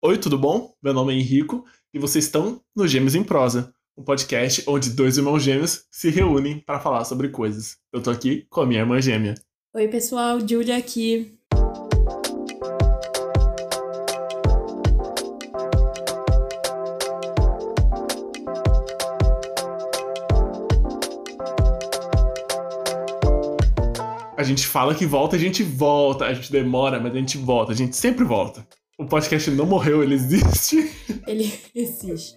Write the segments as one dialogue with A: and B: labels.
A: Oi, tudo bom? Meu nome é Henrico e vocês estão no Gêmeos em Prosa, um podcast onde dois irmãos gêmeos se reúnem para falar sobre coisas. Eu tô aqui com a minha irmã gêmea.
B: Oi, pessoal, Julia aqui.
A: A gente fala que volta, a gente volta, a gente demora, mas a gente volta, a gente sempre volta. O podcast não morreu, ele existe.
B: Ele existe.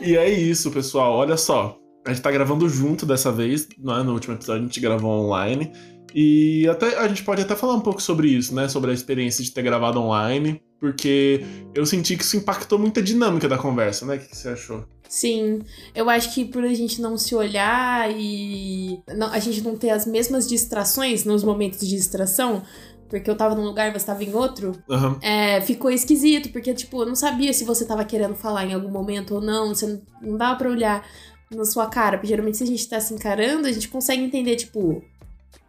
A: e é isso, pessoal. Olha só. A gente tá gravando junto dessa vez, não é? No último episódio a gente gravou online. E até a gente pode até falar um pouco sobre isso, né? Sobre a experiência de ter gravado online, porque eu senti que isso impactou muito a dinâmica da conversa, né? O que você achou?
B: Sim, eu acho que por a gente não se olhar e não, a gente não ter as mesmas distrações nos momentos de distração, porque eu tava num lugar e você tava em outro,
A: Aham.
B: é, ficou esquisito, porque, tipo, eu não sabia se você tava querendo falar em algum momento ou não, você não, não dava pra olhar na sua cara, porque geralmente se a gente tá se encarando, a gente consegue entender, tipo,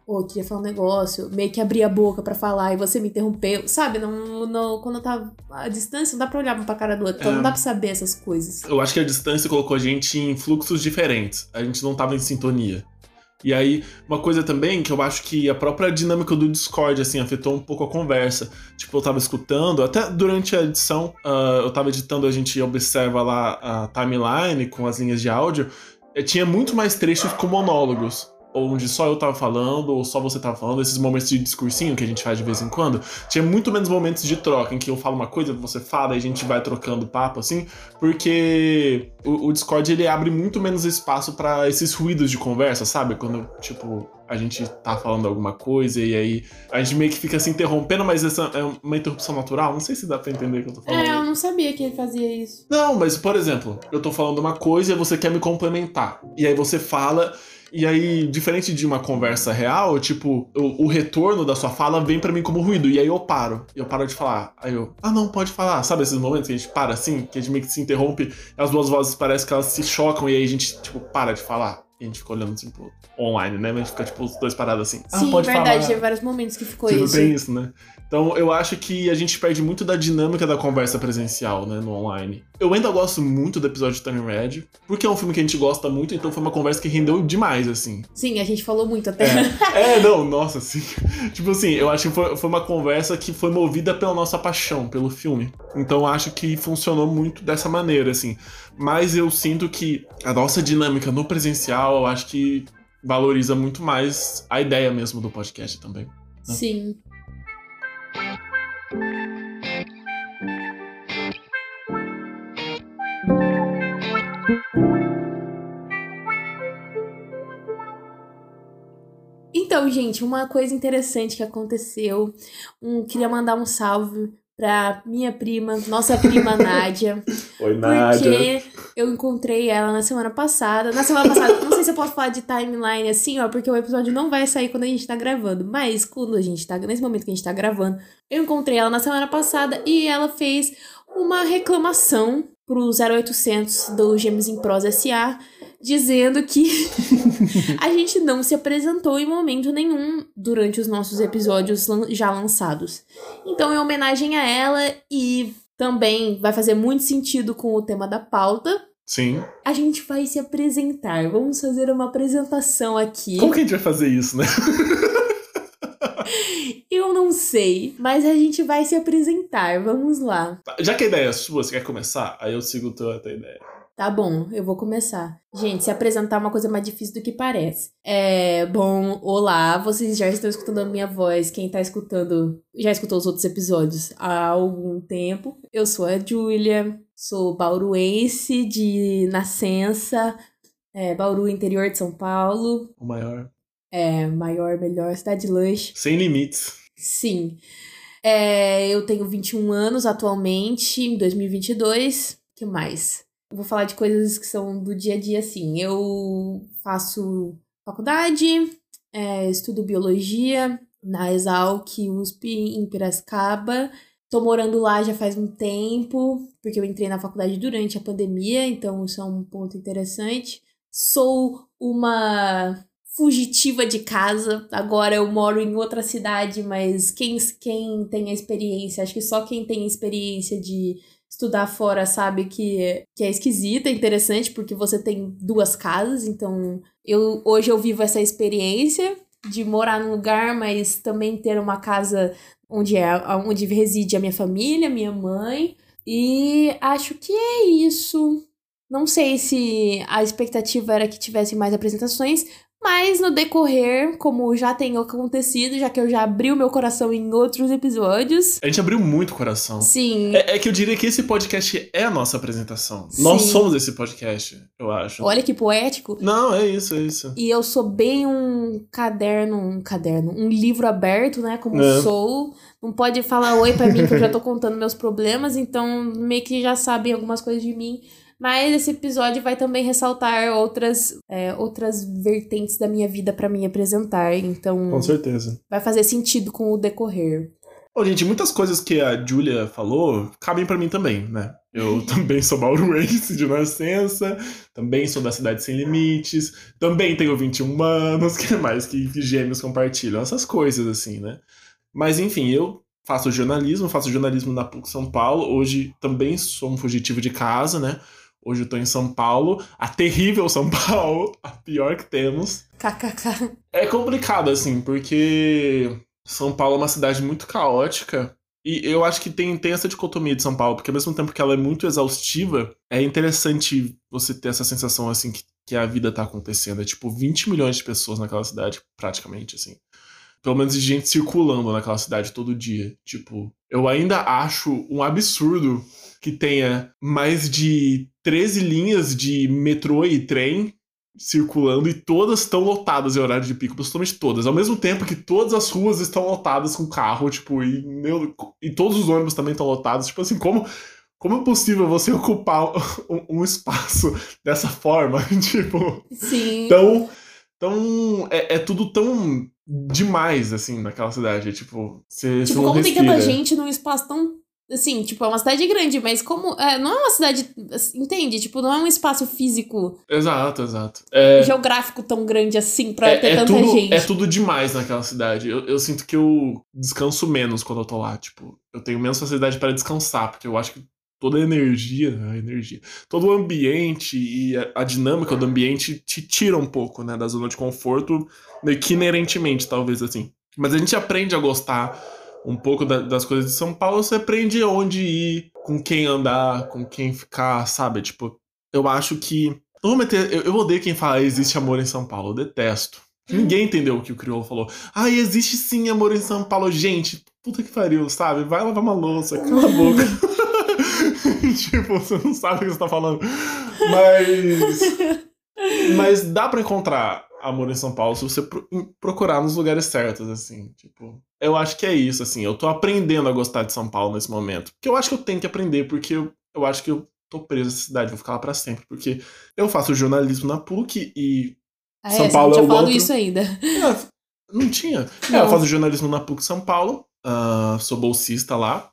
B: pô, eu queria falar um negócio, meio que abrir a boca pra falar e você me interrompeu, sabe? Não, não, quando eu tava à distância, não dá pra olhar um pra cara do outro, então
A: É.
B: não dá pra saber essas coisas.
A: Eu acho que a distância colocou a gente em fluxos diferentes. A gente não tava em sintonia. E aí, uma coisa também que eu acho que a própria dinâmica do Discord, assim, afetou um pouco a conversa. Tipo, eu tava escutando, até durante a edição, ah, eu tava editando, a gente observa lá a timeline com as linhas de áudio. eh, Tinha muito mais trechos com monólogos. Onde só eu tava falando, ou só você tava falando, esses momentos de discursinho que a gente faz de vez em quando. Tinha muito menos momentos de troca, em que eu falo uma coisa, você fala, e a gente vai trocando papo, assim porque o, o Discord ele abre muito menos espaço pra esses ruídos de conversa, sabe? Quando, tipo, a gente tá falando alguma coisa e aí a gente meio que fica se interrompendo, mas essa é uma interrupção natural. Não sei se dá pra entender o que eu tô falando.
B: É, eu não sabia que ele fazia isso.
A: Não, mas por exemplo, eu tô falando uma coisa e você quer me complementar. E aí você fala. E aí, diferente de uma conversa real, tipo, o, o retorno da sua fala vem pra mim como ruído. E aí eu paro. Eu paro de falar. Aí eu, ah, não, pode falar. Sabe esses momentos que a gente para assim? Que a gente meio que se interrompe. As duas vozes parecem que elas se chocam. E aí a gente, tipo, para de falar. E a gente fica olhando, assim, pro online, né? Mas a gente fica, tipo, os dois parados assim. ah,
B: Sim,
A: pode
B: verdade,
A: falar.
B: teve vários momentos que ficou
A: Tipo,
B: isso.
A: tem isso, né? Então eu acho que a gente perde muito da dinâmica da conversa presencial, né, no online. Eu ainda gosto muito do episódio de Turning Red, porque é um filme que a gente gosta muito, então foi uma conversa que rendeu demais, assim.
B: Sim, a gente falou muito até.
A: É, é não, nossa, assim. tipo assim, eu acho que foi, foi uma conversa que foi movida pela nossa paixão pelo filme. Então eu acho que funcionou muito dessa maneira, assim. Mas eu sinto que a nossa dinâmica no presencial, eu acho que valoriza muito mais a ideia mesmo do podcast também.
B: Sim. Então, gente, uma coisa interessante que aconteceu. Um, queria mandar um salve pra minha prima, nossa prima Nádia.
A: Oi,
B: Porque eu encontrei ela na semana passada. Na semana passada, não sei se eu posso falar de timeline assim, ó, porque o episódio não vai sair quando a gente tá gravando. Mas quando a gente tá, nesse momento que a gente tá gravando, eu encontrei ela na semana passada e ela fez uma reclamação pro 0800 do Gêmeos em Prosa SA, dizendo que a gente não se apresentou em momento nenhum durante os nossos episódios já lançados. Então, em homenagem a ela e também vai fazer muito sentido com o tema da pauta,
A: Sim.
B: a gente vai se apresentar. Vamos fazer uma apresentação aqui.
A: Como que a gente vai fazer isso, né?
B: Eu não sei, mas a gente vai se apresentar. Vamos lá.
A: Já que a ideia é sua, você quer começar? Aí eu sigo a tua, a tua ideia.
B: Tá bom, eu vou começar. Gente, se apresentar é uma coisa mais difícil do que parece. É, bom, olá, vocês já estão escutando a minha voz. Quem tá escutando já escutou os outros episódios há algum tempo. Eu sou a Júlia, sou bauruense de nascença, é, Bauru, interior de São Paulo.
A: O maior.
B: É, maior, melhor, cidade de lanche.
A: Sem limites.
B: Sim. É, eu tenho 21 anos atualmente, em 2022. que mais? Vou falar de coisas que são do dia a dia, assim. Eu faço faculdade, é, estudo biologia na Exalc USP em Piracicaba. Tô morando lá já faz um tempo, porque eu entrei na faculdade durante a pandemia, então isso é um ponto interessante. Sou uma fugitiva de casa. Agora eu moro em outra cidade, mas quem, quem tem a experiência, acho que só quem tem a experiência de estudar fora sabe que, que é esquisita, é interessante, porque você tem duas casas, então eu hoje eu vivo essa experiência de morar num lugar, mas também ter uma casa onde é onde reside a minha família, minha mãe. E acho que é isso. Não sei se a expectativa era que tivesse mais apresentações, mas no decorrer, como já tem acontecido, já que eu já abri o meu coração em outros episódios.
A: A gente abriu muito o coração.
B: Sim.
A: É, é que eu diria que esse podcast é a nossa apresentação. Sim. Nós somos esse podcast, eu acho.
B: Olha que poético.
A: Não, é isso, é isso.
B: E eu sou bem um caderno, um caderno, um livro aberto, né? Como é. sou. Não pode falar oi para mim que eu já tô contando meus problemas, então meio que já sabem algumas coisas de mim. Mas esse episódio vai também ressaltar outras, é, outras vertentes da minha vida para me apresentar. Então.
A: Com certeza.
B: Vai fazer sentido com o decorrer.
A: Bom, gente, muitas coisas que a Julia falou cabem para mim também, né? Eu também sou mauruense de nascença, também sou da Cidade Sem Limites, também tenho 21 anos, que mais que gêmeos compartilham, essas coisas assim, né? Mas enfim, eu faço jornalismo, faço jornalismo na PUC São Paulo, hoje também sou um fugitivo de casa, né? Hoje eu tô em São Paulo, a terrível São Paulo, a pior que temos.
B: KKK.
A: É complicado, assim, porque São Paulo é uma cidade muito caótica. E eu acho que tem, tem essa dicotomia de São Paulo, porque ao mesmo tempo que ela é muito exaustiva, é interessante você ter essa sensação, assim, que, que a vida tá acontecendo. É tipo 20 milhões de pessoas naquela cidade, praticamente, assim. Pelo menos de gente circulando naquela cidade todo dia. Tipo, eu ainda acho um absurdo que tenha mais de 13 linhas de metrô e trem circulando e todas estão lotadas em horário de pico, absolutamente todas. Ao mesmo tempo que todas as ruas estão lotadas com carro, tipo, e, meu, e todos os ônibus também estão lotados. Tipo assim, como, como é possível você ocupar um, um espaço dessa forma? tipo.
B: Sim.
A: Tão. tão é, é, tudo tão demais, assim, naquela cidade. Tipo, você.
B: Tipo, como tem tanta gente num espaço tão Assim, tipo, é uma cidade grande, mas como. É, não é uma cidade. Entende? Tipo, não é um espaço físico.
A: Exato, exato. É,
B: geográfico tão grande assim pra é, ter
A: é
B: tanta
A: tudo,
B: gente.
A: É tudo demais naquela cidade. Eu, eu sinto que eu descanso menos quando eu tô lá. Tipo, eu tenho menos facilidade para descansar, porque eu acho que toda a energia, a energia, todo o ambiente e a, a, dinâmica do ambiente te tira um pouco, né, da zona de conforto, meio que inerentemente, talvez assim. Mas a gente aprende a gostar um pouco da, das coisas de São Paulo, você aprende onde ir, com quem andar, com quem ficar, sabe? Tipo, eu acho que. Eu, vou meter, eu, eu odeio quem fala existe amor em São Paulo, eu detesto. Ninguém entendeu o que o Criolo falou. Ah, existe sim amor em São Paulo. Gente, puta que pariu, sabe? Vai lavar uma louça, cala a boca. tipo, você não sabe o que você tá falando. Mas. Mas dá para encontrar amor em São Paulo se você procurar nos lugares certos, assim. Tipo, eu acho que é isso, assim. Eu tô aprendendo a gostar de São Paulo nesse momento. Porque eu acho que eu tenho que aprender, porque eu, eu acho que eu tô preso nessa cidade, vou ficar lá pra sempre. Porque eu faço jornalismo na PUC e.
B: Ah, São é, Paulo você não tinha é falado outro... isso ainda.
A: É, não tinha. Não. É, eu faço jornalismo na PUC São Paulo. Uh, sou bolsista lá.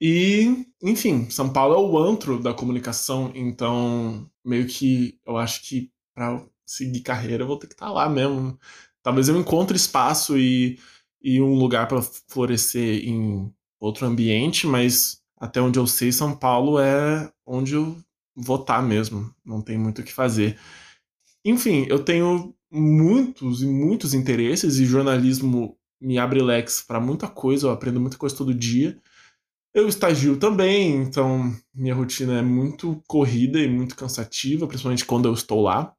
A: E, enfim, São Paulo é o antro da comunicação, então meio que eu acho que para seguir carreira, eu vou ter que estar tá lá mesmo. Talvez eu encontre espaço e, e um lugar para florescer em outro ambiente, mas até onde eu sei, São Paulo é onde eu vou estar tá mesmo. Não tem muito o que fazer. Enfim, eu tenho muitos e muitos interesses e jornalismo me abre leques para muita coisa, eu aprendo muita coisa todo dia. Eu estagio também, então minha rotina é muito corrida e muito cansativa, principalmente quando eu estou lá.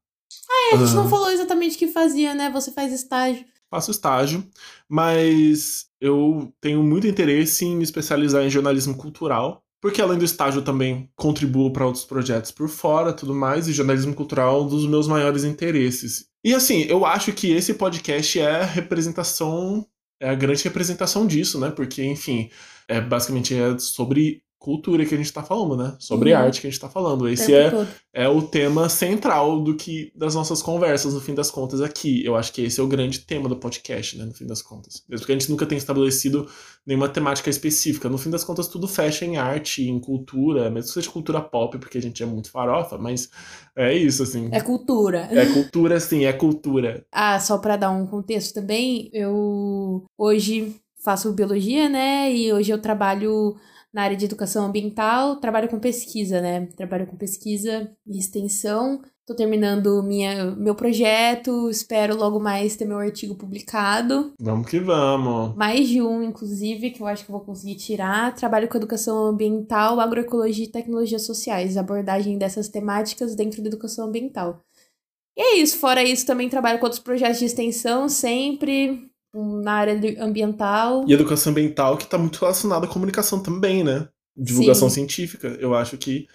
B: É, a gente uhum. não falou exatamente o que fazia, né? Você faz estágio.
A: Faço estágio, mas eu tenho muito interesse em me especializar em jornalismo cultural, porque além do estágio eu também contribuo para outros projetos por fora, tudo mais, e jornalismo cultural é um dos meus maiores interesses. E assim, eu acho que esse podcast é a representação, é a grande representação disso, né? Porque, enfim, é basicamente é sobre cultura que a gente tá falando, né? Sobre
B: Uhum.
A: arte que a gente tá falando. Esse é,
B: todo.
A: é o tema central do que das nossas conversas, no fim das contas, aqui. Eu acho que esse é o grande tema do podcast, né? No fim das contas. Mesmo que a gente nunca tenha estabelecido nenhuma temática específica. No fim das contas, tudo fecha em arte, em cultura, mesmo que seja cultura pop, porque a gente é muito farofa, mas é isso, assim.
B: É cultura.
A: É cultura, sim, é cultura.
B: Ah, só pra dar um contexto também, eu hoje faço biologia, né? E hoje eu trabalho na área de educação ambiental, trabalho com pesquisa, né? Trabalho com pesquisa e extensão. Tô terminando minha, meu projeto, espero logo mais ter meu artigo publicado.
A: Vamos que vamos.
B: Mais de um, inclusive, que eu acho que eu vou conseguir tirar. Trabalho com educação ambiental, agroecologia e tecnologias sociais, abordagem dessas temáticas dentro da educação ambiental. E é isso, fora isso, também trabalho com outros projetos de extensão, sempre na área ambiental.
A: E educação ambiental que tá muito relacionada à comunicação também, né? Divulgação
B: Sim.
A: científica. Eu acho que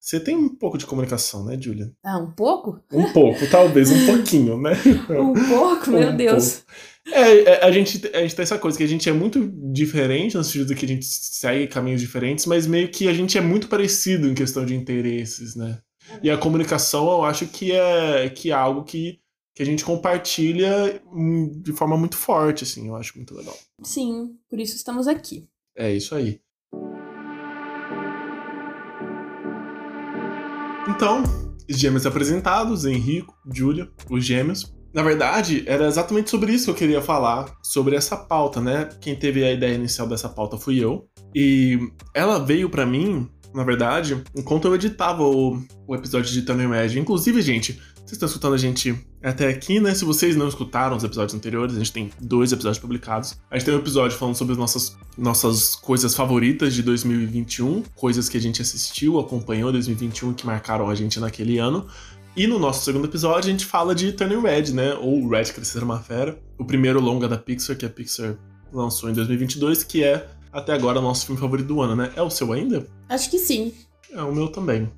A: você tem um pouco de comunicação, né, Julia?
B: Ah, um pouco?
A: Um pouco, talvez, um pouquinho, né?
B: Um pouco, meu
A: Um
B: Deus.
A: É, é, a, gente, a gente tem essa coisa que a gente é muito diferente, no sentido que a gente segue caminhos diferentes, mas meio que a gente é muito parecido em questão de interesses, né? E a comunicação eu acho que é, que é algo que, que a gente compartilha hum, de forma muito forte, assim, eu acho muito legal.
B: Sim, por isso estamos aqui.
A: É isso aí. Então, os gêmeos apresentados, Henrico, Júlia, os gêmeos. Na verdade, era exatamente sobre isso que eu queria falar, sobre essa pauta, né? Quem teve a ideia inicial dessa pauta fui eu. E ela veio pra mim, na verdade, enquanto eu editava o, o episódio de Red. Inclusive, gente, vocês estão escutando a gente até aqui, né? Se vocês não escutaram os episódios anteriores, a gente tem dois episódios publicados. A gente tem um episódio falando sobre as nossas, nossas coisas favoritas de 2021, coisas que a gente assistiu, acompanhou em 2021 que marcaram a gente naquele ano. E no nosso segundo episódio a gente fala de Turning Red, né? Ou Red Crescer uma Fera, o primeiro longa da Pixar que a Pixar lançou em 2022, que é até agora o nosso filme favorito do ano, né? É o seu ainda?
B: Acho que sim.
A: É o meu também.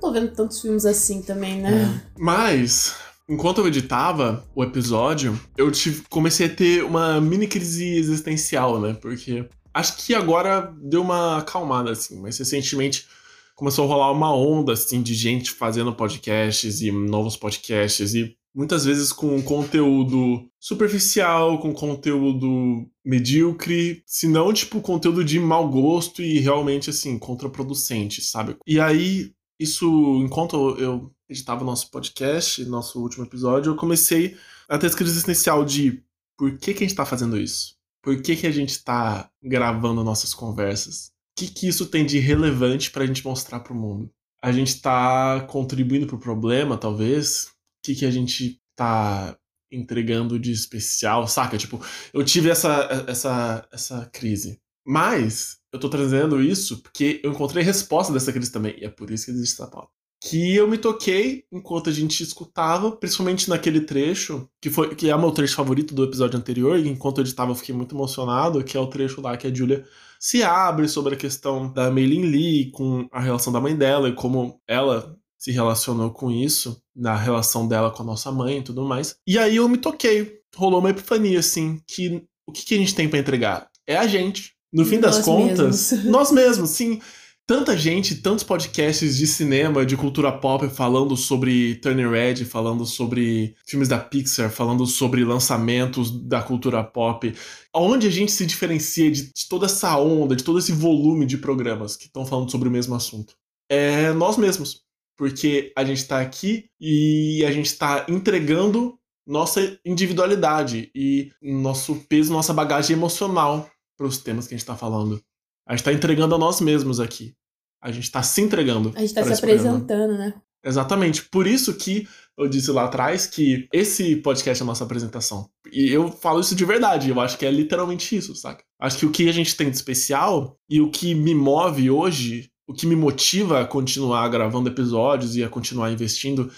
B: Tô vendo tantos filmes assim também, né?
A: Mas, enquanto eu editava o episódio, eu tive, comecei a ter uma mini crise existencial, né? Porque acho que agora deu uma acalmada, assim, mas recentemente começou a rolar uma onda, assim, de gente fazendo podcasts e novos podcasts e muitas vezes com conteúdo superficial, com conteúdo medíocre, se não, tipo, conteúdo de mau gosto e realmente, assim, contraproducente, sabe? E aí, isso, enquanto eu editava o nosso podcast, nosso último episódio, eu comecei a ter essa crise existencial de por que, que a gente tá fazendo isso? Por que, que a gente tá gravando nossas conversas? O que, que isso tem de relevante pra gente mostrar pro mundo? A gente tá contribuindo pro problema, talvez? O que, que a gente tá entregando de especial, saca? Tipo, eu tive essa, essa, essa crise. Mas eu tô trazendo isso porque eu encontrei resposta dessa crise também. E é por isso que existe essa pauta. Que eu me toquei enquanto a gente escutava, principalmente naquele trecho, que foi que é o meu trecho favorito do episódio anterior, e enquanto eu editava eu fiquei muito emocionado, que é o trecho lá que a Julia se abre sobre a questão da Meilin Lee com a relação da mãe dela e como ela se relacionou com isso, na relação dela com a nossa mãe e tudo mais. E aí eu me toquei, rolou uma epifania, assim, que o que, que a gente tem pra entregar? É a gente. No fim das
B: Nós
A: contas,
B: mesmos.
A: nós mesmos, sim. Tanta gente, tantos podcasts de cinema, de cultura pop, falando sobre Turning Red, falando sobre filmes da Pixar, falando sobre lançamentos da cultura pop. Onde a gente se diferencia de, de toda essa onda, de todo esse volume de programas que estão falando sobre o mesmo assunto? É nós mesmos porque a gente está aqui e a gente está entregando nossa individualidade e nosso peso, nossa bagagem emocional para os temas que a gente está falando. A gente está entregando a nós mesmos aqui. A gente está se entregando.
B: A gente tá
A: pra
B: se
A: esse programa.
B: apresentando, né?
A: Exatamente. Por isso que eu disse lá atrás que esse podcast é a nossa apresentação. E eu falo isso de verdade. Eu acho que é literalmente isso, saca? Acho que o que a gente tem de especial e o que me move hoje, o que me motiva a continuar gravando episódios e a continuar investindo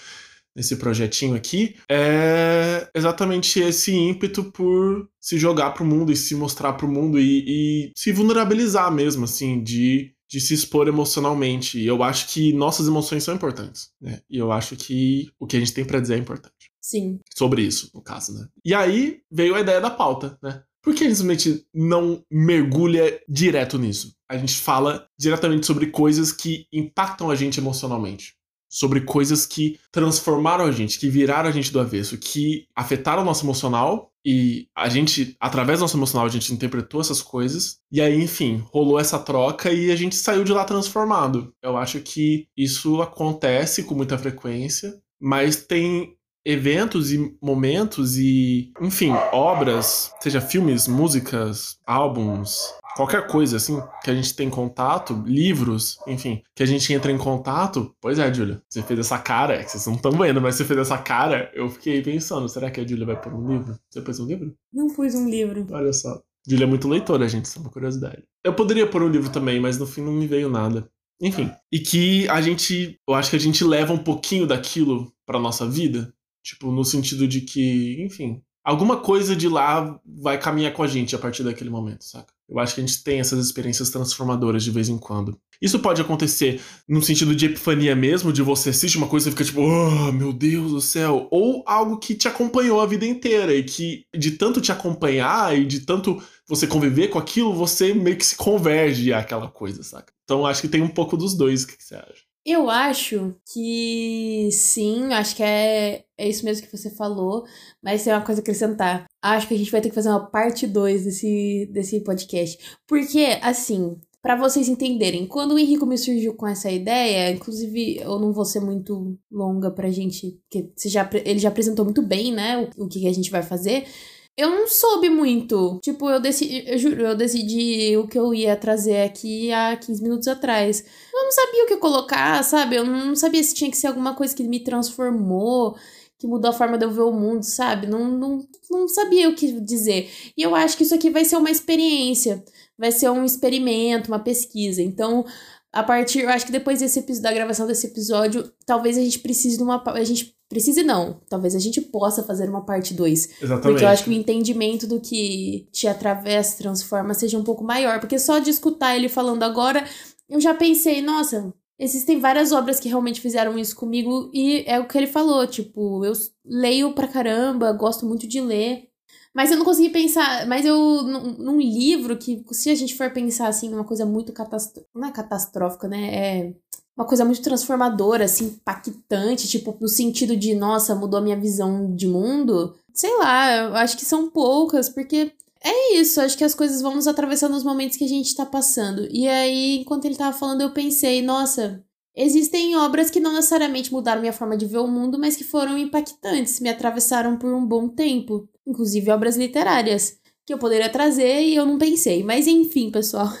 A: nesse projetinho aqui, é exatamente esse ímpeto por se jogar pro mundo e se mostrar pro mundo e, e se vulnerabilizar mesmo, assim, de de se expor emocionalmente. E eu acho que nossas emoções são importantes, né? E eu acho que o que a gente tem pra dizer é importante.
B: Sim.
A: Sobre isso, no caso, né? E aí veio a ideia da pauta, né? Por que a gente não mergulha direto nisso? A gente fala diretamente sobre coisas que impactam a gente emocionalmente sobre coisas que transformaram a gente, que viraram a gente do avesso, que afetaram o nosso emocional e a gente, através do nosso emocional, a gente interpretou essas coisas e aí, enfim, rolou essa troca e a gente saiu de lá transformado. Eu acho que isso acontece com muita frequência, mas tem eventos e momentos e, enfim, obras, seja filmes, músicas, álbuns, qualquer coisa assim que a gente tem contato, livros, enfim, que a gente entra em contato. Pois é, Júlia, você fez essa cara, é que vocês não estão vendo, mas você fez essa cara, eu fiquei pensando, será que a Júlia vai pôr um livro? Você pôs um livro?
B: Não pus um livro.
A: Olha só. Júlia é muito leitora, gente, isso é uma curiosidade. Eu poderia pôr um livro também, mas no fim não me veio nada. Enfim, e que a gente, eu acho que a gente leva um pouquinho daquilo pra nossa vida, tipo, no sentido de que, enfim, alguma coisa de lá vai caminhar com a gente a partir daquele momento, saca? Eu acho que a gente tem essas experiências transformadoras de vez em quando. Isso pode acontecer no sentido de epifania mesmo, de você assistir uma coisa e fica tipo, oh, meu Deus do céu. Ou algo que te acompanhou a vida inteira e que, de tanto te acompanhar e de tanto você conviver com aquilo, você meio que se converge àquela coisa, saca? Então acho que tem um pouco dos dois. O que você acha?
B: Eu acho que sim, acho que é, é isso mesmo que você falou, mas tem uma coisa a acrescentar. Acho que a gente vai ter que fazer uma parte 2 desse, desse podcast. Porque, assim, para vocês entenderem, quando o Henrico me surgiu com essa ideia, inclusive eu não vou ser muito longa pra gente, porque já, ele já apresentou muito bem, né, o, o que a gente vai fazer. Eu não soube muito. Tipo, eu decidi, eu juro, eu decidi o que eu ia trazer aqui há 15 minutos atrás. Eu não sabia o que colocar, sabe? Eu não sabia se tinha que ser alguma coisa que me transformou, que mudou a forma de eu ver o mundo, sabe? Não, não, não sabia o que dizer. E eu acho que isso aqui vai ser uma experiência, vai ser um experimento, uma pesquisa. Então, a partir, eu acho que depois desse da gravação desse episódio, talvez a gente precise de uma a gente Precise não. Talvez a gente possa fazer uma parte 2.
A: Exatamente.
B: Porque eu acho que o entendimento do que te atravessa, transforma, seja um pouco maior. Porque só de escutar ele falando agora, eu já pensei, nossa, existem várias obras que realmente fizeram isso comigo. E é o que ele falou, tipo, eu leio pra caramba, gosto muito de ler. Mas eu não consegui pensar. Mas eu. Num, num livro que, se a gente for pensar assim, uma coisa muito catastrófica. Não é catastrófica, né? É uma coisa muito transformadora, assim, impactante, tipo, no sentido de, nossa, mudou a minha visão de mundo. Sei lá, eu acho que são poucas, porque é isso, acho que as coisas vão nos atravessando nos momentos que a gente tá passando. E aí, enquanto ele tava falando, eu pensei, nossa, existem obras que não necessariamente mudaram minha forma de ver o mundo, mas que foram impactantes, me atravessaram por um bom tempo. Inclusive obras literárias, que eu poderia trazer e eu não pensei. Mas enfim, pessoal.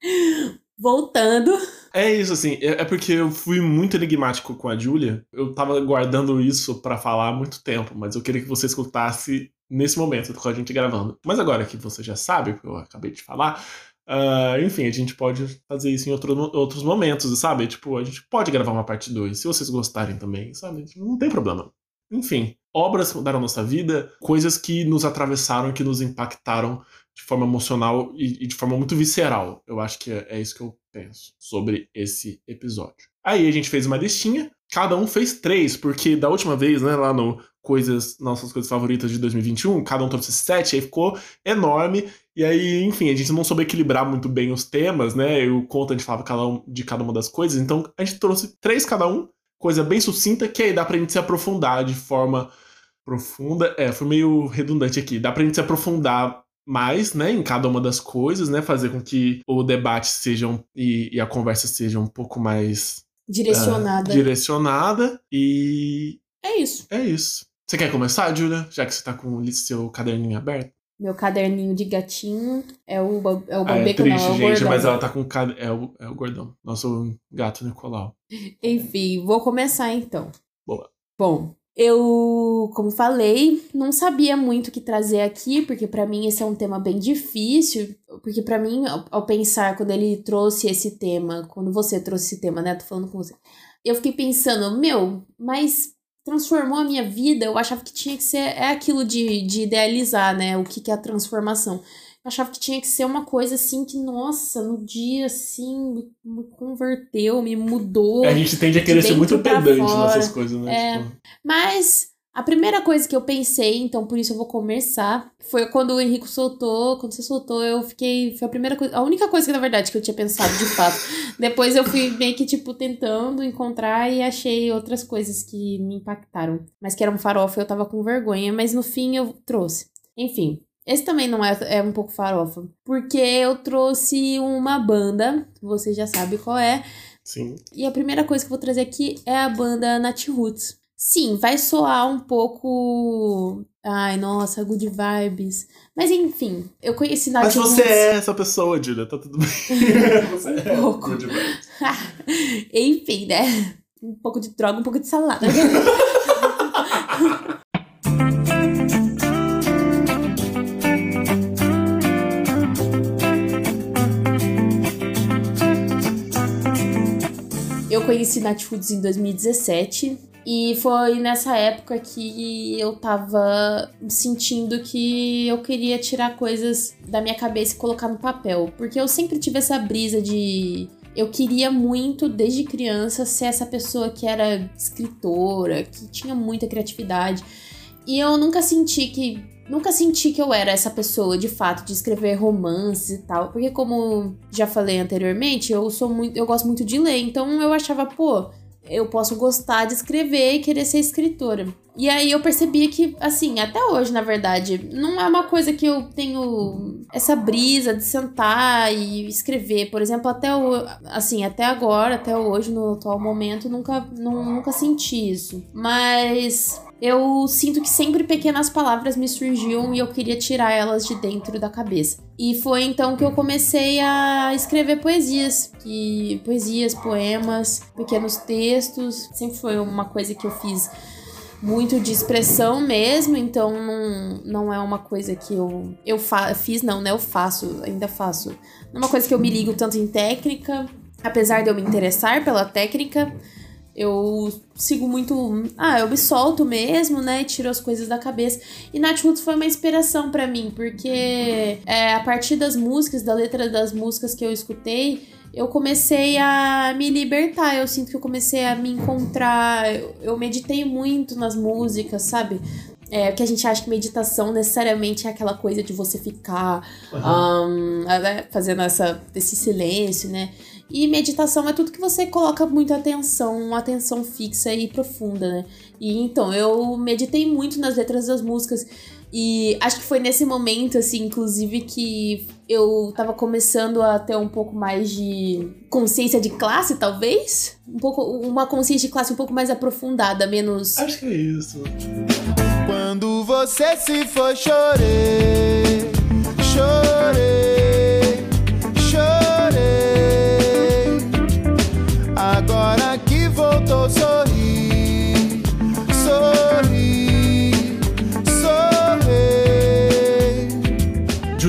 B: Voltando.
A: É isso, assim. É, é porque eu fui muito enigmático com a Julia. Eu tava guardando isso para falar há muito tempo, mas eu queria que você escutasse nesse momento, com a gente gravando. Mas agora que você já sabe, porque eu acabei de falar, uh, enfim, a gente pode fazer isso em outro, outros momentos, sabe? Tipo, a gente pode gravar uma parte 2, se vocês gostarem também, sabe? Não tem problema. Enfim, obras que mudaram nossa vida, coisas que nos atravessaram, que nos impactaram de forma emocional e, e de forma muito visceral. Eu acho que é, é isso que eu penso sobre esse episódio. Aí a gente fez uma listinha, cada um fez três, porque da última vez, né, lá no coisas, nossas coisas favoritas de 2021, cada um trouxe sete, aí ficou enorme. E aí, enfim, a gente não soube equilibrar muito bem os temas, né? O conta a gente falava cada um, de cada uma das coisas, então a gente trouxe três cada um, coisa bem sucinta, que aí dá pra gente se aprofundar de forma profunda. É, foi meio redundante aqui. Dá pra gente se aprofundar mais, né, em cada uma das coisas, né, fazer com que o debate seja um, e, e, a conversa seja um pouco mais
B: direcionada.
A: Uh, direcionada e
B: é isso.
A: É isso. Você quer começar, Julia? Já que você tá com o seu caderninho aberto?
B: Meu caderninho de gatinho é o, é o
A: ah, é triste, não, é o gente, gordão. mas ela tá com é o, é o gordão, nosso gato Nicolau.
B: Enfim, vou começar então.
A: Boa.
B: Bom, eu, como falei, não sabia muito o que trazer aqui, porque para mim esse é um tema bem difícil, porque para mim, ao, ao, pensar quando ele trouxe esse tema, quando você trouxe esse tema, né, tô falando com você, eu fiquei pensando, meu, mas transformou a minha vida, eu achava que tinha que ser, é aquilo de, de idealizar, né, o que, que é a transformação achava que tinha que ser uma coisa assim que, nossa, no dia assim, me converteu, me mudou.
A: A gente tende a querer ser muito pedante nessas coisas, né?
B: É, tipo... Mas A primeira coisa que eu pensei, então por isso eu vou começar, foi quando o Henrico soltou, quando você soltou, eu fiquei, foi a primeira coisa, a única coisa que na verdade que eu tinha pensado de fato. Depois eu fui meio que tipo tentando encontrar e achei outras coisas que me impactaram, mas que eram farofa, eu tava com vergonha, mas no fim eu trouxe. Enfim, esse também não é, é um pouco farofa, porque eu trouxe uma banda, você já sabe qual é.
A: Sim.
B: E a primeira coisa que eu vou trazer aqui é a banda Nat Roots. Sim, vai soar um pouco. Ai, nossa, good vibes. Mas enfim, eu conheci Nath
A: Mas você é essa pessoa, Julia, tá tudo bem. você
B: um
A: é
B: pouco.
A: good vibes.
B: enfim, né? Um pouco de droga, um pouco de salada. Eu conheci Nath Foods em 2017 e foi nessa época que eu tava sentindo que eu queria tirar coisas da minha cabeça e colocar no papel. Porque eu sempre tive essa brisa de. Eu queria muito, desde criança, ser essa pessoa que era escritora, que tinha muita criatividade. E eu nunca senti que. Nunca senti que eu era essa pessoa, de fato, de escrever romances e tal. Porque, como já falei anteriormente, eu sou muito. Eu gosto muito de ler. Então eu achava, pô, eu posso gostar de escrever e querer ser escritora. E aí eu percebi que, assim, até hoje, na verdade, não é uma coisa que eu tenho essa brisa de sentar e escrever. Por exemplo, até o, assim, até agora, até hoje, no atual momento, nunca, não, nunca senti isso. Mas eu sinto que sempre pequenas palavras me surgiam e eu queria tirar elas de dentro da cabeça. E foi então que eu comecei a escrever poesias, que poesias, poemas, pequenos textos, sempre foi uma coisa que eu fiz muito de expressão mesmo, então não, não é uma coisa que eu eu fiz não, né? Eu faço, ainda faço. Não é uma coisa que eu me ligo tanto em técnica, apesar de eu me interessar pela técnica, eu sigo muito. Ah, eu me solto mesmo, né? Tiro as coisas da cabeça. E Nath Roots foi uma inspiração para mim, porque é, a partir das músicas, da letra das músicas que eu escutei, eu comecei a me libertar. Eu sinto que eu comecei a me encontrar. Eu, eu meditei muito nas músicas, sabe? É, que a gente acha que meditação necessariamente é aquela coisa de você ficar uhum. um, fazendo essa, esse silêncio, né? E meditação é tudo que você coloca muita atenção, uma atenção fixa e profunda, né? E então, eu meditei muito nas letras das músicas. E acho que foi nesse momento, assim, inclusive, que eu tava começando a ter um pouco mais de consciência de classe, talvez? Um pouco, uma consciência de classe um pouco mais aprofundada, menos.
A: Acho que é isso.
C: Quando você se foi, chorei, chorei,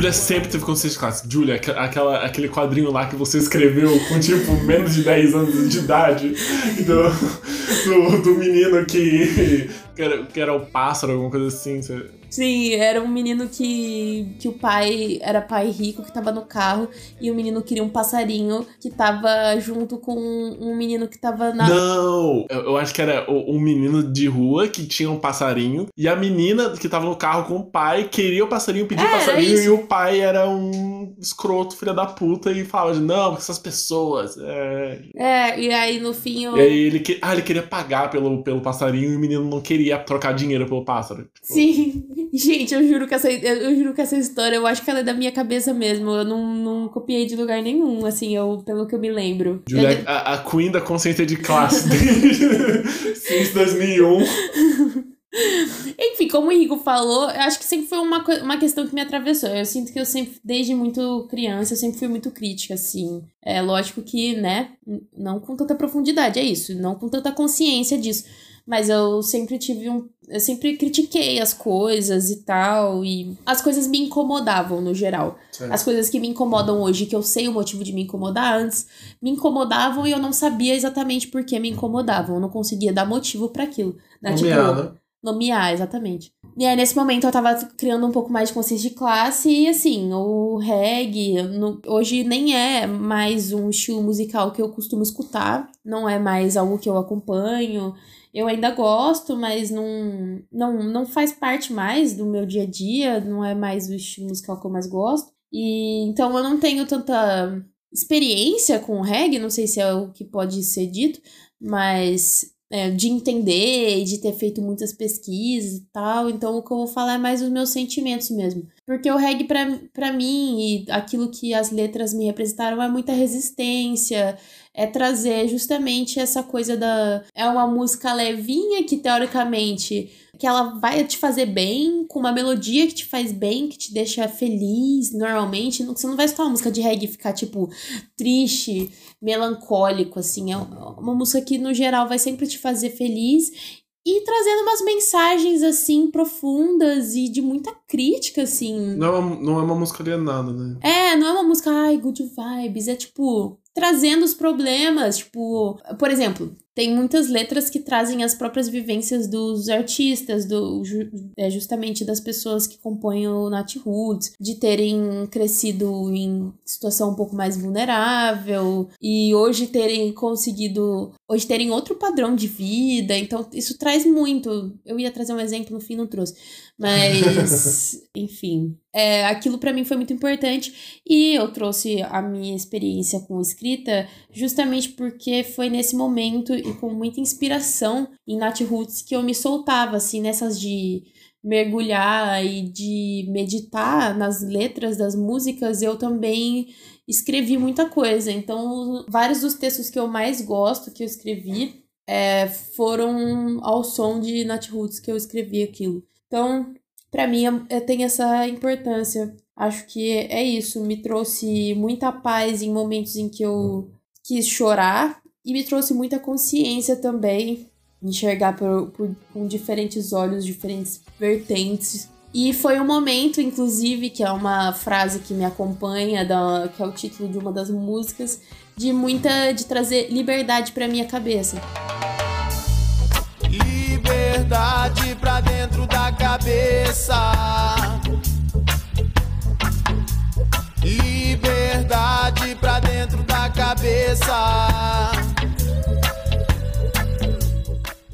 A: Julia sempre teve consciência de classe. Julia, aquela, aquele quadrinho lá que você escreveu com tipo menos de 10 anos de idade do, do, do menino que, que, era, que era o pássaro, alguma coisa assim.
B: Sim, era um menino que, que o pai era pai rico que tava no carro e o menino queria um passarinho que tava junto com um menino que tava na.
A: Não! Eu, eu acho que era um menino de rua que tinha um passarinho e a menina que tava no carro com o pai queria o passarinho, pedia o
B: É, era
A: passarinho e o pai era um escroto, filho da puta, e falava: Não, porque essas pessoas. É...
B: É, e aí no fim eu.
A: E aí ele, que... ah, ele queria pagar pelo, pelo passarinho e o menino não queria trocar dinheiro pelo pássaro. Tipo,
B: Sim, gente, eu juro que essa, eu, juro que essa história, eu acho que ela é da minha cabeça mesmo. Eu não, não copiei de lugar nenhum, assim, eu, pelo que eu me lembro.
A: Julia,
B: Eu-
A: a, a Queen da consciência de classe desde since 2001.
B: Como o Henrico falou, eu acho que sempre foi uma, uma questão que me atravessou. Eu sinto que eu sempre, desde muito criança, eu sempre fui muito crítica, assim. É lógico que, né, não com tanta profundidade, é isso, não com tanta consciência disso. Mas eu sempre tive um. Eu sempre critiquei as coisas e tal, e as coisas me incomodavam no geral. As coisas que me incomodam hoje, que eu sei o motivo de me incomodar antes, me incomodavam e eu não sabia exatamente por que me incomodavam. Eu não conseguia dar motivo para aquilo. Né?
A: Né?
B: Nomear, exatamente. E aí, nesse momento, eu tava criando um pouco mais de consciência de classe. E, assim, o reggae no, hoje nem é mais um estilo musical que eu costumo escutar. Não é mais algo que eu acompanho. Eu ainda gosto, mas não, não, não faz parte mais do meu dia a dia. Não é mais o estilo musical que eu mais gosto. E então eu não tenho tanta experiência com reggae, não sei se é o que pode ser dito, mas é, de entender e de ter feito muitas pesquisas e tal. Então, o que eu vou falar é mais os meus sentimentos mesmo. Porque o reggae, pra, pra mim, e aquilo que as letras me representaram, é muita resistência, é trazer justamente essa coisa da. É uma música levinha que, teoricamente, que ela vai te fazer bem, com uma melodia que te faz bem, que te deixa feliz normalmente. Você não vai escutar uma música de reggae e ficar, tipo, triste, melancólico, assim. É uma música que, no geral, vai sempre te fazer feliz e trazendo umas mensagens, assim, profundas e de muita crítica, assim.
A: Não é uma, não é uma música alienada, né?
B: É, não é uma música, ai, good vibes. É tipo, trazendo os problemas. Tipo, por exemplo, tem muitas letras que trazem as próprias vivências dos artistas, do, é, justamente das pessoas que compõem o Nat Roots, de terem crescido em situação um pouco mais vulnerável e hoje terem conseguido, hoje terem outro padrão de vida. Então, isso traz muito. Eu ia trazer um exemplo, no fim não trouxe. Mas, enfim, é, aquilo para mim foi muito importante e eu trouxe a minha experiência com escrita justamente porque foi nesse momento e com muita inspiração em Nat Roots que eu me soltava, assim, nessas de mergulhar e de meditar nas letras das músicas, eu também escrevi muita coisa. Então, vários dos textos que eu mais gosto que eu escrevi é, foram ao som de Nat Roots que eu escrevi aquilo. Então, para mim, tem essa importância. Acho que é isso. Me trouxe muita paz em momentos em que eu quis chorar e me trouxe muita consciência também, enxergar por, por, com diferentes olhos, diferentes vertentes. E foi um momento, inclusive, que é uma frase que me acompanha, da, que é o título de uma das músicas, de muita. de trazer liberdade pra minha cabeça.
C: Liberdade dentro da cabeça. Liberdade pra dentro da cabeça.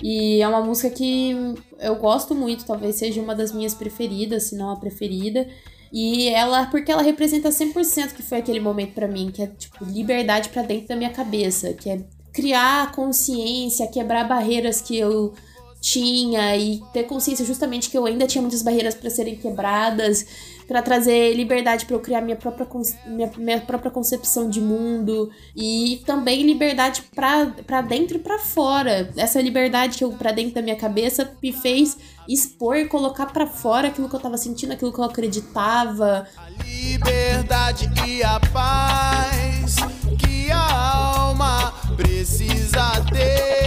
B: E é uma música que eu gosto muito, talvez seja uma das minhas preferidas, se não a preferida. E ela, porque ela representa 100% que foi aquele momento para mim, que é tipo liberdade para dentro da minha cabeça, que é criar consciência, quebrar barreiras que eu tinha e ter consciência justamente que eu ainda tinha muitas barreiras para serem quebradas, para trazer liberdade para eu criar minha própria, minha, minha própria concepção de mundo e também liberdade para dentro e para fora. Essa liberdade que eu para dentro da minha cabeça me fez expor e colocar para fora aquilo que eu tava sentindo, aquilo que eu acreditava.
C: A liberdade e a paz que a alma precisa ter.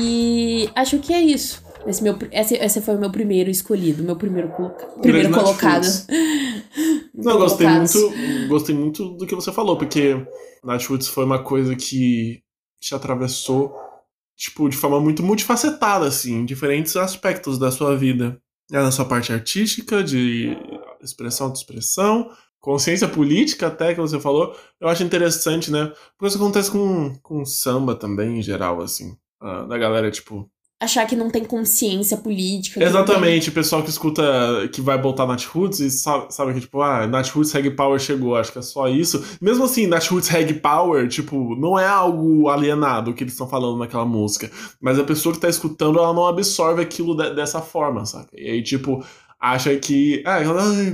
B: E acho que é isso. Esse, meu, esse, esse foi o meu primeiro escolhido, meu primeiro, coloca, primeiro colocado.
A: Não, gostei muito, gostei muito do que você falou, porque Nightwoods foi uma coisa que te atravessou, tipo, de forma muito multifacetada, assim, em diferentes aspectos da sua vida. É na sua parte artística, de expressão de expressão, consciência política até que você falou. Eu acho interessante, né? Porque isso acontece com, com samba também, em geral, assim uh, da galera, tipo.
B: Achar que não tem consciência política.
A: Exatamente, tem... o pessoal que escuta, que vai botar Roots e sabe, sabe, que, tipo, ah, Nat Roots Reg Power chegou, acho que é só isso. Mesmo assim, Nat Roots Reg Power, tipo, não é algo alienado que eles estão falando naquela música. Mas a pessoa que tá escutando, ela não absorve aquilo de, dessa forma, saca? E aí, tipo, acha que, ah,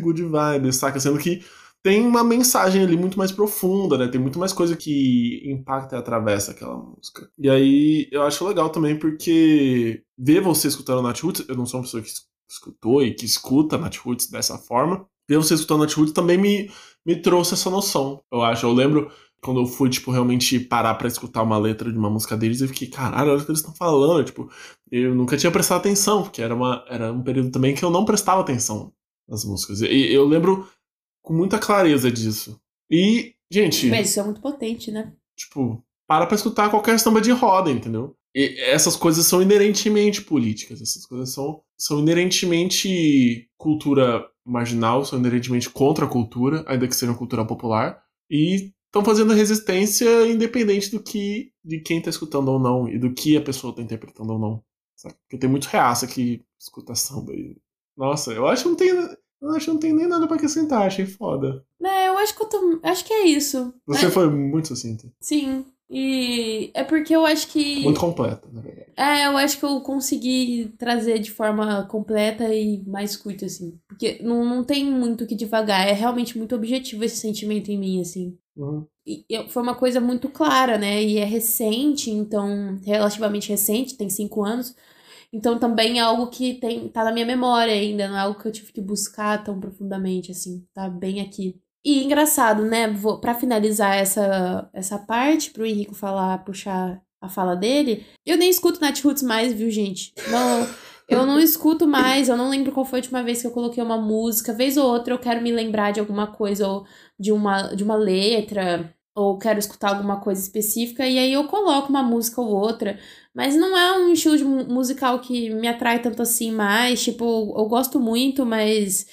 A: good vibes, saca? Sendo que tem uma mensagem ali muito mais profunda, né? Tem muito mais coisa que impacta e atravessa aquela música. E aí eu acho legal também porque ver você escutando Nat Roots, eu não sou uma pessoa que escutou e que escuta Nat Roots dessa forma, ver você escutando Nat Roots também me, me trouxe essa noção, eu acho. Eu lembro quando eu fui, tipo, realmente parar para escutar uma letra de uma música deles, eu fiquei, caralho, olha o que eles estão falando. Tipo, eu nunca tinha prestado atenção, porque era, uma, era um período também que eu não prestava atenção nas músicas. E eu lembro com muita clareza disso. E, gente.
B: Mas isso é muito potente, né?
A: Tipo, para pra escutar qualquer samba de roda, entendeu? E essas coisas são inerentemente políticas, essas coisas são, são inerentemente cultura marginal, são inerentemente contra a cultura, ainda que seja cultura popular, e estão fazendo resistência independente do que de quem está escutando ou não e do que a pessoa está interpretando ou não. Sabe? Porque tem muito reaça que escuta samba e nossa, eu acho que não tem eu acho que não tem nem nada pra acrescentar, achei foda.
B: É, eu acho que eu tô. Acho que é isso.
A: Você foi muito sucinta.
B: Sim. E é porque eu acho que.
A: Muito completa, na verdade.
B: É, eu acho que eu consegui trazer de forma completa e mais curta, assim. Porque não, não tem muito o que devagar. É realmente muito objetivo esse sentimento em mim, assim.
A: Uhum.
B: E eu- foi uma coisa muito clara, né? E é recente, então, relativamente recente, tem cinco anos. Então também é algo que tem, tá na minha memória ainda, não é algo que eu tive que buscar tão profundamente, assim, tá bem aqui. E engraçado, né? Vou, pra finalizar essa, essa parte, pro Henrico falar, puxar a fala dele, eu nem escuto Nat mais, viu, gente? Não, eu não escuto mais, eu não lembro qual foi a última vez que eu coloquei uma música. Vez ou outra eu quero me lembrar de alguma coisa, ou de uma, de uma letra, ou quero escutar alguma coisa específica, e aí eu coloco uma música ou outra. Mas não é um estilo de mu- musical que me atrai tanto assim mais. Tipo, eu gosto muito, mas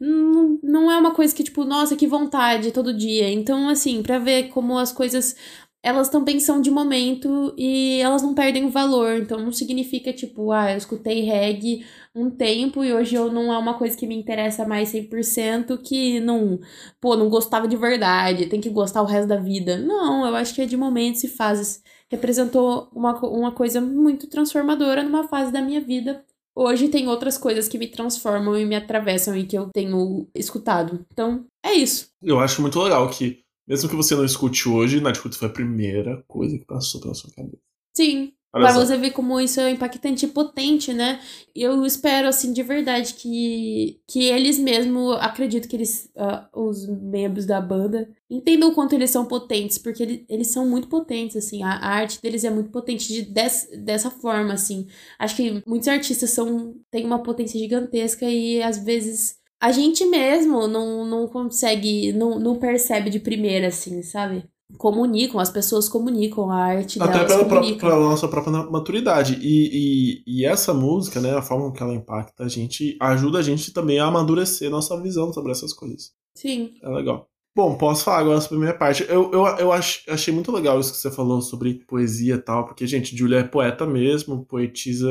B: não, não é uma coisa que, tipo, nossa, que vontade todo dia. Então, assim, pra ver como as coisas. Elas também são de momento e elas não perdem o valor. Então não significa, tipo, ah, eu escutei reggae um tempo e hoje eu não é uma coisa que me interessa mais 100%, que não, pô, não gostava de verdade, tem que gostar o resto da vida. Não, eu acho que é de momentos e fases representou uma, uma coisa muito transformadora numa fase da minha vida. Hoje tem outras coisas que me transformam e me atravessam e que eu tenho escutado. Então, é isso.
A: Eu acho muito legal que, mesmo que você não escute hoje, Nightfoot foi a primeira coisa que passou pela sua cabeça.
B: Sim.
A: Só.
B: você ver como isso é impactante e potente, né? E Eu espero, assim, de verdade, que, que eles mesmo, acredito que eles, ah, os membros da banda, entendam o quanto eles são potentes, porque ele- eles são muito potentes, assim, a, a arte deles é muito potente de, des, dessa forma, assim. Acho que muitos artistas são, têm uma potência gigantesca e, às vezes, a gente mesmo não, não consegue, não, não percebe de primeira, assim, sabe? Comunicam, as pessoas comunicam, a arte
A: Até
B: delas
A: pela, própria, pela nossa própria maturidade. E, e, e essa música, né, a forma que ela impacta a gente, ajuda a gente também a amadurecer nossa visão sobre essas coisas.
B: Sim.
A: É legal. Bom, posso falar agora sobre a primeira parte. Eu, eu, eu ach- achei muito legal isso que você falou sobre poesia e tal, porque, gente, Julia é poeta mesmo, poetisa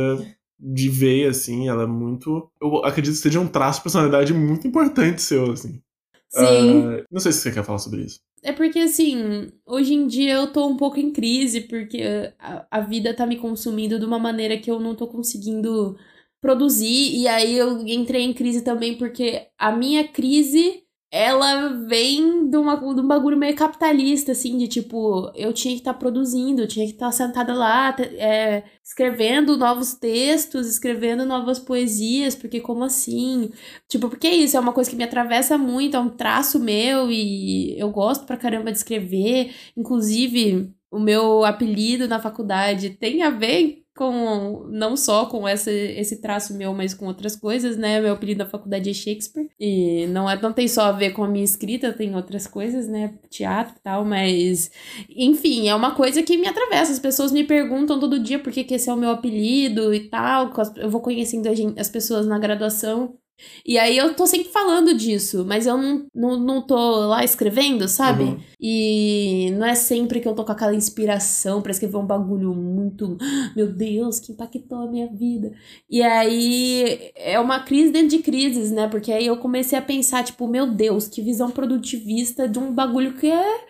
A: de veia, assim, ela é muito. Eu acredito que seja um traço de personalidade muito importante seu, assim.
B: Sim.
A: Ah, não sei se você quer falar sobre isso.
B: É porque, assim, hoje em dia eu tô um pouco em crise, porque a, a vida tá me consumindo de uma maneira que eu não tô conseguindo produzir. E aí eu entrei em crise também porque a minha crise, ela vem de, uma, de um bagulho meio capitalista, assim, de tipo, eu tinha que estar produzindo, eu tinha que estar sentada lá, é, escrevendo novos textos, escrevendo novas poesias, porque como assim? Tipo, porque é isso, é uma coisa que me atravessa muito, é um traço meu e eu gosto pra caramba de escrever. Inclusive, o meu apelido na faculdade tem a ver com não só com essa, esse traço meu, mas com outras coisas, né? Meu apelido na faculdade é Shakespeare. E não, é, não tem só a ver com a minha escrita, tem outras coisas, né? Teatro e tal, mas. Enfim, é uma coisa que me atravessa. As pessoas me perguntam todo dia por que, que esse é o meu apelido e tal. Eu vou conhecendo as pessoas na graduação. E aí eu tô sempre falando disso, mas eu não, não, não tô lá escrevendo, sabe?
A: Uhum.
B: E não é sempre que eu tô com aquela inspiração pra escrever um bagulho muito. "Ah, Meu Deus, que impactou a minha vida. E aí é uma crise dentro de crises, né? Porque aí eu comecei a pensar, tipo, meu Deus, que visão produtivista de um bagulho que é.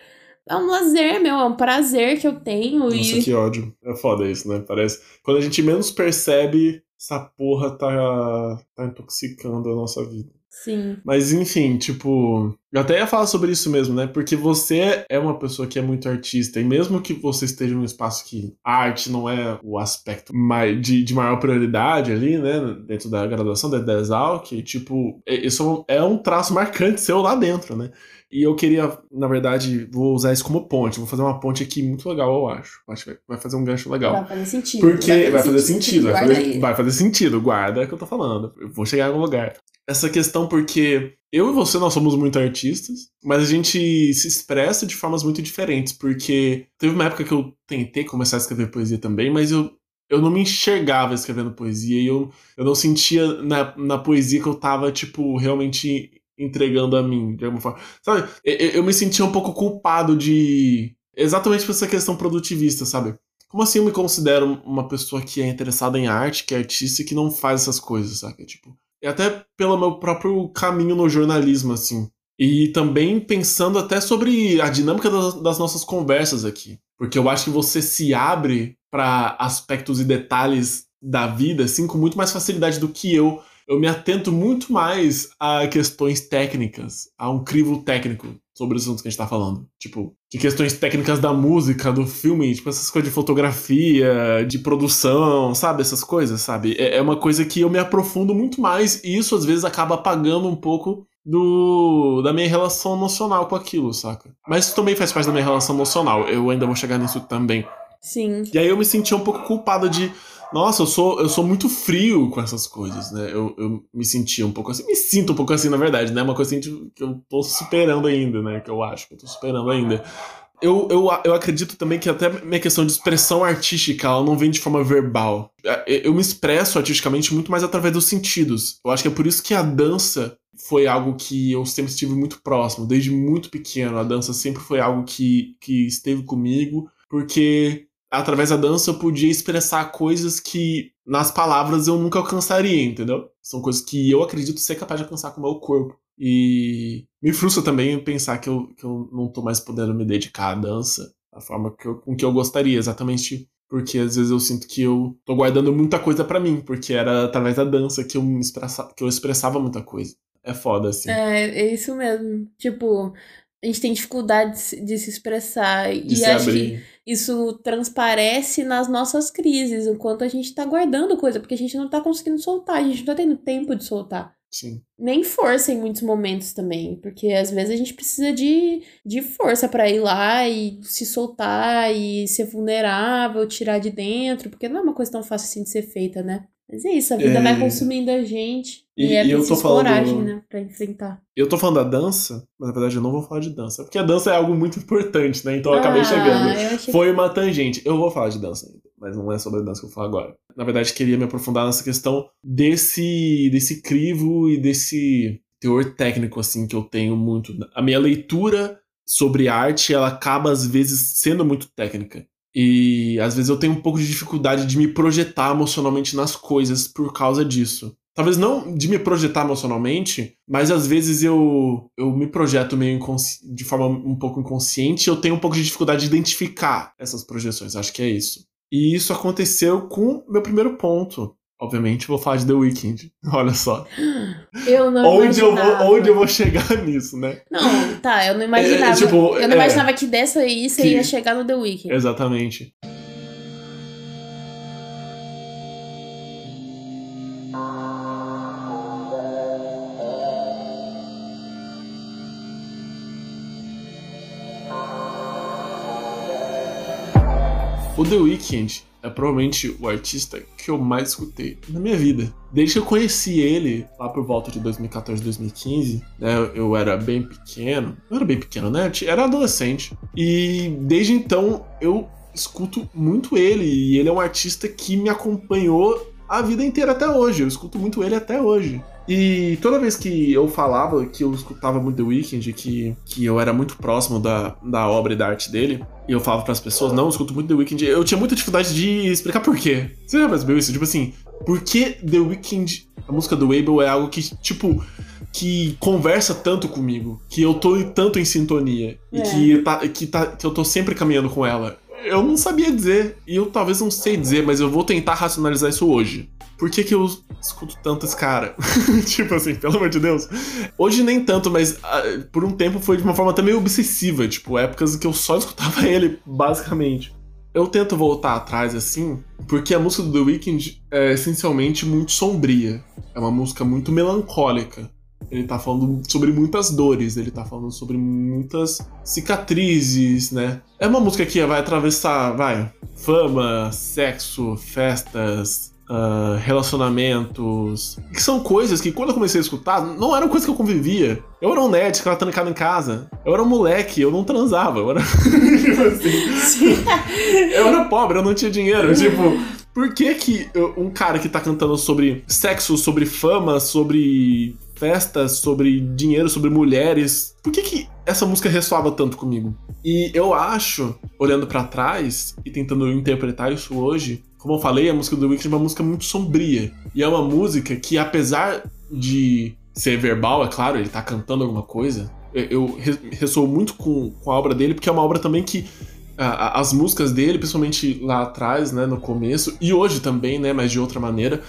B: É um lazer, meu, é um prazer que eu tenho.
A: Nossa,
B: e
A: que ódio. É foda isso, né? Parece. Quando a gente menos percebe, essa porra tá, tá intoxicando a nossa vida.
B: Sim.
A: Mas enfim, tipo. Eu até ia falar sobre isso mesmo, né? Porque você é uma pessoa que é muito artista. E mesmo que você esteja num espaço que a arte não é o aspecto de, de maior prioridade ali, né? Dentro da graduação, dentro da Exalc, tipo, isso é um traço marcante seu lá dentro, né? E eu queria, na verdade, vou usar isso como ponte. Vou fazer uma ponte aqui muito legal, eu acho. Acho que vai- vai fazer um gancho legal.
B: Vai fazer sentido.
A: Porque vai fazer sentido, vai
B: guarda
A: fazer, vai fazer sentido, guarda o que eu tô falando. Eu vou chegar em algum lugar. Essa questão porque eu e você nós somos muito artistas, mas a gente se expressa de formas muito diferentes, porque teve uma época que eu tentei começar a escrever poesia também, mas eu, eu não me enxergava escrevendo poesia e eu, eu não sentia na, na poesia que eu tava, tipo, realmente entregando a mim, de alguma forma. Sabe, eu, eu me sentia um pouco culpado de. Exatamente por essa questão produtivista, sabe? Como assim eu me considero uma pessoa que é interessada em arte, que é artista e que não faz essas coisas, sabe? Tipo, até pelo meu próprio caminho no jornalismo, assim. E também pensando até sobre a dinâmica das nossas conversas aqui. Porque eu acho que você se abre para aspectos e detalhes da vida, assim, com muito mais facilidade do que eu. Eu me atento muito mais a questões técnicas, a um crivo técnico sobre os assuntos que a gente tá falando. Tipo, de questões técnicas da música, do filme, tipo, essas coisas de fotografia, de produção, sabe? Essas coisas, sabe? É, é uma coisa que eu me aprofundo muito mais e isso às vezes acaba apagando um pouco do da minha relação emocional com aquilo, saca? Mas isso também faz parte da minha relação emocional. Eu ainda vou chegar nisso também.
B: Sim.
A: E aí eu me senti um pouco culpado de nossa, eu sou, eu sou muito frio com essas coisas, né? Eu, eu me sentia um pouco assim, me sinto um pouco assim, na verdade, né? Uma coisa assim que eu tô superando ainda, né? Que eu acho que eu tô superando ainda. Eu, eu, eu acredito também que até minha questão de expressão artística, ela não vem de forma verbal. Eu me expresso artisticamente muito mais através dos sentidos. Eu acho que é por isso que a dança foi algo que eu sempre estive muito próximo, desde muito pequeno. A dança sempre foi algo que, que esteve comigo, porque através da dança eu podia expressar coisas que nas palavras eu nunca alcançaria, entendeu? São coisas que eu acredito ser capaz de alcançar com o meu corpo. E me frustra também pensar que eu, que eu não tô mais podendo me dedicar à dança da forma que eu, com que eu gostaria, exatamente porque às vezes eu sinto que eu tô guardando muita coisa para mim, porque era através da dança que eu, expressa, que eu expressava muita coisa. É foda, assim.
B: É, é isso mesmo. Tipo, a gente tem dificuldade de se expressar.
A: De
B: e
A: se
B: acho
A: abrir.
B: que isso transparece nas nossas crises, enquanto a gente tá guardando coisa, porque a gente não tá conseguindo soltar, a gente não tá tendo tempo de soltar.
A: Sim.
B: Nem força em muitos momentos também, porque às vezes a gente precisa de, de força para ir lá e se soltar e ser vulnerável, tirar de dentro, porque não é uma coisa tão fácil assim de ser feita, né? Mas é isso, a vida
A: É.
B: vai consumindo a gente. E,
A: E-
B: é
A: e eu
B: preciso
A: tô falando-
B: coragem, né? Pra enfrentar.
A: Eu tô falando da dança, mas na verdade eu não vou falar de dança, porque a dança é algo muito importante, né? Então eu acabei
B: Ah,
A: chegando.
B: eu achei
A: Foi uma tangente. Eu vou falar de dança ainda, mas não é sobre a dança que eu vou falar agora. Na verdade, queria me aprofundar nessa questão desse, desse crivo e desse teor técnico, assim, que eu tenho muito. A minha leitura sobre arte, ela acaba, às vezes, sendo muito técnica. E às vezes eu tenho um pouco de dificuldade de me projetar emocionalmente nas coisas por causa disso. Talvez não de me projetar emocionalmente, mas às vezes eu, eu me projeto meio de forma um pouco inconsciente e eu tenho um pouco de dificuldade de identificar essas projeções. Acho que é isso. E isso aconteceu com meu primeiro ponto. Obviamente, vou falar de The Weeknd. Olha só.
B: Eu não
A: Onde eu, vou,
B: imaginava.
A: onde eu vou chegar nisso, né?
B: Não, tá, eu não imaginava.
A: É, tipo,
B: eu não
A: é.
B: imaginava que dessa aí você
A: Que-
B: ia chegar no The Weeknd.
A: Exatamente. O The Weeknd é provavelmente o artista que eu mais escutei na minha vida. Desde que eu conheci ele, lá por volta de 2014, 2015, né? Eu era bem pequeno. Eu era bem pequeno, né? Eu era adolescente. E desde então eu escuto muito ele. E ele é um artista que me acompanhou a vida inteira até hoje. Eu escuto muito ele até hoje. E toda vez que eu falava que eu escutava muito The Weeknd, que, que eu era muito próximo da, da obra e da arte dele, e eu falava pras pessoas, não, eu escuto muito The Weeknd, eu tinha muita dificuldade de explicar por quê. Você já percebeu isso? Tipo assim, por que The Weeknd, a música do Abel é algo que, tipo, que conversa tanto comigo, que eu tô tanto em sintonia, e
B: É.
A: que, tá, que, tá, que eu tô sempre caminhando com ela. Eu não sabia dizer, e eu talvez não sei dizer, mas eu vou tentar racionalizar isso hoje. Por que, que eu escuto tanto esse cara? tipo assim, pelo amor de Deus. Hoje nem tanto, mas ah, por um tempo foi de uma forma até meio obsessiva. Tipo, épocas que eu só escutava ele, basicamente. Eu tento voltar atrás assim, porque a música do The Weeknd é essencialmente muito sombria. É uma música muito melancólica. Ele tá falando sobre muitas dores, ele tá falando sobre muitas cicatrizes, né? É uma música que vai atravessar, vai, fama, sexo, festas, uh, relacionamentos. Que são coisas que, quando eu comecei a escutar, não eram coisas que eu convivia. Eu era um nerd, ficava trancado em casa. Eu era um moleque, eu não transava. Eu era. tipo assim. eu era pobre, eu não tinha dinheiro. Tipo, por que que um cara que tá cantando sobre sexo, sobre fama, sobre festas, sobre dinheiro, sobre mulheres. Por que, que essa música ressoava tanto comigo? E eu acho, olhando para trás e tentando interpretar isso hoje, como eu falei, a música do Weeknd é uma música muito sombria. E é uma música que, apesar de ser verbal, é claro, ele tá cantando alguma coisa, eu ressoo muito com, com a obra dele, porque é uma obra também que as músicas dele, principalmente lá atrás, né, no começo, e hoje também, né, mas de outra maneira,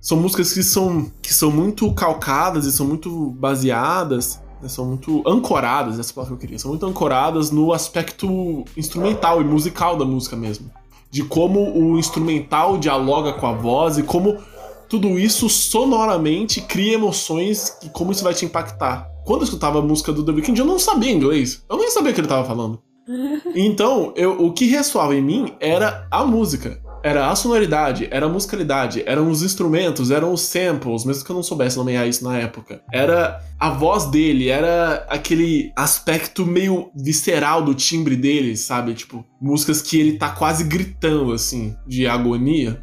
A: são músicas que são, que são muito calcadas e são muito baseadas, né, são muito ancoradas, essa palavra que eu queria, são muito ancoradas no aspecto instrumental e musical da música mesmo. De como o instrumental dialoga com a voz e como tudo isso sonoramente cria emoções e como isso vai te impactar. Quando eu escutava a música do The Weeknd, eu não sabia inglês. Eu nem sabia o que ele estava falando. Então, eu, o que ressoava em mim era a música era a sonoridade, era a musicalidade, eram os instrumentos, eram os samples, mesmo que eu não soubesse nomear isso na época. Era a voz dele, era aquele aspecto meio visceral do timbre dele, sabe? Tipo, músicas que ele tá quase gritando, assim, de agonia.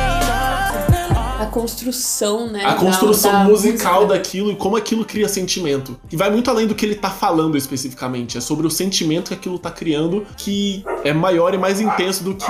B: A construção, né?
A: A construção da, musical música. daquilo e como aquilo cria sentimento. Que vai muito além do que ele tá falando especificamente. É sobre o sentimento que aquilo tá criando que é maior e mais intenso do que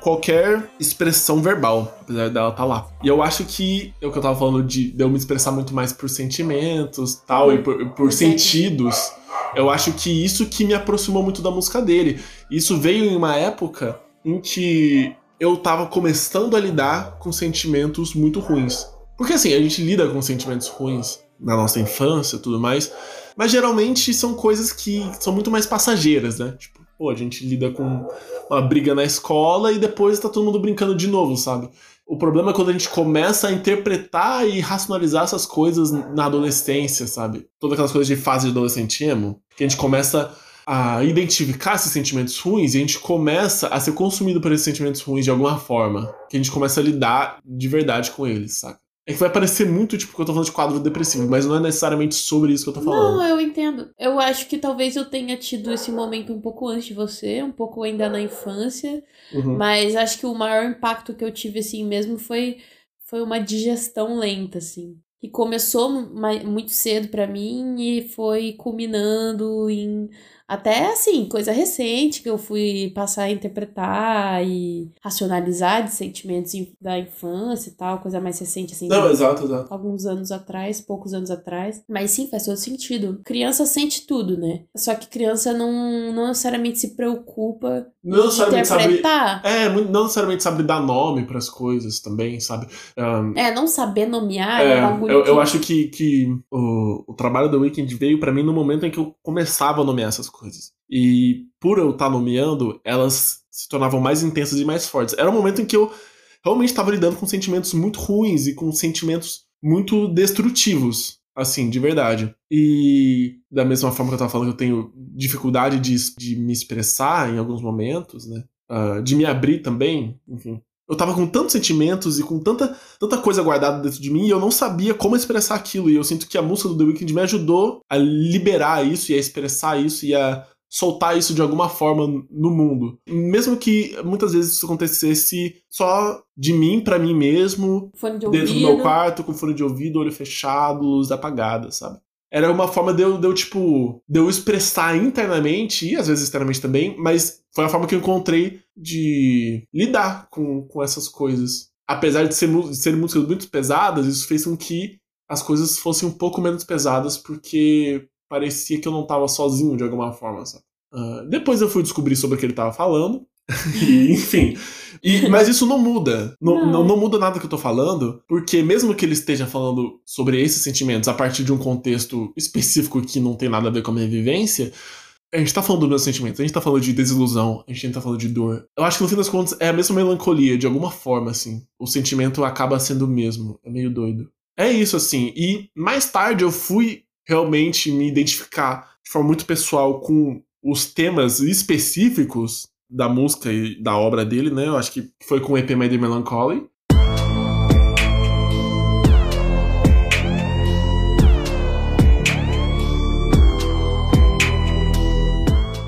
A: qualquer expressão verbal, apesar dela tá lá. E eu acho que é o que eu tava falando de, de eu me expressar muito mais por sentimentos tal, e por, por sentidos. Eu acho que isso que me aproximou muito da música dele. Isso veio em uma época em que eu tava começando a lidar com sentimentos muito ruins. Porque assim, a gente lida com sentimentos ruins na nossa infância tudo mais, mas geralmente são coisas que são muito mais passageiras, né? Tipo, pô, a gente lida com uma briga na escola e depois tá todo mundo brincando de novo, sabe? O problema é quando a gente começa a interpretar e racionalizar essas coisas na adolescência, sabe? Todas aquelas coisas de fase de adolescente que a gente começa a identificar esses sentimentos ruins e a gente começa a ser consumido por esses sentimentos ruins de alguma forma. Que a gente começa a lidar de verdade com eles, saca? É que vai parecer muito tipo que eu tô falando de quadro depressivo, mas não é necessariamente sobre isso que eu tô falando.
B: Não, eu entendo. Eu acho que talvez eu tenha tido esse momento um pouco antes de você, um pouco ainda na infância, uhum. mas acho que o maior impacto que eu tive assim mesmo foi foi uma digestão lenta assim, que começou muito cedo para mim e foi culminando em até assim, coisa recente que eu fui passar a interpretar e racionalizar de sentimentos da infância e tal, coisa mais recente assim.
A: Não, exato, exato.
B: Alguns anos atrás, poucos anos atrás. Mas sim, faz todo sentido. Criança sente tudo, né? Só que criança não, não necessariamente se preocupa não necessariamente interpretar.
A: Sabe, é, não necessariamente sabe dar nome para as coisas também, sabe?
B: Um, é, não saber nomear é, é
A: um eu, eu acho que, que o, o trabalho do Weekend veio para mim no momento em que eu começava a nomear essas coisas coisas. E por eu estar tá nomeando, elas se tornavam mais intensas e mais fortes. Era um momento em que eu realmente estava lidando com sentimentos muito ruins e com sentimentos muito destrutivos, assim, de verdade. E da mesma forma que eu estava falando que eu tenho dificuldade de, de me expressar em alguns momentos, né? Uh, de me abrir também, enfim. Eu tava com tantos sentimentos e com tanta, tanta coisa guardada dentro de mim e eu não sabia como expressar aquilo. E eu sinto que a música do The Weeknd me ajudou a liberar isso e a expressar isso e a soltar isso de alguma forma no mundo. Mesmo que muitas vezes isso acontecesse só de mim para mim mesmo,
B: de
A: dentro do meu quarto, com fone de ouvido, olho fechado, luz apagada, sabe? Era uma forma de eu, de eu, tipo, de eu expressar internamente, e às vezes externamente também, mas foi a forma que eu encontrei de lidar com, com essas coisas. Apesar de, ser, de serem músicas muito pesadas, isso fez com que as coisas fossem um pouco menos pesadas, porque parecia que eu não estava sozinho de alguma forma, sabe? Uh, depois eu fui descobrir sobre o que ele estava falando, e, enfim. E, mas isso não muda. Não, não. não, muda nada que eu tô falando, porque mesmo que ele esteja falando sobre esses sentimentos a partir de um contexto específico que não tem nada a ver com a minha vivência, a gente tá falando dos meus sentimentos, a gente tá falando de desilusão, a gente tá falando de dor. Eu acho que no fim das contas é a mesma melancolia, de alguma forma, assim. O sentimento acaba sendo o mesmo. É meio doido. É isso, assim. E mais tarde eu fui realmente me identificar de forma muito pessoal com os temas específicos da música e da obra dele, né? Eu acho que foi com o EP My Dear Melancholy.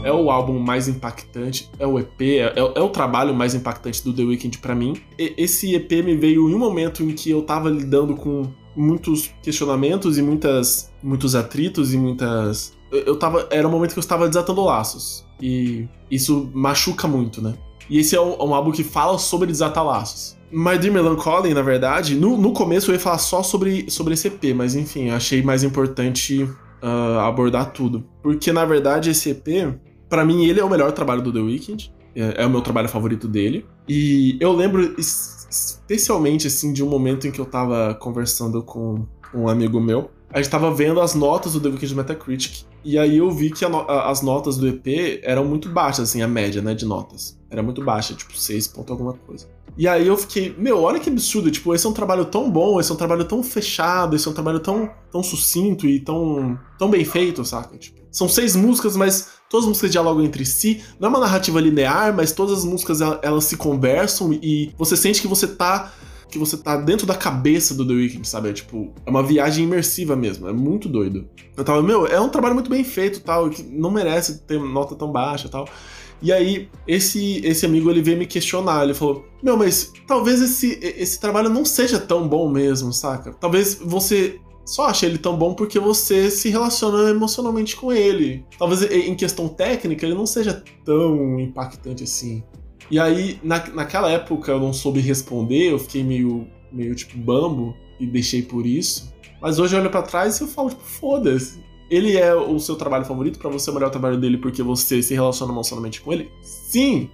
A: É o álbum mais impactante, é o EP, é, é o trabalho mais impactante do The Weeknd para mim. E, esse EP me veio em um momento em que eu tava lidando com muitos questionamentos e muitas, muitos atritos e muitas. Eu, tava. Era um momento que eu estava desatando laços. E isso machuca muito, né? E esse é um, um álbum que fala sobre desatar laços. My Dear Melancholy, na verdade, no, no começo eu ia falar só sobre, sobre esse EP, mas enfim, achei mais importante uh, abordar tudo. Porque, na verdade, esse EP para mim, ele é o melhor trabalho do The Weeknd. É, é, o meu trabalho favorito dele. E eu lembro especialmente, assim, de um momento em que eu tava conversando com um amigo meu. A gente tava vendo as notas do The Weeknd Metacritic. E aí eu vi que no as notas do EP eram muito baixas, assim, a média, né, de notas. Era muito baixa, tipo 6 ponto alguma coisa. E aí eu fiquei, meu, olha que absurdo, tipo, esse é um trabalho tão bom, esse é um trabalho tão fechado, esse é um trabalho tão, tão sucinto e tão, tão bem feito, saca? Tipo, são seis músicas, mas todas as músicas dialogam entre si. Não é uma narrativa linear, mas todas as músicas elas se conversam e você sente que você tá que você tá dentro da cabeça do The Weeknd, sabe? É tipo, é uma viagem imersiva mesmo, é muito doido. Eu tava, meu, é um trabalho muito bem feito, tal, que não merece ter nota tão baixa, tal. E aí, esse, esse amigo ele veio me questionar. Ele falou: Meu, mas talvez esse, esse trabalho não seja tão bom mesmo, saca? Talvez você só acha ele tão bom porque você se relaciona emocionalmente com ele. Talvez em questão técnica ele não seja tão impactante assim. E aí, na, naquela época eu não soube responder, eu fiquei meio, meio tipo bambo e deixei por isso. Mas hoje eu olho para trás e eu falo, tipo, foda-se. Ele é o seu trabalho favorito, para você é o melhor trabalho dele porque você se relaciona emocionalmente com ele? Sim!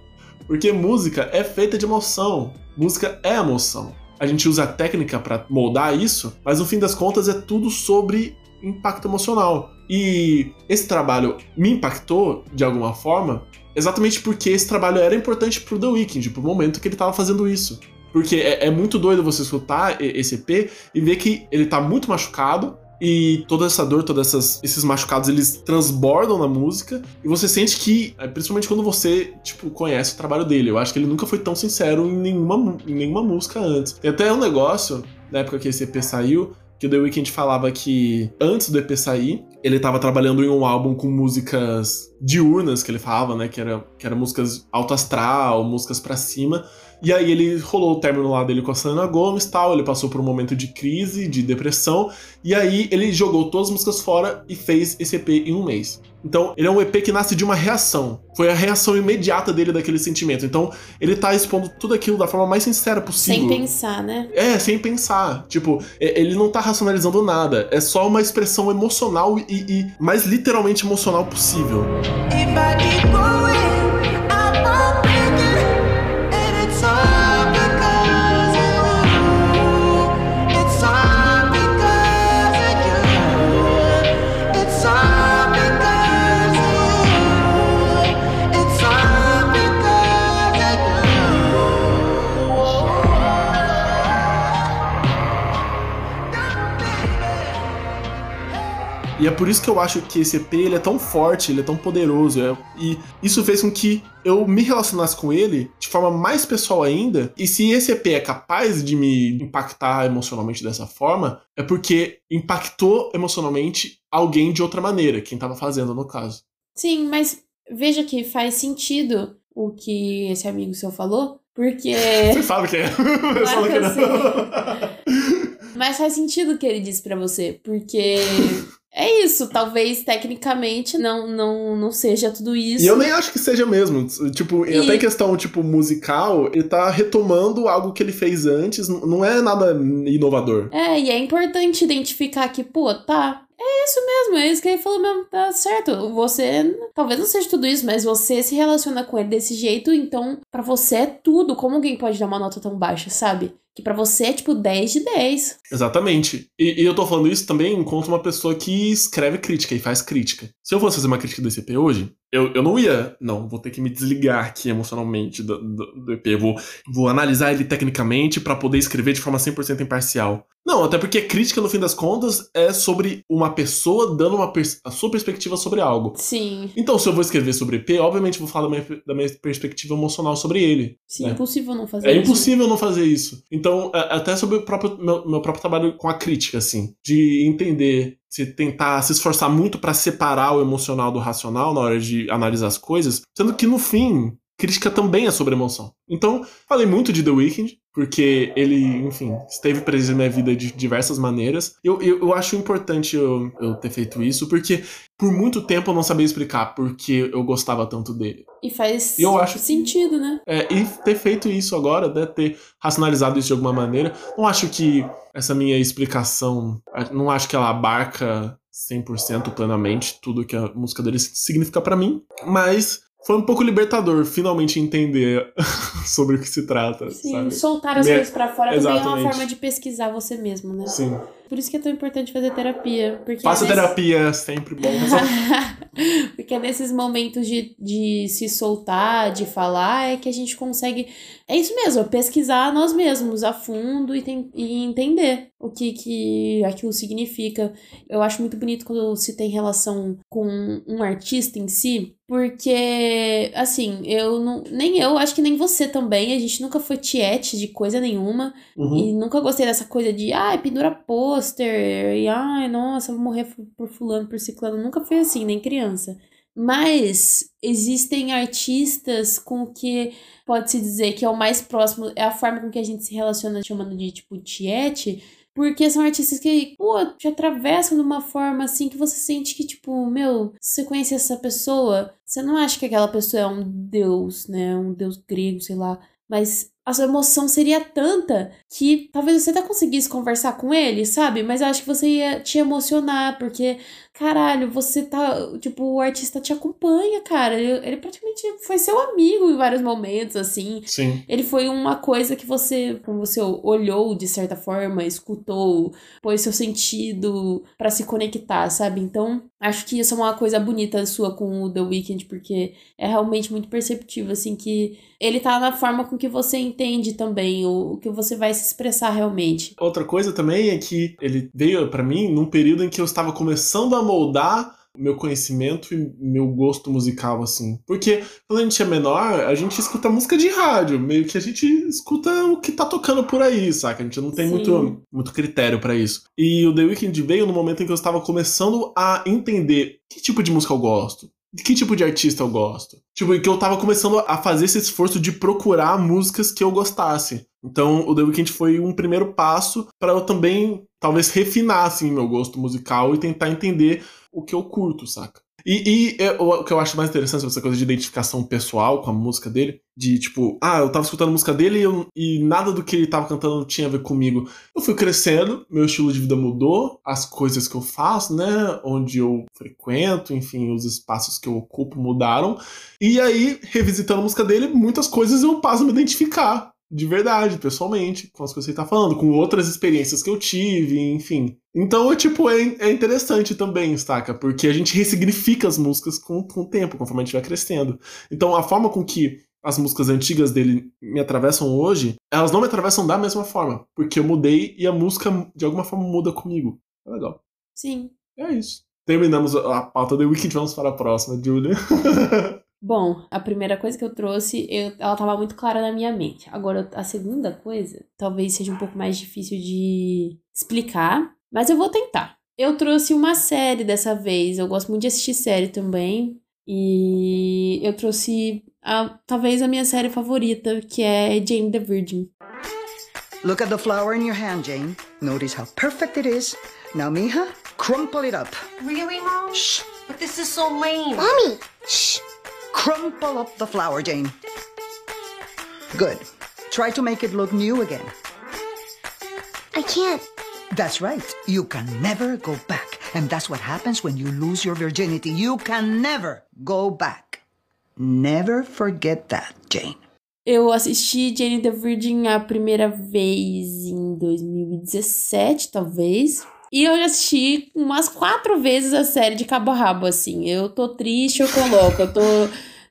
A: Porque música é feita de emoção. Música é emoção a gente usa a técnica para moldar isso, mas no fim das contas é tudo sobre impacto emocional. E esse trabalho me impactou de alguma forma, exatamente porque esse trabalho era importante pro The Weeknd, pro momento que ele tava fazendo isso. Porque é, é muito doido você escutar esse EP e ver que ele tá muito machucado, e toda essa dor, todos esses machucados, eles transbordam na música. E você sente que, é, principalmente quando você, tipo, conhece o trabalho dele. Eu acho que ele nunca foi tão sincero em nenhuma, em nenhuma música antes. Tem até um negócio, na época que esse EP saiu, que o The Weeknd falava que antes do EP sair, ele estava trabalhando em um álbum com músicas diurnas, que ele falava, né? Que era, que era músicas alto astral, músicas para cima. E aí ele rolou o término lá dele com a Selena Gomes tal, ele passou por um momento de crise, de depressão, e aí ele jogou todas as músicas fora e fez esse EP em um mês. Então, ele é um EP que nasce de uma reação. Foi a reação imediata dele daquele sentimento. Então, ele tá expondo tudo aquilo da forma mais sincera possível.
B: Sem pensar, né?
A: É, sem pensar. Tipo, ele não tá racionalizando nada. É só uma expressão emocional e, e mais literalmente emocional possível. If E é por isso que eu acho que esse EP ele é tão forte, ele é tão poderoso. É, e isso fez com que eu me relacionasse com ele de forma mais pessoal ainda. E se esse EP é capaz de me impactar emocionalmente dessa forma, é porque impactou emocionalmente alguém de outra maneira, quem estava fazendo no caso.
B: Sim, mas veja que faz sentido o que esse amigo seu falou, porque.
A: Você sabe que é. Claro que eu
B: sei. Mas faz sentido o que ele disse para você, porque é isso, talvez tecnicamente não, não, não seja tudo isso.
A: E eu nem acho que seja mesmo. Tipo, e... até em questão, tipo, musical, ele tá retomando algo que ele fez antes, não é nada inovador.
B: É, e é importante identificar que, pô, tá, é isso mesmo, é isso que ele falou mesmo, tá certo. Você, talvez não seja tudo isso, mas você se relaciona com ele desse jeito, então para você é tudo. Como alguém pode dar uma nota tão baixa, sabe? Que para você é tipo 10 de 10.
A: Exatamente. E, e, eu tô falando isso também enquanto uma pessoa que escreve crítica e faz crítica. Se eu fosse fazer uma crítica desse EP hoje, eu, eu não ia, não, vou ter que me desligar aqui emocionalmente do, do, do EP. Vou, vou analisar ele tecnicamente para poder escrever de forma 100% imparcial. Não, até porque crítica, no fim das contas, é sobre uma pessoa dando uma a sua perspectiva sobre algo.
B: Sim.
A: Então, se eu vou escrever sobre EP, obviamente vou falar da minha, da minha perspectiva emocional sobre ele.
B: Sim,
A: né?
B: é impossível não fazer
A: É
B: isso.
A: impossível não fazer isso. Então, é- até sobre o próprio, meu, meu próprio trabalho com a crítica, assim, de entender, se tentar se esforçar muito pra separar o emocional do racional na hora de analisar as coisas, sendo que no fim, crítica também é sobre emoção. Então, falei muito de The Weeknd, porque ele, enfim, esteve presente na minha vida de diversas maneiras. Eu, eu, eu acho importante eu, eu ter feito isso, porque por muito tempo eu não sabia explicar porque eu gostava tanto dele.
B: E faz
A: Eu acho-
B: sentido, né?
A: É, e ter feito isso agora, né, ter racionalizado isso de alguma maneira, não acho que essa minha explicação, não acho que ela abarca 100% plenamente tudo que a música dele significa pra mim, mas foi um pouco libertador finalmente entender sobre o que se trata,
B: Sim,
A: sabe?
B: soltar as
A: Me-
B: coisas pra fora também é uma
A: Exatamente.
B: forma de pesquisar você mesmo, né?
A: Sim.
B: Por isso que é tão importante fazer terapia. Porque
A: Faça
B: é nesse-
A: terapia, é sempre bom.
B: Porque é nesses momentos de, de se soltar, de falar, é que a gente consegue. É isso mesmo, pesquisar nós mesmos a fundo e, tem- e entender o que, que aquilo significa. Eu acho muito bonito quando se tem relação com um artista em si, porque, assim, eu não. Nem eu, acho que nem você também, a gente nunca foi tiete de coisa nenhuma.
A: Uhum.
B: E nunca gostei dessa coisa de, ai, pendura pôster, e ai, nossa, vou morrer por fulano, por ciclano. Nunca foi assim, nem criança. Mas existem artistas com que pode-se dizer que é o mais próximo, é a forma com que a gente se relaciona chamando de, tipo, tiete, porque são artistas que, pô, te atravessam de uma forma assim que você sente que, tipo, meu, se você conhece essa pessoa, você não acha que aquela pessoa é um deus, né? Um deus grego, sei lá. Mas a sua emoção seria tanta que talvez você até conseguisse conversar com ele, sabe? Mas eu acho que você ia te emocionar, porque, caralho, você tá. Tipo, o artista te acompanha, cara. Ele, ele praticamente foi seu amigo em vários momentos, assim.
A: Sim.
B: Ele foi uma coisa que você, como você olhou de certa forma, escutou, pôs seu sentido pra se conectar, sabe? Então, acho que isso é uma coisa bonita sua com o The Weeknd, porque é realmente muito perceptível, assim, que ele tá na forma com que você entende também o, o que você vai se expressar realmente.
A: Outra coisa também é que ele veio pra mim num período em que eu estava começando a moldar meu conhecimento e meu gosto musical, assim. Porque quando a gente é menor, a gente escuta música de rádio, meio que a gente escuta o que tá tocando por aí, saca? A gente não tem
B: Sim.
A: muito, muito critério pra isso. E o The Weeknd veio no momento em que eu estava começando a entender que tipo de música eu gosto. De que tipo de artista eu gosto? Tipo, que eu tava começando a fazer esse esforço de procurar músicas que eu gostasse. Então, o The Weeknd foi um primeiro passo para eu também, talvez, refinar, assim, meu gosto musical e tentar entender o que eu curto, saca? E, e é, o, o que eu acho mais interessante essa coisa de identificação pessoal com a música dele, de tipo, ah, eu tava escutando a música dele e, eu- e nada do que ele tava cantando tinha a ver comigo. Eu fui crescendo, meu estilo de vida mudou, as coisas que eu faço, né, onde eu frequento, enfim, os espaços que eu ocupo mudaram. E aí, revisitando a música dele, muitas coisas eu passo a me identificar. De verdade, pessoalmente, com as coisas que ele tá falando, com outras experiências que eu tive, enfim. Então, é, tipo, é, é interessante também, saca? Porque a gente ressignifica as músicas com, com o tempo, conforme a gente vai crescendo. Então, a forma com que as músicas antigas dele me atravessam hoje, elas não me atravessam da mesma forma. Porque eu mudei e a música, de alguma forma, muda comigo. É legal.
B: Sim.
A: É isso. Terminamos a pauta do Weekend, vamos para a próxima, Julia.
B: Bom, a primeira coisa que eu trouxe, eu, ela tava muito clara na minha mente. Agora, a segunda coisa, talvez seja um pouco mais difícil de explicar, mas eu vou tentar. Eu trouxe uma série dessa vez. Eu gosto muito de assistir série também. E eu trouxe a, talvez a minha série favorita, que é Jane the Virgin.
D: Look at the flower in your hand, Jane. Notice how perfect it is. Now, Mija, crumple it up.
E: Really, Mom?
D: Shh.
E: But this is so lame.
F: Mommy! Shh!
D: Crumple up the flower, Jane. Good. Try to make it look new again.
F: I can't.
D: That's right. You can never go back. And that's what happens when you lose your virginity. You can never go back. Never forget that, Jane.
B: Eu assisti Jane the Virgin a primeira vez em 2017, talvez. E eu já assisti umas quatro vezes a série de cabo a rabo, assim. Eu tô triste, eu coloco. Eu tô,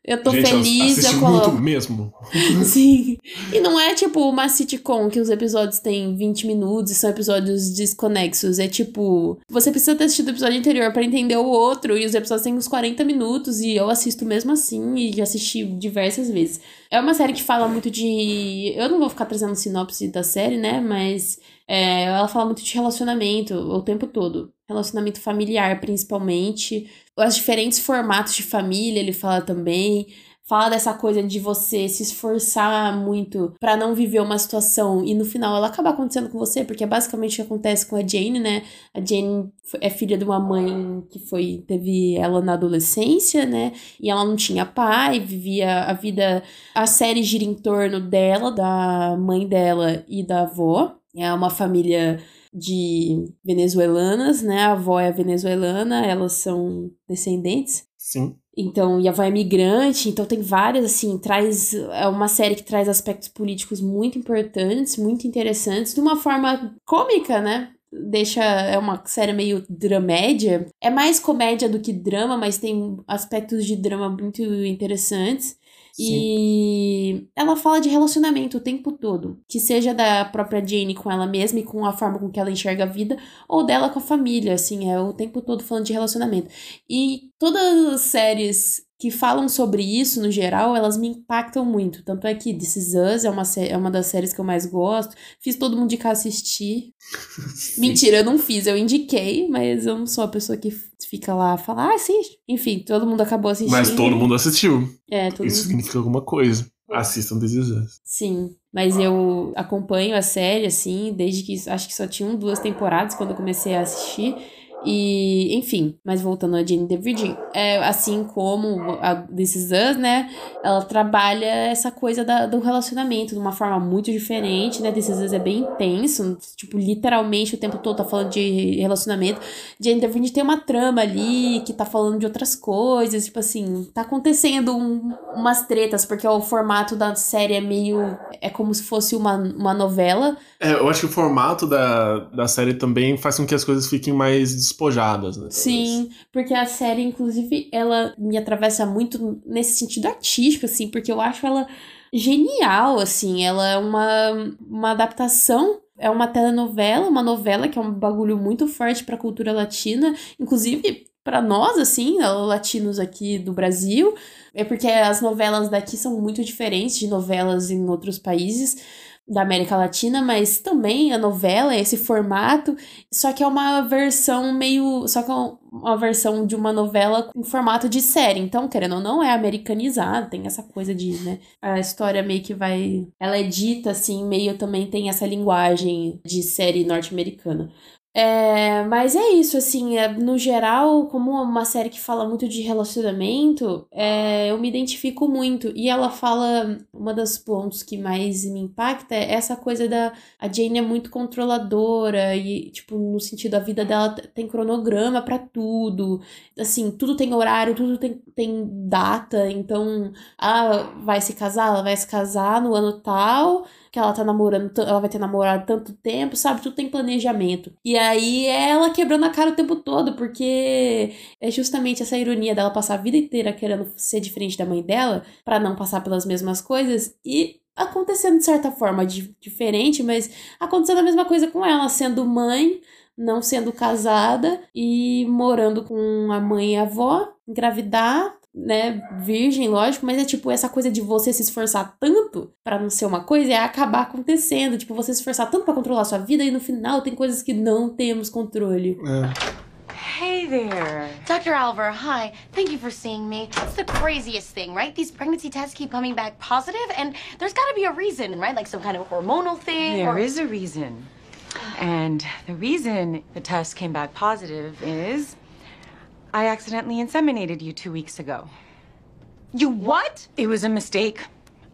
B: eu tô
A: Gente,
B: feliz, eu
A: muito
B: coloco.
A: mesmo.
B: Sim. E não é tipo uma sitcom que os episódios têm 20 minutos e são episódios desconexos. É tipo, você precisa ter assistido o episódio anterior pra entender o outro e os episódios têm uns 40 minutos e eu assisto mesmo assim e já assisti diversas vezes. É uma série que fala muito de. Eu não vou ficar trazendo sinopse da série, né? Mas é, ela fala muito de relacionamento o tempo todo. Relacionamento familiar, principalmente. Os diferentes formatos de família, ele fala também. Fala dessa coisa de você se esforçar muito pra não viver uma situação e no final ela acaba acontecendo com você, porque é basicamente o que acontece com a Jane, né? A Jane é filha de uma mãe que foi teve ela na adolescência, né? E ela não tinha pai, vivia a vida. A série gira em torno dela, da mãe dela e da avó. É uma família de venezuelanas, né? A avó é venezuelana, elas são descendentes.
A: Sim.
B: Então, e a avó é migrante, então tem várias, assim, traz. É uma série que traz aspectos políticos muito importantes, muito interessantes, de uma forma cômica, né? Deixa. É uma série meio dramédia. É mais comédia do que drama, mas tem aspectos de drama muito interessantes. E ela fala de relacionamento o tempo todo. Que seja da própria Jane com ela mesma e com a forma com que ela enxerga a vida, ou dela com a família, assim, é o tempo todo falando de relacionamento. E todas as séries que falam sobre isso, no geral, elas me impactam muito. Tanto é que This Is Us é uma, é uma das séries que eu mais gosto. Fiz todo mundo indicar assistir. Mentira, eu não fiz, eu indiquei, mas eu não sou a pessoa que fica lá falar, ah, assiste. Enfim, todo mundo acabou assistindo.
A: Mas todo mundo assistiu.
B: É, todo
A: Isso
B: mundo.
A: significa alguma coisa. Assistam This Is Us.
B: Sim, mas eu acompanho a série, assim, desde que acho que só tinham duas temporadas quando eu comecei a assistir. E, enfim, mas voltando a Jane the Virgin, é, assim como a This Is Us, né? Ela trabalha essa coisa da- do relacionamento de uma forma muito diferente, né? This Is Us é bem intenso, tipo, literalmente o tempo todo tá falando de relacionamento. Jane the Virgin tem uma trama ali que tá falando de outras coisas, tipo assim, tá acontecendo um- umas tretas, porque o formato da série é meio. É como se fosse uma, uma novela.
A: É, eu acho que o formato da, da série também faz com que as coisas fiquem mais despojadas, né?
B: Sim, porque a série, inclusive, ela me atravessa muito nesse sentido artístico, assim, porque eu acho ela genial, assim. Ela é uma, uma adaptação. É uma telenovela, uma novela que é um bagulho muito forte pra cultura latina, inclusive pra nós, assim, latinos aqui do Brasil. É porque as novelas daqui são muito diferentes de novelas em outros países da América Latina, mas também a novela esse formato, só que é uma versão meio. Só que é uma versão de uma novela em formato de série. Então, querendo ou não, é americanizado, tem essa coisa de, né? A história meio que vai. Ela é dita assim, meio também tem essa linguagem de série norte-americana. É, mas é isso, assim, é, no geral, como é uma série que fala muito de relacionamento, é, eu me identifico muito. E ela fala, uma dos pontos que mais me impacta é essa coisa da. A Jane é muito controladora, e, tipo, no sentido, a vida dela tem cronograma pra tudo. Assim, tudo tem horário, tudo tem, tem data. Então, ah, vai se casar, ela vai se casar no ano tal que ela tá namorando, ela vai ter namorado tanto tempo, sabe? Tudo tem planejamento. E aí é ela quebrando a cara o tempo todo, porque é justamente essa ironia dela passar a vida inteira querendo ser diferente da mãe dela, pra não passar pelas mesmas coisas e acontecendo de certa forma di- diferente, mas acontecendo a mesma coisa com ela, sendo mãe, não sendo casada e morando com a mãe e a avó, engravidar, né, virgem, lógico, mas é tipo essa coisa de você se esforçar tanto pra não ser uma coisa e acabar acontecendo, tipo você se esforçar tanto pra controlar a sua vida e no final tem coisas que não temos controle.
G: Hey there.
E: Dr. Alver, hi. Thank you for seeing me. It's the craziest thing, right? These pregnancy tests keep coming back positive, and there's got to be a reason, right? Like some kind of hormonal thing.
G: There
E: or...
G: is a reason. And the reason the test came back positive is I accidentally inseminated you two weeks ago.
E: You what?
G: It was a mistake.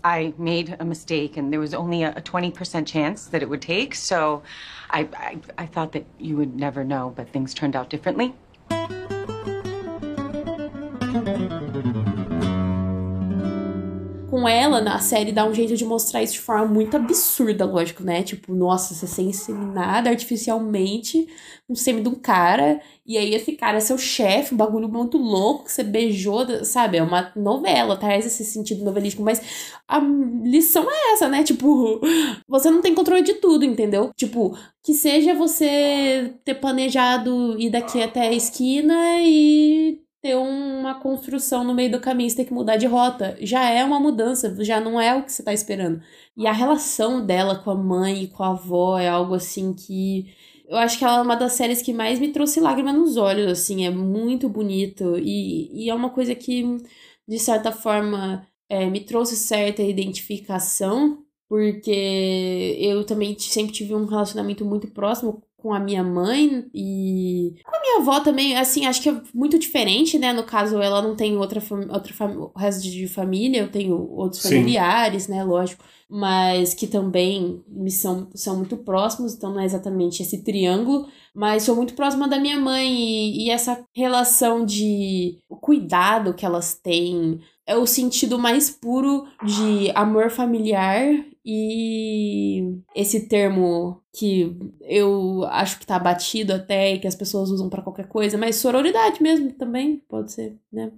G: I made a mistake, and there was only a, a 20% chance that it would take, so I, I, I thought that you would never know, but things turned out differently.
B: Com ela, na série, dá um jeito de mostrar isso de forma muito absurda, lógico, né? Tipo, nossa, você ser inseminada artificialmente um sêmen de um cara, e aí esse cara é seu chefe, um bagulho muito louco, que você beijou, sabe? É uma novela, traz esse sentido novelístico, mas a lição é essa, né? Tipo, você não tem controle de tudo, entendeu? Tipo, que seja você ter planejado ir daqui até a esquina e ter uma construção no meio do caminho, você ter que mudar de rota. Já é uma mudança, já não é o que você tá esperando. E a relação dela com a mãe e com a avó é algo assim que. Eu acho que ela é uma das séries que mais me trouxe lágrima nos olhos, assim, é muito bonito. E, e é uma coisa que, de certa forma, é, me trouxe certa identificação, porque eu também sempre tive um relacionamento muito próximo com a minha mãe e com a minha avó também, assim, acho que é muito diferente, né? No caso, ela não tem outra, outra o resto de família, eu tenho outros
A: Sim.
B: familiares, né? Lógico, mas que também me são, são muito próximos, então não é exatamente esse triângulo, mas sou muito próxima da minha mãe e, e essa relação de cuidado que elas têm é o sentido mais puro de amor familiar e esse termo que eu acho que tá batido até e que as pessoas usam pra qualquer coisa, mas sororidade mesmo também pode ser, né?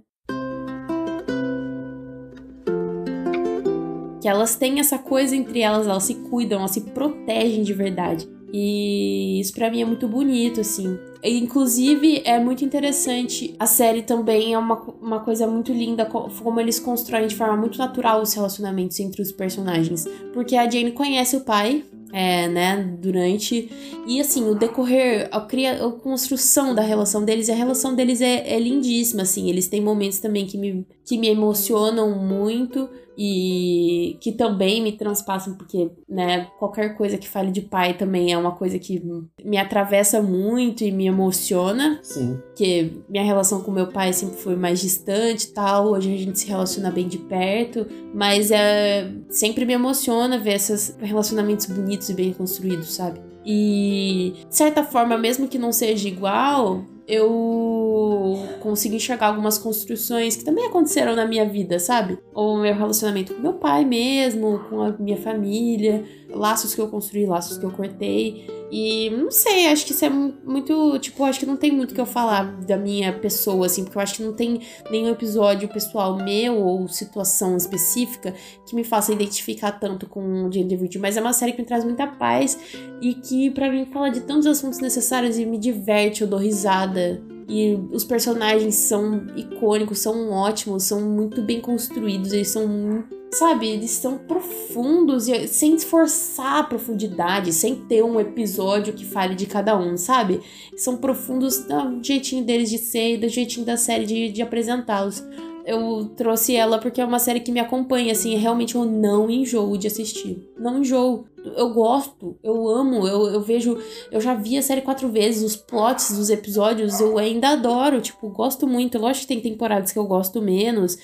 B: Que elas têm essa coisa entre elas, elas se cuidam, elas se protegem de verdade. E isso pra mim é muito bonito, assim. Inclusive, é muito interessante. A série também é uma, uma coisa muito linda, co- como eles constroem de forma muito natural os relacionamentos entre os personagens. Porque a Jane conhece o pai, é, né, durante. E assim, o decorrer, a, cria, a construção da relação deles, a relação deles é, é lindíssima, assim. Eles têm momentos também que me, que me emocionam muito e que também me transpassam, porque, né, qualquer coisa que fale de pai também é uma coisa que me atravessa muito e me emociona,
A: Sim.
B: porque minha relação com meu pai sempre foi mais distante e tal, hoje a gente se relaciona bem de perto, mas é, sempre me emociona ver esses relacionamentos bonitos e bem construídos, sabe? E, de certa forma, mesmo que não seja igual, eu consigo enxergar algumas construções que também aconteceram na minha vida, sabe? Ou meu relacionamento com meu pai mesmo, com a minha família, laços que eu construí, laços que eu cortei. E não sei, acho que isso é mu- muito. Tipo, acho que não tem muito que eu falar da minha pessoa, assim, porque eu acho que não tem nenhum episódio pessoal meu ou situação específica que me faça identificar tanto com o the Virgin, mas é uma série que me traz muita paz e que pra mim fala de tantos assuntos necessários e me diverte, eu dou risada. E os personagens são icônicos, são ótimos, são muito bem construídos, eles são muito. Sabe, eles são profundos e sem esforçar a profundidade, sem ter um episódio que fale de cada um, sabe? São profundos do jeitinho deles de ser do jeitinho da série de, de apresentá-los. Eu trouxe ela porque é uma série que me acompanha, assim, realmente eu não enjoo de assistir. Não enjoo. Eu gosto, eu amo, eu, eu vejo. Eu já vi a série quatro vezes, os plots dos episódios eu ainda adoro, tipo, gosto muito. Lógico que tem temporadas que eu gosto menos,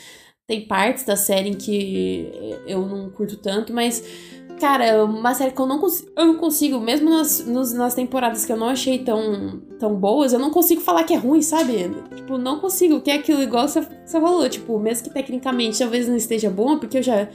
B: tem partes da série em que eu não curto tanto, mas. Cara, é uma série que eu não consigo. Eu não consigo, mesmo nas, nos- nas temporadas que eu não achei tão, tão boas, eu não consigo falar que é ruim, sabe? Tipo, não consigo, que é aquilo igual você, você falou, tipo, mesmo que tecnicamente talvez não esteja bom, porque eu já,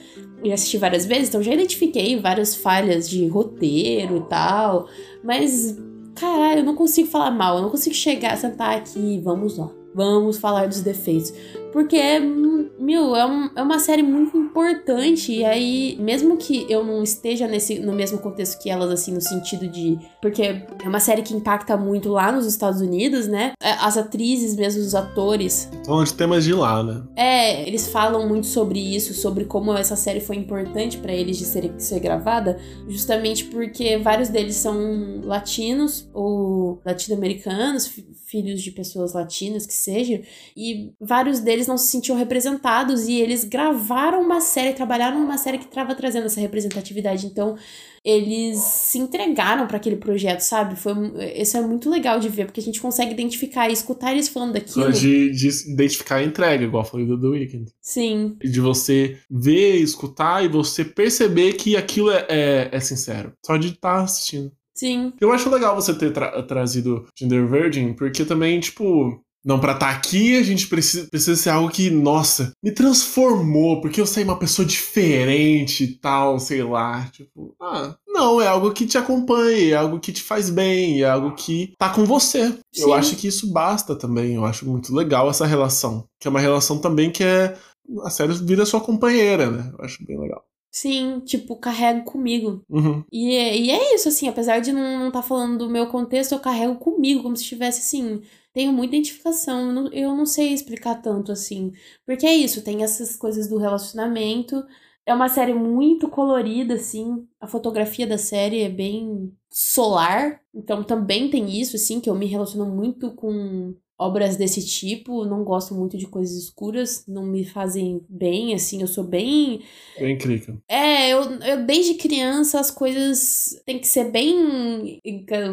B: já assisti várias vezes, então já identifiquei várias falhas de roteiro e tal. Mas, caralho, eu não consigo falar mal, eu não consigo chegar, sentar aqui, vamos lá. Vamos falar dos defeitos. Porque, hum, meu, é, um- é uma série muito importante. E aí, mesmo que eu não esteja nesse, no mesmo contexto que elas, assim, no sentido de. Porque é uma série que impacta muito lá nos Estados Unidos, né? É, As atrizes, mesmo os atores,
A: Então, de temas de lá, né?
B: é, eles falam muito sobre isso, sobre como essa série foi importante pra eles de ser, ser gravada, justamente porque vários deles são latinos ou latino-americanos, fi- filhos de pessoas latinas que sejam, e vários deles não se sentiam representados e eles gravaram uma série, trabalharam numa série que estava trazendo essa representatividade. Então, eles se entregaram para aquele projeto, sabe? Foi, isso é muito legal de ver, porque a gente consegue identificar e escutar eles falando daquilo.
A: De, de identificar a entrega, igual eu falei do The Weeknd.
B: Sim,
A: E de você ver, escutar e você perceber que aquilo é, é, é sincero. Só de estar assistindo.
B: sim.
A: Eu acho legal você ter tra- trazido Gender Virgin, porque também, tipo, Não, pra estar aqui a gente precisa, precisa ser algo que, nossa, me transformou, porque eu saí uma pessoa diferente e tal, sei lá. Tipo, ah, não, é algo que te acompanha, é algo que te faz bem, é algo que tá com você.
B: Sim.
A: Eu acho que isso basta também. Eu acho muito legal essa relação. Que é uma relação também que é. A série vira sua companheira, né? Eu acho bem legal.
B: Sim, tipo, carrego comigo.
A: Uhum.
B: E é, e é isso, assim, apesar de não estar falando do meu contexto, eu carrego comigo, como se estivesse assim. Tenho muita identificação, eu não, sei explicar tanto assim. Porque é isso, tem essas coisas do relacionamento. É uma série muito colorida, assim. A fotografia da série é bem solar. Então também tem isso, assim, que eu me relaciono muito com obras desse tipo. Não gosto muito de coisas escuras, não me fazem bem, assim. Eu sou bem
A: Bem incrível.
B: é, eu, eu desde criança as coisas têm que ser bem,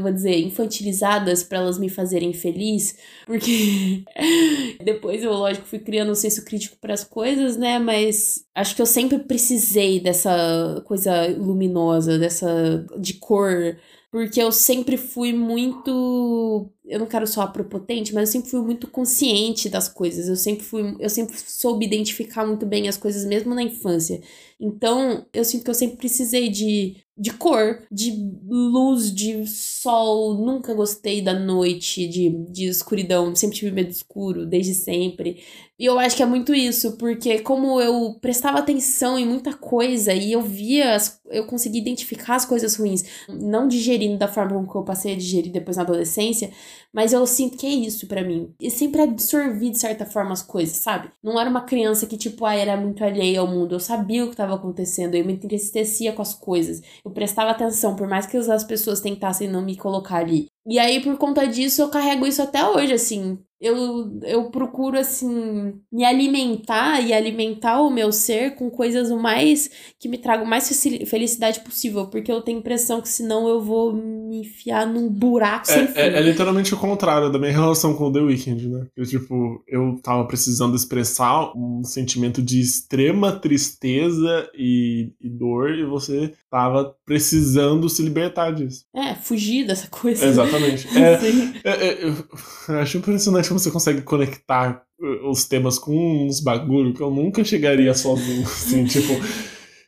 B: vou dizer, infantilizadas pra elas me fazerem feliz, porque depois eu, lógico, fui criando um senso crítico para as coisas, né? Mas acho que eu sempre precisei dessa coisa luminosa, dessa de cor, porque eu sempre fui muito, eu não quero soar prepotente, mas eu sempre fui muito consciente das coisas. Eu sempre fui, eu sempre soube identificar muito bem as coisas mesmo na infância. Então, eu sinto que eu sempre precisei de, de cor, de luz, de sol. Nunca gostei da noite, de, de escuridão. Sempre tive medo do escuro, desde sempre. E eu acho que é muito isso, porque como eu prestava atenção em muita coisa e eu via, as, eu conseguia identificar as coisas ruins, não digerindo da forma como eu passei a digerir depois na adolescência, mas eu sinto que é isso pra mim. E sempre absorvi de certa forma as coisas, sabe? Não era uma criança que, tipo, ah, era muito alheia ao mundo. Eu sabia o que estava acontecendo, eu me entristecia com as coisas. Eu prestava atenção, por mais que as pessoas tentassem não me colocar ali. E aí, por conta disso, eu carrego isso até hoje, assim. Eu, eu procuro, assim, me alimentar e alimentar o meu ser com coisas o mais. que me tragam mais felicidade possível. Porque eu tenho a impressão que senão eu vou me enfiar num buraco sem fim.
A: É, é, é literalmente o contrário da minha relação com o The Weeknd, né? Eu, tipo, eu tava precisando expressar um sentimento de extrema tristeza e, e dor, e você tava precisando se libertar disso.
B: É, fugir dessa coisa.
A: Exatamente. É, é, é, eu acho impressionante como você consegue conectar uh, os temas com uns bagulho que eu nunca chegaria sozinho, assim, tipo.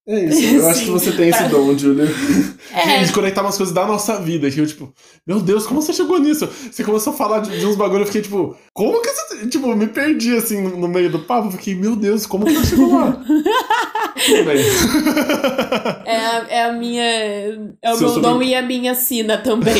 A: É isso, eu acho que
B: Sim.
A: você tem esse dom, Julia.
B: É.
A: De conectar umas coisas da nossa vida, que eu, tipo, meu Deus, como você chegou nisso? Você começou a falar de, de uns bagulho, eu fiquei, tipo, como que você. Tipo, me perdi assim no, no meio do papo, eu fiquei, meu Deus, como que você chegou lá? Tudo bem.
B: É a, é a minha. É o
A: Seu
B: meu dom e a minha sina também.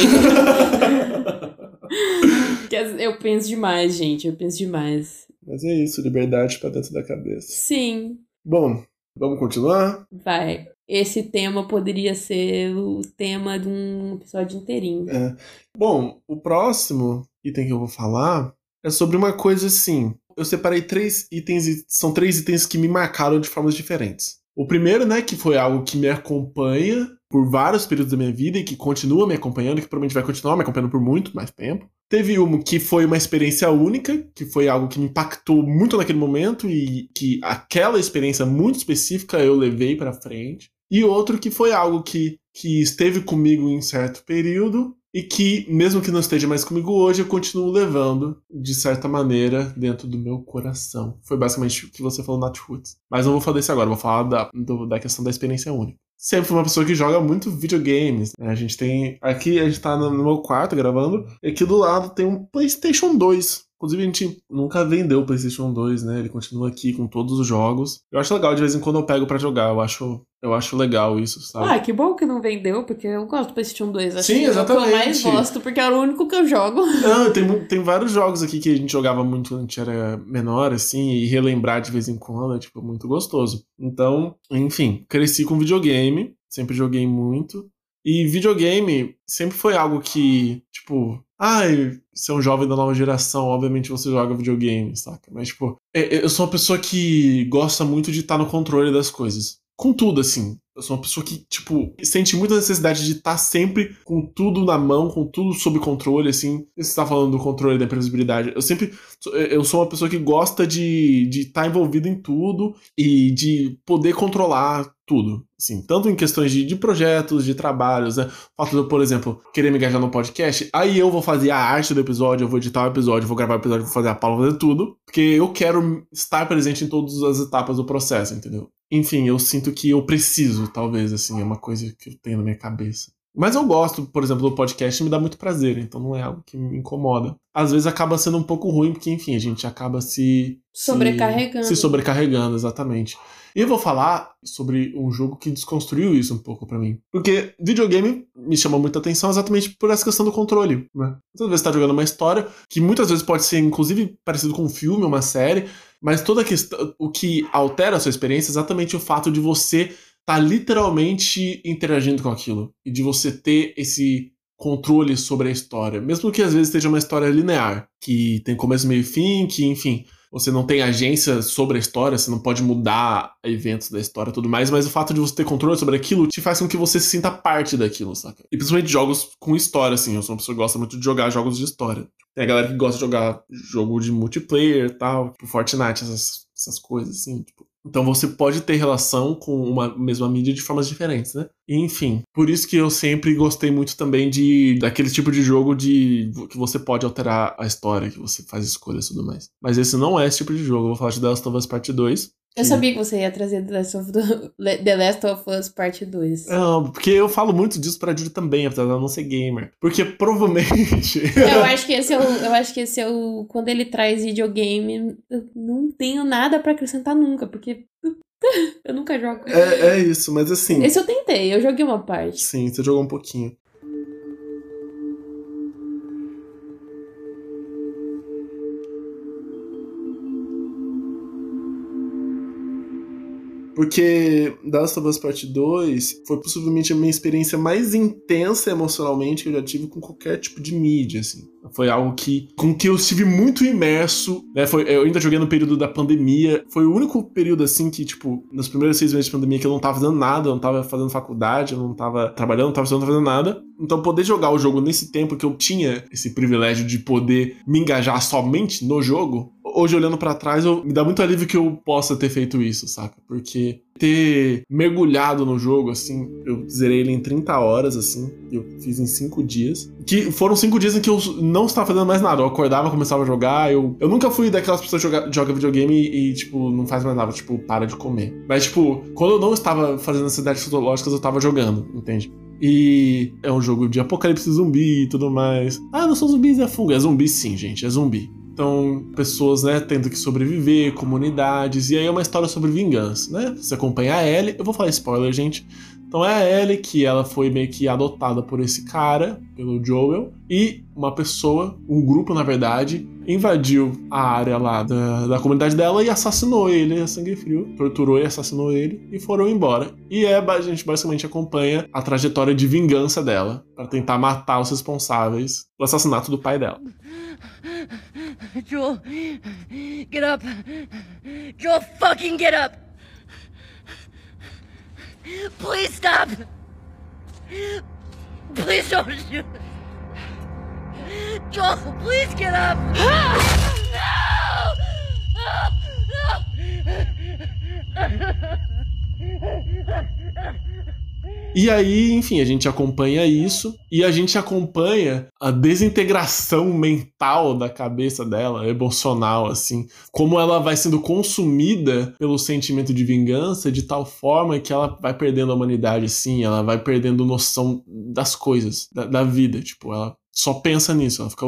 B: Porque eu penso demais, gente. Eu penso demais.
A: Mas é isso, liberdade pra dentro da cabeça.
B: Sim,
A: Bom, vamos continuar?
B: vai. Esse tema poderia ser o tema de um episódio inteirinho.
A: É. Bom, o próximo item que eu vou falar é sobre uma coisa assim. Eu separei três itens e são três itens que me marcaram de formas diferentes. O primeiro, né, que foi algo que me acompanha por vários períodos da minha vida e que continua me acompanhando, que provavelmente vai continuar me acompanhando por muito mais tempo. Teve um que foi uma experiência única, que foi algo que me impactou muito naquele momento e que aquela experiência muito específica eu levei pra frente. E outro que foi algo que, que esteve comigo em certo período e que, mesmo que não esteja mais comigo hoje, eu continuo levando, de certa maneira, dentro do meu coração. Foi basicamente o que você falou, Nat Roots. Mas não vou falar desse agora, vou falar da, do- da questão da experiência única. Sempre fui uma pessoa que joga muito videogames. né? A gente tem. Aqui a gente tá no meu quarto gravando, e aqui do lado tem um PlayStation 2. Inclusive, a gente nunca vendeu o PlayStation 2, né? Ele continua aqui com todos os jogos. Eu acho legal, de vez em quando eu pego pra jogar. Eu acho, eu acho legal isso, sabe?
B: Ah, que bom que não vendeu, porque eu gosto do PlayStation 2. Acho
A: Sim,
B: que É que eu mais
A: exatamente.
B: gosto, porque era o único que eu jogo.
A: Não, tem, tem vários jogos aqui que a gente jogava muito quando a gente era menor, assim, e relembrar de vez em quando é, tipo, muito gostoso. Então, enfim, cresci com videogame, sempre joguei muito. E videogame sempre foi algo que, tipo, ai, você é um jovem da nova geração, obviamente você joga videogame, saca? Mas, tipo, é- é- eu sou uma pessoa que gosta muito de estar no controle das coisas. Com tudo, assim. Eu sou uma pessoa que, tipo, sente muita necessidade de estar sempre com tudo na mão, com tudo sob controle, assim. Você está falando do controle da imprevisibilidade. Eu sempre. Eu sou uma pessoa que gosta de estar de estar envolvido em tudo e de poder controlar tudo. Assim, tanto em questões de, de projetos, de trabalhos, né? O fato de eu, por exemplo, querer me engajar no podcast, aí eu vou fazer a arte do episódio, eu vou editar o episódio, vou gravar o episódio, vou fazer a Paula, vou fazer tudo. Porque eu quero estar presente em todas as etapas do processo, entendeu? Enfim, eu sinto que eu preciso, talvez, assim, é uma coisa que eu tenho na minha cabeça. Mas eu gosto, por exemplo, do podcast me dá muito prazer, então não é algo que me incomoda. Às vezes acaba sendo um pouco ruim, porque, enfim, a gente acaba se.
B: Sobrecarregando.
A: Se, se sobrecarregando, exatamente. E eu vou falar sobre um jogo que desconstruiu isso um pouco para mim. Porque videogame me chama muita atenção exatamente por essa questão do controle, né? Muitas vezes você tá jogando uma história que muitas vezes pode ser, inclusive, parecido com um filme, uma série, mas toda questão. O que altera a sua experiência é exatamente o fato de você tá literalmente interagindo com aquilo. E de você ter esse controle sobre a história. Mesmo que às vezes esteja uma história linear, que tem começo, meio e fim, que, enfim, você não tem agência sobre a história, você não pode mudar eventos da história e tudo mais, mas o fato de você ter controle sobre aquilo te faz com que você se sinta parte daquilo, saca? E principalmente jogos com história, assim. Eu sou uma pessoa que gosta muito de jogar jogos de história. Tem a galera que gosta de jogar jogo de multiplayer e tal, tipo Fortnite, essas, essas coisas, assim, tipo. Então você pode ter relação com uma mesma mídia de formas diferentes, né? Enfim, por isso que eu sempre gostei muito também de daquele tipo de jogo de que você pode alterar a história, que você faz escolhas e tudo mais. Mas esse não é esse tipo de jogo. Eu vou falar de The Last of Us Part 2.
B: Eu sabia que você ia trazer The Last of, The Last of Us Part 2.
A: Não, porque eu falo muito disso pra Judy também, apesar de ela não ser gamer. Porque provavelmente.
B: eu acho que esse é o. Eu acho que esse é o. Quando ele traz videogame, eu não tenho nada pra acrescentar nunca, porque. eu nunca jogo.
A: É, é isso, mas assim.
B: Esse eu tentei, eu joguei uma parte.
A: Sim, você jogou um pouquinho. Porque The Last of Us Part 2 foi possivelmente a minha experiência mais intensa emocionalmente que eu já tive com qualquer tipo de mídia, assim. Foi algo que com que eu estive muito imerso, né? Foi, eu ainda joguei no período da pandemia. Foi o único período, assim, que, tipo, nos primeiros seis meses de pandemia que eu não tava fazendo nada, eu não tava fazendo faculdade, eu não tava trabalhando, não tava estudando, não tava fazendo nada. Então, poder jogar o jogo nesse tempo que eu tinha esse privilégio de poder me engajar somente no jogo, hoje olhando para trás, eu, me dá muito alívio que eu possa ter feito isso, saca? Porque ter mergulhado no jogo, assim, eu zerei ele em 30 horas, assim, eu fiz em 5 dias. Que foram 5 dias em que eu não estava fazendo mais nada. Eu acordava, começava a jogar, eu, eu nunca fui daquelas pessoas que joga, joga videogame e, tipo, não faz mais nada, tipo, para de comer. Mas, tipo, quando eu não estava fazendo necessidades fisiológicas, eu estava jogando, entende? E é um jogo de apocalipse zumbi e tudo mais. Ah, não são zumbis, é fungo. É zumbi sim, gente, é zumbi. Então, pessoas, né, tendo que sobreviver, comunidades, e aí é uma história sobre vingança, né? Você acompanha a Ellie, eu vou falar spoiler, gente. Então é a Ellie que ela foi meio que adotada por esse cara, pelo Joel, e uma pessoa, um grupo na verdade, invadiu a área lá da, da comunidade dela e assassinou ele a sangue frio, torturou e assassinou ele e foram embora. E é, a gente basicamente acompanha a trajetória de vingança dela para tentar matar os responsáveis pelo assassinato do pai dela.
H: Joel, get up. Joel, fucking get up. Please stop. Please don't shoot. Joel, please get up. No!
A: E aí, enfim, a gente acompanha isso e a gente acompanha a desintegração mental da cabeça dela, emocional, assim. Como ela vai sendo consumida pelo sentimento de vingança de tal forma que ela vai perdendo a humanidade, assim, ela vai perdendo noção das coisas, da, da vida. Tipo, ela só pensa nisso, ela fica.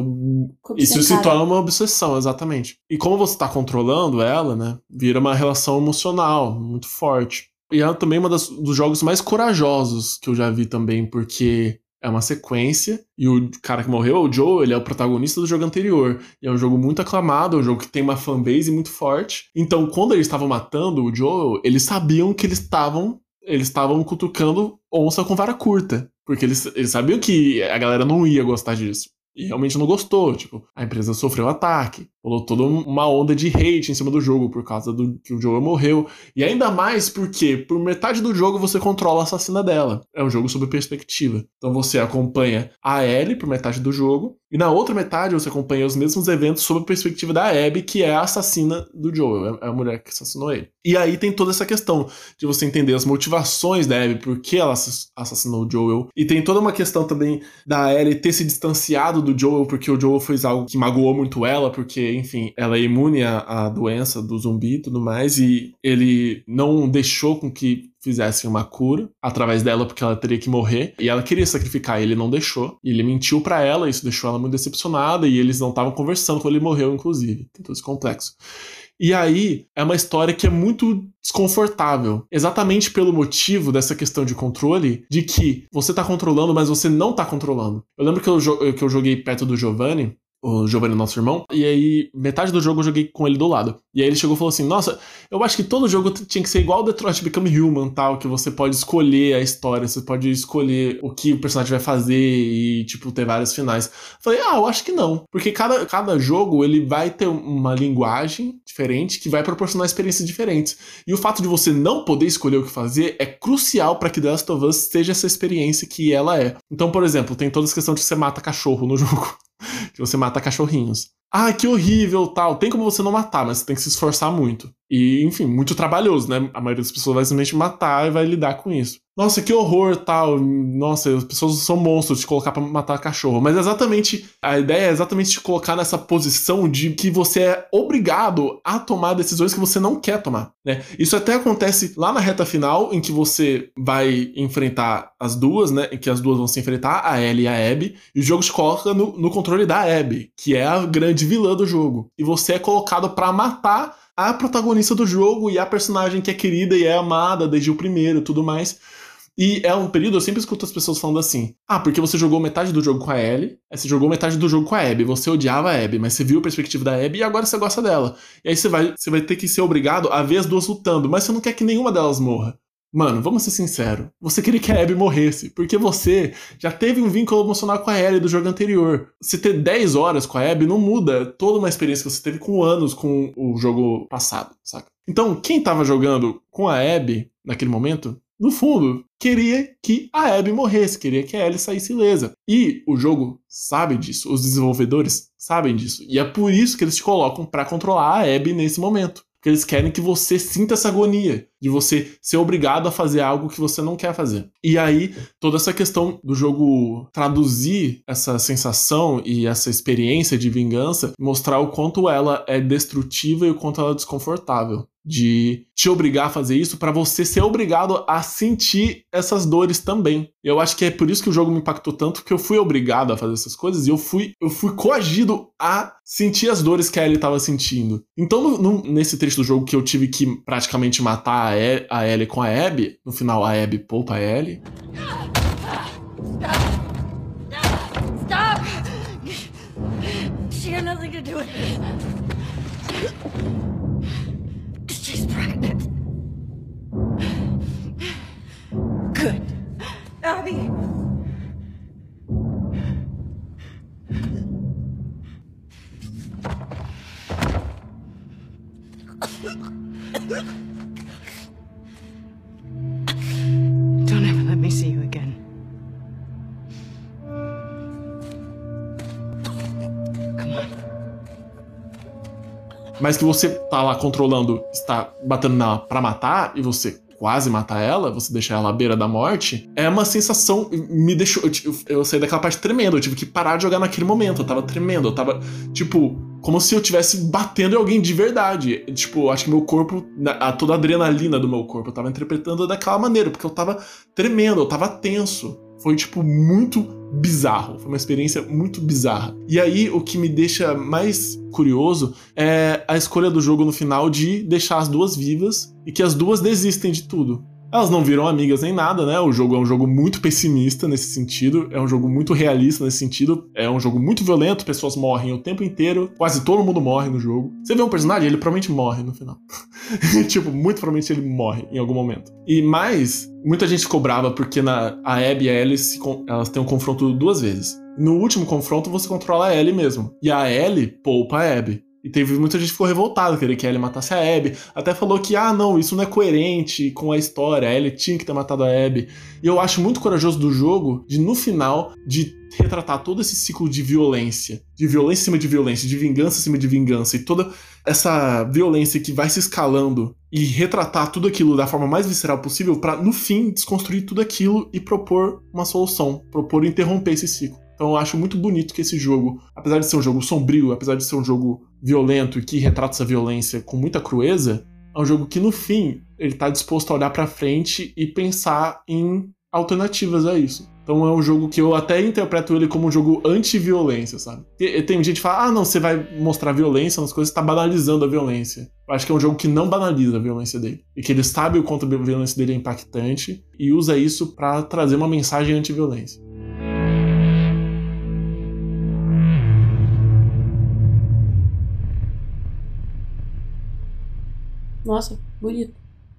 A: Isso se torna uma obsessão, exatamente. E como você tá controlando ela, né? Vira uma relação emocional muito forte. E é também um dos jogos mais corajosos que eu já vi também, porque é uma sequência e o cara que morreu, o Joe, ele é o protagonista do jogo anterior. E é um jogo muito aclamado, é um jogo que tem uma fanbase muito forte. Então, quando eles estavam matando o Joe, eles sabiam que eles estavam eles estavam cutucando onça com vara curta, porque eles, eles sabiam que a galera não ia gostar disso. E realmente não gostou, tipo, a empresa sofreu ataque. Rolou toda uma onda de hate em cima do jogo por causa do que o Joel morreu. E ainda mais porque, por metade do jogo, você controla a assassina dela. É um jogo sob perspectiva. Então você acompanha a Ellie por metade do jogo. E na outra metade você acompanha os mesmos eventos sob a perspectiva da Abby, que é a assassina do Joel. É a mulher que assassinou ele. E aí tem toda essa questão de você entender as motivações da Abby, por que ela assassinou o Joel. E tem toda uma questão também da Ellie ter se distanciado do Joel, porque o Joel fez algo que magoou muito ela, porque enfim, ela é imune à, à doença do zumbi e tudo mais, e ele não deixou com que fizessem uma cura através dela porque ela teria que morrer e ela queria sacrificar ele não deixou e ele mentiu para ela isso deixou ela muito decepcionada e eles não estavam conversando quando ele morreu inclusive tem todo esse complexo e aí é uma história que é muito desconfortável, exatamente pelo motivo dessa questão de controle, de que você tá controlando, mas você não tá controlando. Eu lembro que eu, que eu joguei perto do Giovanni, o Giovanni, nosso irmão, e aí metade do jogo eu joguei com ele do lado. E aí ele chegou e falou assim: Nossa, eu acho que todo jogo tinha que ser igual Detroit Become Human, tal, que você pode escolher a história, você pode escolher o que o personagem vai fazer e, tipo, ter vários finais. Falei, ah, eu acho que não. Porque cada, cada jogo ele vai ter uma linguagem diferente que vai proporcionar experiências diferentes. E o fato de você não poder escolher o que fazer é crucial para que The Last of Us seja essa experiência que ela é. Então, por exemplo, tem toda essa questão de você mata cachorro no jogo que você mata cachorrinhos. Ah, que horrível, tal. Tem como você não matar, mas você tem que se esforçar muito. E, enfim, muito trabalhoso, né? A maioria das pessoas vai simplesmente matar e vai lidar com isso. Nossa, que horror, tal. Nossa, as pessoas são monstros de colocar para matar cachorro. Mas exatamente, a ideia é exatamente te colocar nessa posição de que você é obrigado a tomar decisões que você não quer tomar, né? Isso até acontece lá na reta final, em que você vai enfrentar as duas, né? Em que as duas vão se enfrentar, a Ellie e a Abby, e o jogo te coloca no, no controle da Abby, que é a grande vilã do jogo. E você é colocado para matar a protagonista do jogo e a personagem que é querida e é amada desde o primeiro e tudo mais. E é um período, eu sempre escuto as pessoas falando assim: ah, porque você jogou metade do jogo com a Ellie, aí você jogou metade do jogo com a Abby, você odiava a Abby, mas você viu a perspectiva da Abby e agora você gosta dela. E aí você vai, você vai ter que ser obrigado a ver as duas lutando, mas você não quer que nenhuma delas morra. Mano, vamos ser sinceros. Você queria que a Abby morresse, porque você já teve um vínculo emocional com a Ellie do jogo anterior. Se ter 10 horas com a Abby não muda toda uma experiência que você teve com anos com o jogo passado, saca? Então, quem tava jogando com a Abby naquele momento, no fundo, queria que a Abby morresse, queria que a Ellie saísse ilesa. E o jogo sabe disso, os desenvolvedores sabem disso. E é por isso que eles te colocam para controlar a Abby nesse momento. Porque eles querem que você sinta essa agonia de você ser obrigado a fazer algo que você não quer fazer. E aí, toda essa questão do jogo traduzir essa sensação e essa experiência de vingança, mostrar o quanto ela é destrutiva e o quanto ela é desconfortável de te obrigar a fazer isso para você ser obrigado a sentir essas dores também. Eu acho que é por isso que o jogo me impactou tanto, porque eu fui obrigado a fazer essas coisas e eu fui eu fui coagido a sentir as dores que a Ellie estava sentindo. Então, no, no, nesse trecho do jogo que eu tive que praticamente matar a, e, a Ellie com a Abby, no final a Abby poupa a Ellie.
H: Stop! She had nothing to do with it. Abby.
G: Don't ever let me see you again. Come on.
A: Mas que você tá lá controlando, está batendo nela pra matar e você quase mata ela, você deixa ela à beira da morte, é uma sensação. Me deixou. Eu, eu saí daquela parte tremendo, eu tive que parar de jogar naquele momento. Eu tava tremendo, eu tava, tipo, como se eu tivesse batendo em alguém de verdade. Tipo, acho que meu corpo, a, toda a adrenalina do meu corpo, eu tava interpretando daquela maneira, porque eu tava tremendo, eu tava tenso. Foi, tipo, muito bizarro. Foi uma experiência muito bizarra. E aí, o que me deixa mais curioso é a escolha do jogo no final de deixar as duas vivas e que as duas desistem de tudo. Elas não viram amigas nem nada, né? O jogo é um jogo muito pessimista nesse sentido, é um jogo muito realista nesse sentido, é um jogo muito violento, pessoas morrem o tempo inteiro, quase todo mundo morre no jogo. Você vê um personagem, ele provavelmente morre no final. tipo, muito provavelmente ele morre em algum momento. E mais, muita gente ficou brava porque na, a Abby e a Ellie elas têm um confronto duas vezes. No último confronto, você controla a Ellie mesmo. E a Ellie poupa a Abby. E teve muita gente que ficou revoltada, queria que a Ellie matasse a Abby. Até falou que, ah, não, isso não é coerente com a história, a Ellie tinha que ter matado a Abby. E eu acho muito corajoso do jogo de, no final, de retratar todo esse ciclo de violência. De violência em cima de violência, de vingança em cima de vingança. E toda essa violência que vai se escalando. E retratar tudo aquilo da forma mais visceral possível para no fim, desconstruir tudo aquilo e propor uma solução. Propor interromper esse ciclo. Então eu acho muito bonito que esse jogo, apesar de ser um jogo sombrio, apesar de ser um jogo violento e que retrata essa violência com muita crueza, é um jogo que no fim ele tá disposto a olhar para frente e pensar em alternativas a isso. Então é um jogo que eu até interpreto ele como um jogo anti-violência, sabe? E, tem gente que fala, ah, não, você vai mostrar violência nas coisas, tá banalizando a violência. Eu acho que é um jogo que não banaliza a violência dele. E que ele sabe o quanto a violência dele é impactante e usa isso para trazer uma mensagem anti-violência.
B: Nossa, bonito.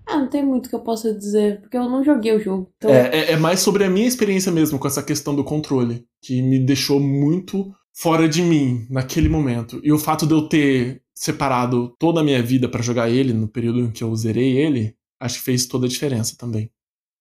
B: Ah, não tem muito que eu possa dizer, porque eu não joguei o jogo. Então...
A: É, é, é, mais sobre a minha experiência mesmo com essa questão do controle, que me deixou muito fora de mim naquele momento. E o fato de eu ter separado toda a minha vida para jogar ele no período em que eu zerei ele, acho que fez toda a diferença também.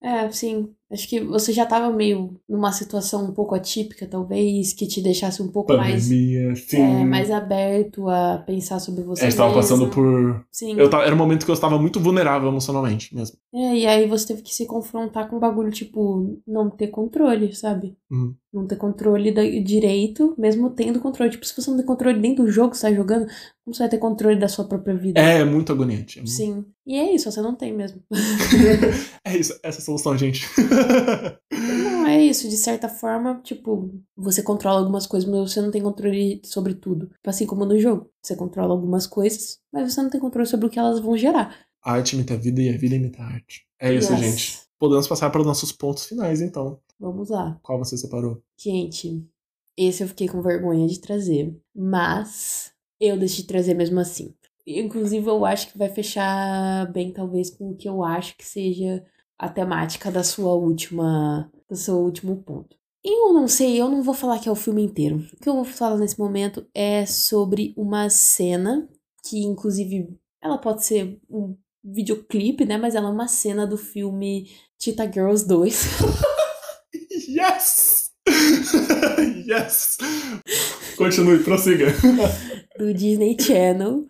B: É, sim. Acho que você já estava meio numa situação um pouco atípica, talvez, que te deixasse um pouco
A: Pandemia,
B: mais,
A: sim.
B: É, mais aberto a pensar sobre você.
A: É, estava passando por.
B: Sim.
A: Eu tava, era um momento que eu estava muito vulnerável emocionalmente mesmo.
B: É, e aí você teve que se confrontar com um bagulho, tipo, não ter controle, sabe?
A: Uhum.
B: Não ter controle da, direito, mesmo tendo controle. Tipo, se você não tem controle dentro do jogo que você tá jogando, como você vai ter controle da sua própria vida?
A: É, muito agoniante. É muito...
B: Sim. E é isso, você não tem mesmo.
A: é isso, essa é a solução, gente.
B: não, é isso. De certa forma, tipo, você controla algumas coisas, mas você não tem controle sobre tudo. Tipo, assim como no jogo. Você controla algumas coisas, mas você não tem controle sobre o que elas vão gerar.
A: A arte imita a vida e a vida imita a arte. É isso, yes. gente. Podemos passar para os nossos pontos finais, então.
B: Vamos lá.
A: Qual você separou?
B: Gente, esse eu fiquei com vergonha de trazer. Mas eu deixei de trazer mesmo assim. Inclusive, eu acho que vai fechar bem, talvez, com o que eu acho que seja a temática da sua última. do seu último ponto. Eu não sei, eu não vou falar que é o filme inteiro. O que eu vou falar nesse momento é sobre uma cena que, inclusive, ela pode ser um videoclipe, né? Mas ela é uma cena do filme Tita Girls 2.
A: yes! yes! Continue, prossiga.
B: do Disney Channel.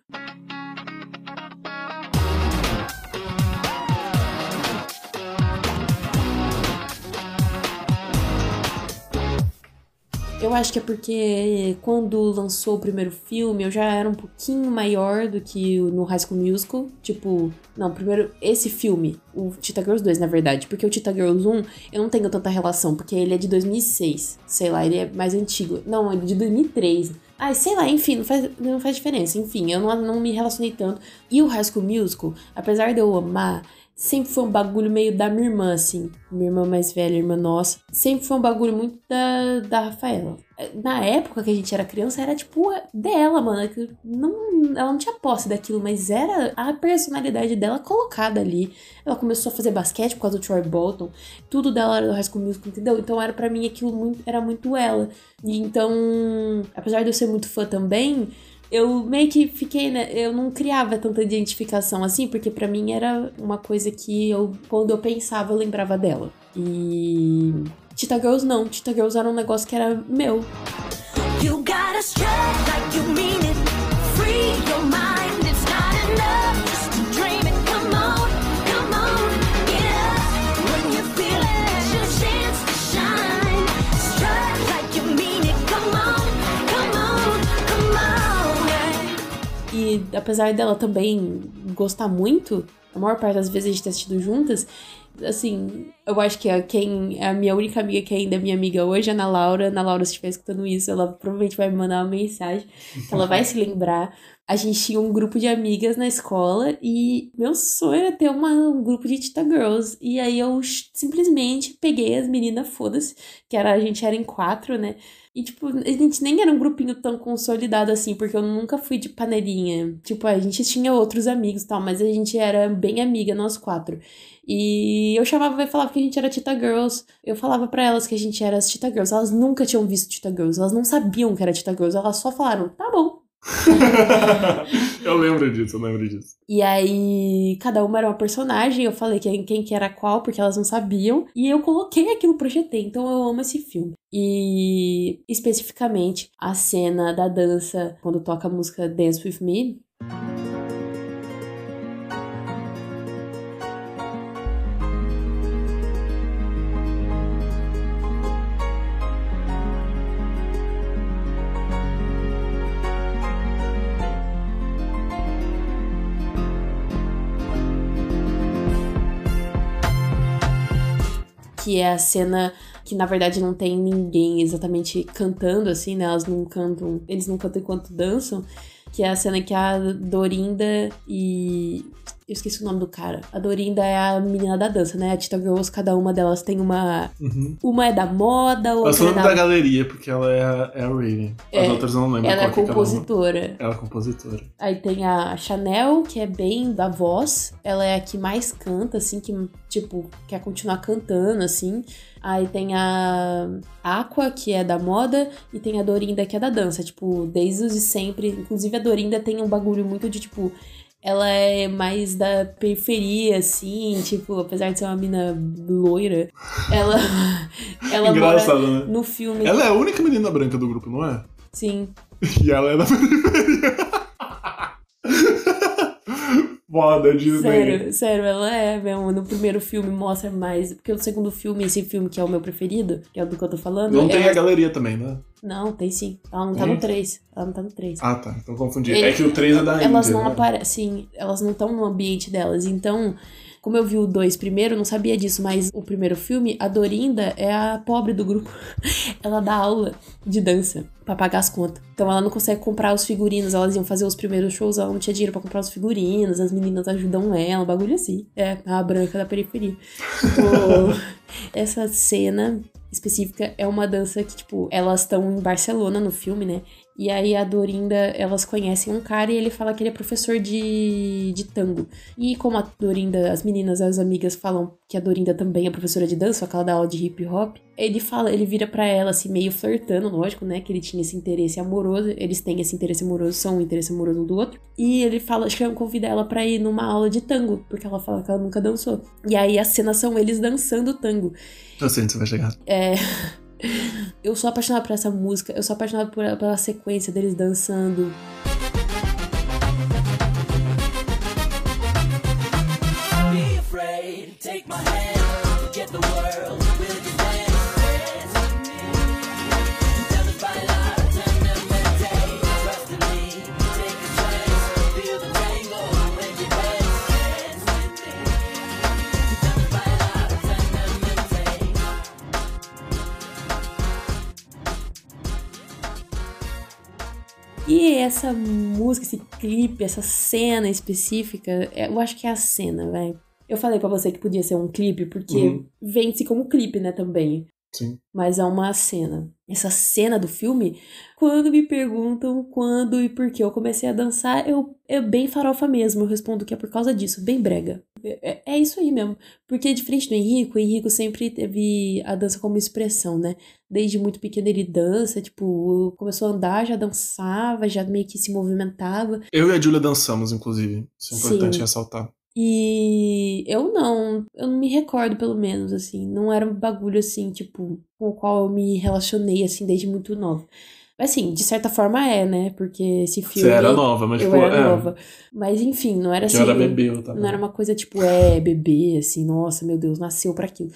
B: Eu acho que é porque quando lançou o primeiro filme, eu já era um pouquinho maior do que no High School Musical. Tipo, não, primeiro, esse filme, o Tita Girls 2, na verdade. Porque o Tita Girls 1, eu não tenho tanta relação, porque ele é de 2006. Sei lá, ele é mais antigo. Não, ele é de 2003. Ah, sei lá, enfim, não faz, não faz diferença. Enfim, eu não, não me relacionei tanto. E o High School Musical, apesar de eu amar, sempre foi um bagulho meio da minha irmã, assim. Minha irmã mais velha, irmã nossa. Sempre foi um bagulho muito da, da Rafaela. Na época que a gente era criança, era tipo dela, mano. Não, ela não tinha posse daquilo, mas era a personalidade dela colocada ali. Ela começou a fazer basquete por causa do Troy Bolton. Tudo dela era do High School Musical, entendeu? Então era para mim aquilo muito, era muito ela. E então, apesar de eu ser muito fã também, eu meio que fiquei, né? Eu não criava tanta identificação assim, porque para mim era uma coisa que eu, quando eu pensava, eu lembrava dela. E. Tita Girls não. Tita Girls era um negócio que era meu. You gotta like you mean Apesar dela também gostar muito, a maior parte das vezes a gente ter assistido juntas, assim, eu acho que a, quem, a minha única amiga que ainda é minha amiga hoje é a Ana Laura. Ana Laura, se estiver escutando isso, ela provavelmente vai me mandar uma mensagem, ela vai se lembrar. A gente tinha um grupo de amigas na escola e meu sonho era ter uma, um grupo de Tita Girls. E aí eu simplesmente peguei as meninas, foda-se, que era, a gente era em quatro, né? E, tipo, a gente nem era um grupinho tão consolidado assim, porque eu nunca fui de panelinha. Tipo, a gente tinha outros amigos e tal, mas a gente era bem amiga, nós quatro. E eu chamava e falava que a gente era Tita Girls. Eu falava para elas que a gente era as Tita Girls. Elas nunca tinham visto Tita Girls. Elas não sabiam que era Tita Girls. Elas só falaram, tá bom.
A: eu lembro disso, eu lembro disso.
B: E aí, cada uma era uma personagem, eu falei quem, quem que era qual, porque elas não sabiam. E eu coloquei aquilo, projetei, então eu amo esse filme. E especificamente a cena da dança, quando toca a música Dance With Me. Que é a cena que na verdade não tem ninguém exatamente cantando assim, né? Elas não cantam, eles não cantam enquanto dançam, que é a cena que a Dorinda e eu esqueci o nome do cara. A Dorinda é a menina da dança, né? A Tita Girls, cada uma delas tem uma.
A: Uhum.
B: Uma é da moda, outra
A: Eu só
B: é da.
A: da galeria, porque ela é a, é a Raven. As
B: É,
A: outras eu não lembro.
B: Ela é compositora.
A: Ela é compositora.
B: Aí tem a Chanel, que é bem da voz. Ela é a que mais canta, assim, que, tipo, quer continuar cantando, assim. Aí tem a Aqua, que é da moda, e tem a Dorinda, que é da dança. Tipo, desde os de sempre. Inclusive, a Dorinda tem um bagulho muito de, tipo. Ela é mais da periferia, assim, tipo, apesar de ser uma mina loira, ela. ela
A: Engraçado, né?
B: no filme.
A: Ela é a única menina branca do grupo, não é?
B: Sim.
A: E ela é da periferia. Foda, Disney.
B: Sério, sério, ela é mesmo. No primeiro filme mostra mais. Porque o segundo filme, esse filme que é o meu preferido, que é o do que eu tô falando.
A: Não tem
B: ela-
A: a galeria também, né?
B: Não, tem sim. Ela não tá
A: Tem?
B: no 3. Ela não tá no 3.
A: Ah, tá. Então confundi.
B: Ele-
A: É que o 3 é da
B: Elas
A: Índia,
B: não
A: né?
B: aparecem. Elas não estão no ambiente delas. Então, como eu vi o 2 primeiro, não sabia disso, mas o primeiro filme, a Dorinda é a pobre do grupo. ela dá aula de dança pra pagar as contas. Então ela não consegue comprar os figurinos. Elas iam fazer os primeiros shows, ela não tinha dinheiro pra comprar os figurinos. As meninas ajudam ela, um bagulho assim. É, a branca da periferia. Tipo, essa cena específica é uma dança que, tipo, elas estão em Barcelona no filme, né? E aí a Dorinda, elas conhecem um cara e ele fala que ele é professor de, de tango. E como a Dorinda, as meninas, as amigas falam que a Dorinda também é professora de dança, só que ela dá aula de hip hop, ele fala, ele vira pra ela assim, meio flertando, lógico, né? Que ele tinha esse interesse amoroso, eles têm esse interesse amoroso, são um interesse amoroso um do outro. E ele fala, chama, convida ela pra ir numa aula de tango, porque ela fala que ela nunca dançou. E aí as cenas são eles dançando tango.
A: Eu sei onde você vai chegar.
B: É. Eu sou apaixonada por essa música, eu sou apaixonada por, pela sequência deles dançando. E essa música, esse clipe, essa cena específica, é- eu acho que é a cena, velho. Eu falei pra você que podia ser um clipe, porque
A: Uhum.
B: vende-se como clipe, né, também.
A: Sim.
B: Mas é uma cena. Essa cena do filme, quando me perguntam quando e por que eu comecei a dançar, eu é bem farofa mesmo. Eu respondo que é por causa disso, bem brega. É, é isso aí mesmo. Porque diferente do Henrico, o Henrico sempre teve a dança como expressão, né? Desde muito pequeno ele dança, tipo, começou a andar, já dançava, já meio que se movimentava.
A: Eu e a Julia dançamos, inclusive. Isso é
B: Sim.
A: importante ressaltar.
B: E eu não, eu não me recordo, pelo menos, assim. Não era um bagulho, assim, tipo, com o qual eu me relacionei, assim, desde muito nova. Mas, assim, de certa forma é, né? Porque esse filme.
A: Você era nova, mas
B: eu
A: tipo,
B: era
A: é.
B: nova. Mas, enfim, não era assim.
A: eu era bebê, eu tava.
B: Não era uma coisa tipo, é, bebê, assim, nossa, meu Deus, nasceu pra aquilo.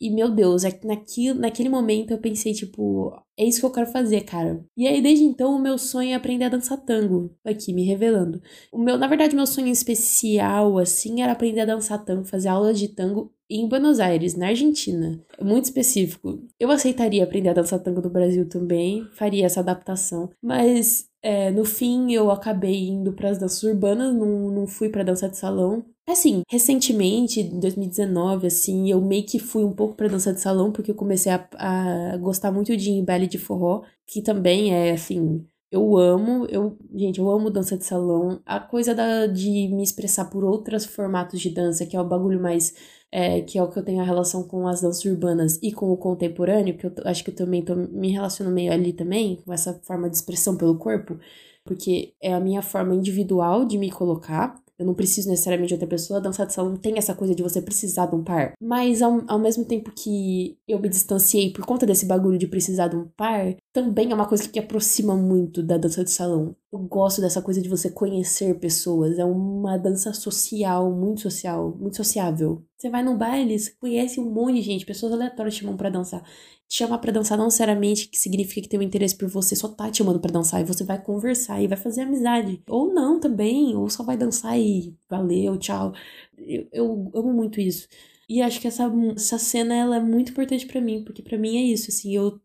B: E, meu Deus, é naquilo, naquele momento eu pensei, tipo, é isso que eu quero fazer, cara. E aí, desde então, o meu sonho é aprender a dançar tango. Aqui, me revelando. O meu, na verdade, meu sonho especial, assim, era aprender a dançar tango, fazer aulas de tango em Buenos Aires, na Argentina. Muito específico. Eu aceitaria aprender a dançar tango no Brasil também, faria essa adaptação. Mas, é, no fim, eu acabei indo para as danças urbanas, não, não fui pra dança de salão. Assim, recentemente, em 2019, assim, eu meio que fui um pouco pra dança de salão, porque eu comecei a, a gostar muito de baile de forró, que também é, assim, eu amo, eu, gente, eu amo dança de salão. A coisa da, de me expressar por outros formatos de dança, que é o bagulho mais. É, que é o que eu tenho a relação com as danças urbanas e com o contemporâneo, que eu acho que eu também tô, me relaciono meio ali também, com essa forma de expressão pelo corpo. porque é a minha forma individual de me colocar. Eu não preciso necessariamente de outra pessoa. A dança de salão tem essa coisa de você precisar de um par. Mas ao, ao mesmo tempo que eu me distanciei por conta desse bagulho de precisar de um par, também é uma coisa que aproxima muito da dança de salão. Eu gosto dessa coisa de você conhecer pessoas. É uma dança social, muito social, muito sociável. Você vai num baile, você conhece um monte de gente, pessoas aleatórias te chamam pra dançar. Te chamar pra dançar não necessariamente que significa que tem um interesse por você, só tá te chamando pra dançar e você vai conversar e vai fazer amizade. Ou não também, ou só vai dançar e valeu, tchau. Eu, eu amo muito isso. E acho que essa, essa cena ela é muito importante pra mim, porque pra mim é isso, assim, eu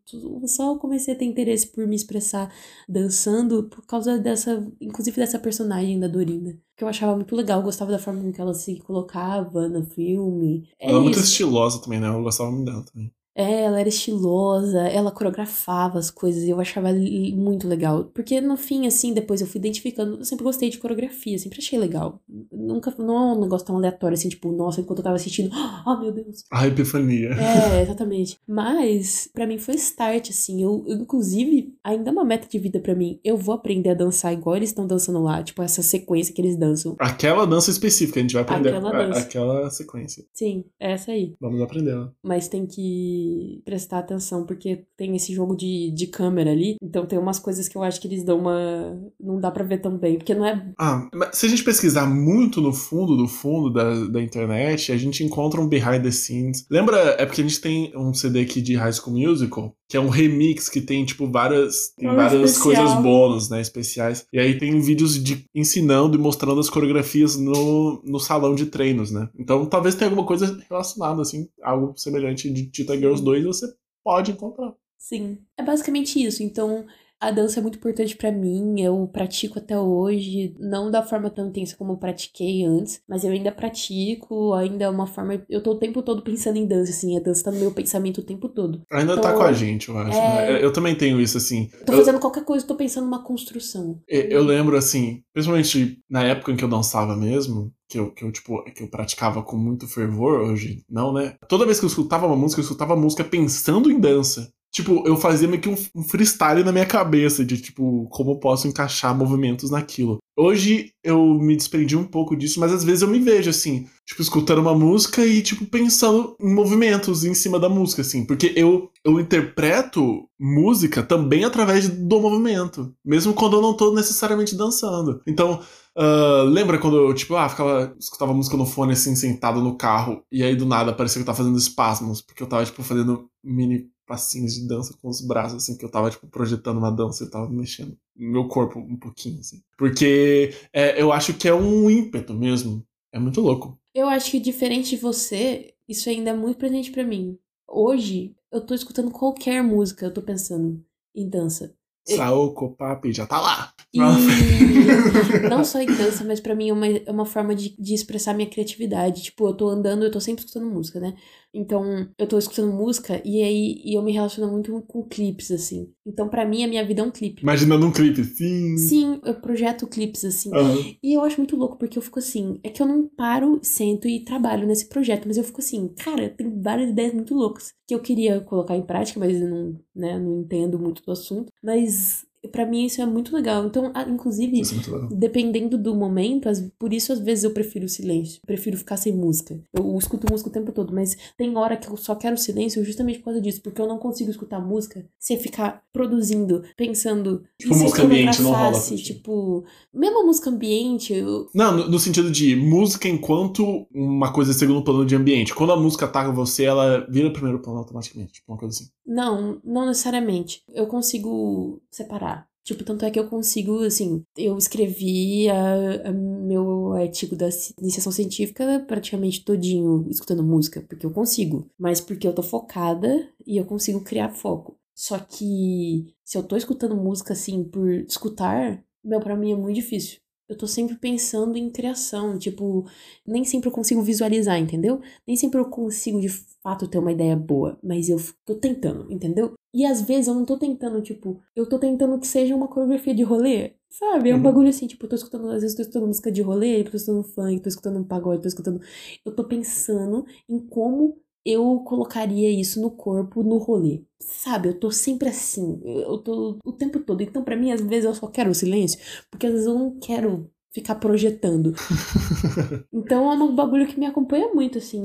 B: só comecei a ter interesse por me expressar dançando por causa dessa, inclusive dessa personagem da Dorina, que eu achava muito legal, eu gostava da forma com que ela se colocava no filme. É
A: ela é muito
B: isso.
A: estilosa também, né? Eu gostava muito dela também.
B: É, ela era estilosa, ela coreografava as coisas e eu achava muito legal. Porque no fim, assim, depois eu fui identificando, eu sempre gostei de coreografia, sempre achei legal. Nunca, não é um negócio tão aleatório, assim, tipo, nossa, enquanto eu tava assistindo, oh meu Deus.
A: A epifania.
B: É, exatamente. Mas, pra mim foi start, assim. Eu, eu, inclusive, ainda é uma meta de vida pra mim. Eu vou aprender a dançar igual eles estão dançando lá, tipo, essa sequência que eles dançam.
A: Aquela dança específica, a gente vai aprender
B: Aquela
A: a-
B: dança.
A: aquela sequência.
B: Sim, é essa aí.
A: Vamos aprender ela.
B: mas tem que prestar atenção, porque tem esse jogo de, de câmera ali. Então tem umas coisas que eu acho que eles dão uma. Não dá pra ver tão bem, porque não é.
A: Ah, mas se a gente pesquisar muito no fundo do fundo da, da internet, a gente encontra um behind the scenes. Lembra? É porque a gente tem um CD aqui de High School Musical, que é um remix que tem, tipo, várias, tem
B: Ah,
A: várias
B: especial.
A: coisas bônus, né? Especiais. E aí tem vídeos de ensinando e mostrando as coreografias no, no salão de treinos, né? Então talvez tenha alguma coisa relacionada, assim, algo semelhante de Tita Girls 2, você pode encontrar.
B: Sim. É basicamente isso. Então. A dança é muito importante pra mim, eu pratico até hoje, não da forma tão intensa como eu pratiquei antes, mas eu ainda pratico, ainda é uma forma. Eu tô o tempo todo pensando em dança, assim, a dança tá no meu pensamento o tempo todo.
A: Ainda tá
B: Então,
A: com a gente, eu acho.
B: é-
A: né? Eu também tenho isso, assim.
B: Tô
A: Eu-
B: fazendo qualquer coisa, tô pensando numa construção.
A: E- Eu lembro, assim, principalmente na época em que eu dançava mesmo, que eu, que eu, tipo, que eu praticava com muito fervor, hoje não, né? Toda vez que eu escutava uma música, eu escutava a música pensando em dança. Tipo, eu fazia meio que um, freestyle na minha cabeça de, tipo, como eu posso encaixar movimentos naquilo. Hoje eu me desprendi um pouco disso, mas às vezes eu me vejo, assim, tipo, escutando uma música e, tipo, pensando em movimentos em cima da música, assim. Porque eu, eu interpreto música também através do movimento. Mesmo quando eu não tô necessariamente dançando. Então, ah, lembra quando eu, tipo, ah, ficava, escutava música no fone, assim, sentado no carro, e aí do nada parecia que eu tava fazendo espasmos, porque eu tava, tipo, fazendo mini passinhos de dança com os braços, assim, que eu tava, tipo, projetando uma dança eu tava mexendo meu corpo um pouquinho, assim. Porque é, eu acho que é um ímpeto mesmo. É muito louco.
B: Eu acho que diferente de você, isso ainda é muito presente pra mim. Hoje, eu tô escutando qualquer música, eu tô pensando em dança.
A: Saoko Papi já tá lá.
B: E não só em dança, mas pra mim é uma, é uma forma de, de expressar minha criatividade. Tipo, eu tô andando, eu tô sempre escutando música, né? Então, eu tô escutando música e aí e eu me relaciono muito com clipes, assim. Então, pra mim, a minha vida é um clipe.
A: Imaginando um clipe, sim.
B: Sim, eu projeto clipes, assim.
A: Aham.
B: E eu acho muito louco, porque eu fico assim, é que eu não paro, sento e trabalho nesse projeto, mas eu fico assim, cara, tem várias ideias muito loucas que eu queria colocar em prática, mas eu não, né, não entendo muito do assunto. Mas pra mim isso é muito legal. Então, inclusive,
A: é
B: dependendo do momento, por isso às vezes eu prefiro o silêncio. Prefiro ficar sem música. Eu escuto música o tempo todo, mas tem hora que eu só quero silêncio justamente por causa disso, porque eu não consigo escutar música sem ficar produzindo, pensando.
A: Tipo, música ambiente não rola.
B: Tipo, mesmo música ambiente, eu,
A: Não, no, no sentido de música enquanto uma coisa segundo plano de ambiente. Quando a música ataca você, ela vira primeiro plano automaticamente. Tipo, uma coisa assim.
B: Não, não necessariamente. Eu consigo separar. Tipo, tanto é que eu consigo, assim, eu escrevi a, a meu artigo da ci- iniciação científica praticamente todinho escutando música, porque eu consigo. Mas porque eu tô focada e eu consigo criar foco. Só que se eu tô escutando música, assim, por escutar, meu, pra mim é muito difícil. Eu tô sempre pensando em criação, tipo, nem sempre eu consigo visualizar, entendeu? Nem sempre eu consigo de fato ter uma ideia boa, mas eu tô tentando, entendeu? E às vezes eu não tô tentando, tipo, eu tô tentando que seja uma coreografia de rolê, sabe? É um
A: Uhum.
B: bagulho assim, tipo, eu tô escutando, às vezes eu tô escutando música de rolê, eu tô escutando funk, tô escutando um pagode, tô escutando. Eu tô pensando em como eu colocaria isso no corpo, no rolê. Sabe, eu tô sempre assim, eu tô o tempo todo. Então, pra mim, às vezes eu só quero o silêncio, porque às vezes eu não quero ficar projetando. então é um bagulho que me acompanha muito, assim.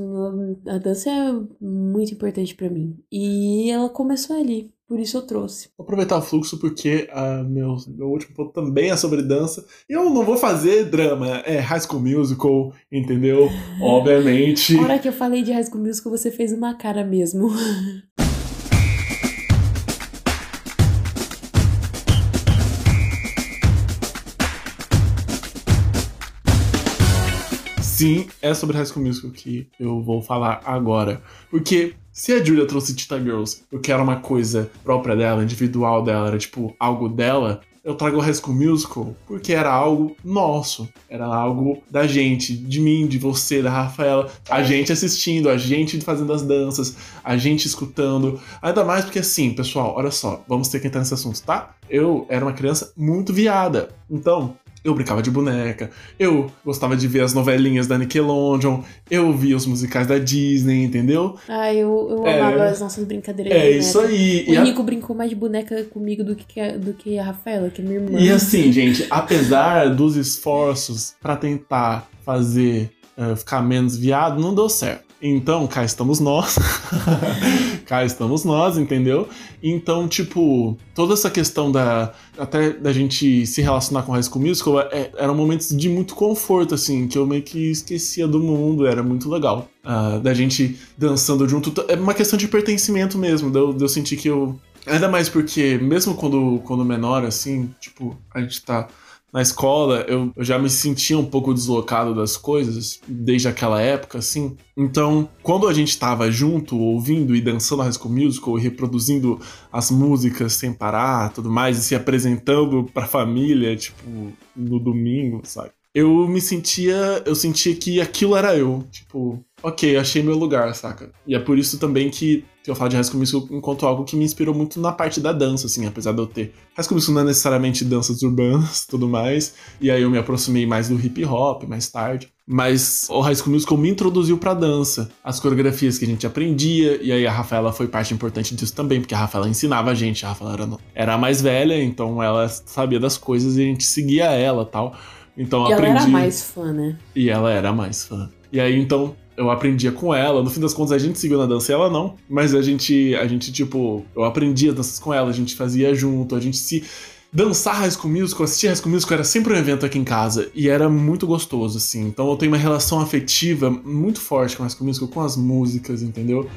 B: A dança é muito importante pra mim. E ela começou ali, por isso eu trouxe.
A: Vou aproveitar o fluxo porque ah, meu, meu último ponto também é sobre dança. Eu não vou fazer drama, é High School Musical, entendeu? Obviamente.
B: A hora que eu falei de High School Musical, você fez uma cara mesmo.
A: Sim, é sobre High School Musical que eu vou falar agora. Porque se a Julia trouxe Tita Girls porque era uma coisa própria dela, individual dela, era tipo algo dela, eu trago o High School Musical porque era algo nosso, era algo da gente, de mim, de você, da Rafaela, a gente assistindo, a gente fazendo as danças, a gente escutando. Ainda mais porque assim, pessoal, olha só, vamos ter que entrar nesse assunto, tá? Eu era uma criança muito viada, então eu brincava de boneca, eu gostava de ver as novelinhas da Nickelodeon, eu via os musicais da Disney, entendeu?
B: Ai, eu, eu
A: É.
B: amava as nossas brincadeiras.
A: É isso aí.
B: O
A: E a-
B: Nico brincou mais de boneca comigo do que, a- do que a Rafaela, que é minha irmã.
A: E assim, gente, apesar dos esforços pra tentar fazer eh, ficar menos viado, não deu certo. Então, cá estamos nós. cá estamos nós, entendeu? Então, tipo, toda essa questão da até da gente se relacionar com High School Musical é, eram momentos de muito conforto, assim, que eu meio que esquecia do mundo, era muito legal. Ah, da gente dançando junto. É uma questão de pertencimento mesmo, de eu, de eu sentir que eu. Ainda mais porque, mesmo quando, quando menor, assim, tipo, a gente tá na escola, eu, já me sentia um pouco deslocado das coisas desde aquela época, assim. Então, quando a gente tava junto, ouvindo e dançando a High School Musical e reproduzindo as músicas sem parar, tudo mais, e se apresentando pra família, tipo, no domingo, sabe? Eu me sentia, eu sentia que aquilo era eu, tipo, ok, achei meu lugar, saca? E é por isso também que, que eu falo de High School Musical enquanto algo que me inspirou muito na parte da dança, assim, apesar de eu ter. High School Musical não é necessariamente danças urbanas tudo mais, e aí eu me aproximei mais do hip hop mais tarde. Mas o High School Musical me introduziu pra dança, as coreografias que a gente aprendia, e aí a Rafaela foi parte importante disso também, porque a Rafaela ensinava a gente, a Rafaela era, era a mais velha, então ela sabia das coisas e a gente seguia ela tal. Então
B: E ela
A: aprendi.
B: era mais fã, né?
A: E ela era mais fã. E aí, então, eu aprendia com ela. No fim das contas, a gente seguiu na dança e ela não. Mas a gente, a gente, tipo, eu aprendia danças com ela, a gente fazia junto, a gente se. Dançar High School Musical, assistir High School Musical era sempre um evento aqui em casa e era muito gostoso, assim. Então eu tenho uma relação afetiva muito forte com High School Musical, com as músicas, entendeu?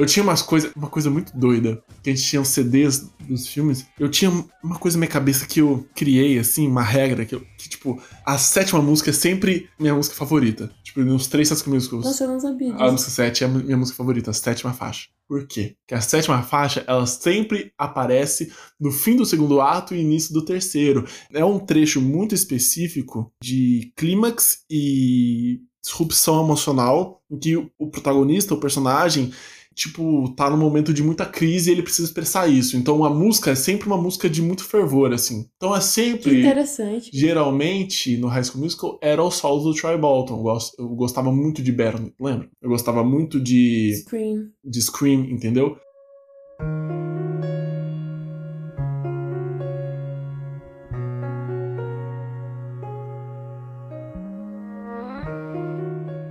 A: Eu tinha umas coisas, uma coisa muito doida, que a gente tinha os CDs dos filmes. Eu tinha uma coisa na minha cabeça que eu criei, assim, uma regra, que, eu- que tipo, a sétima música é sempre minha música favorita. Tipo, nos três School Musicals.
B: Nossa, eu não sabia
A: A música 7 é a minha música favorita, a sétima faixa. Por quê? Porque a sétima faixa, ela sempre aparece no fim do segundo ato e início do terceiro. É um trecho muito específico de clímax e disrupção emocional, em que o protagonista, o personagem, tipo, tá num momento de muita crise e ele precisa expressar isso. Então a música é sempre uma música de muito fervor, assim. Então é
B: Que
A: sempre
B: interessante.
A: geralmente no High School Musical era o solo do Troy Bolton. Eu, eu gostava muito de Bernie, lembra? Eu gostava muito de,
B: Scream.
A: de Scream, entendeu?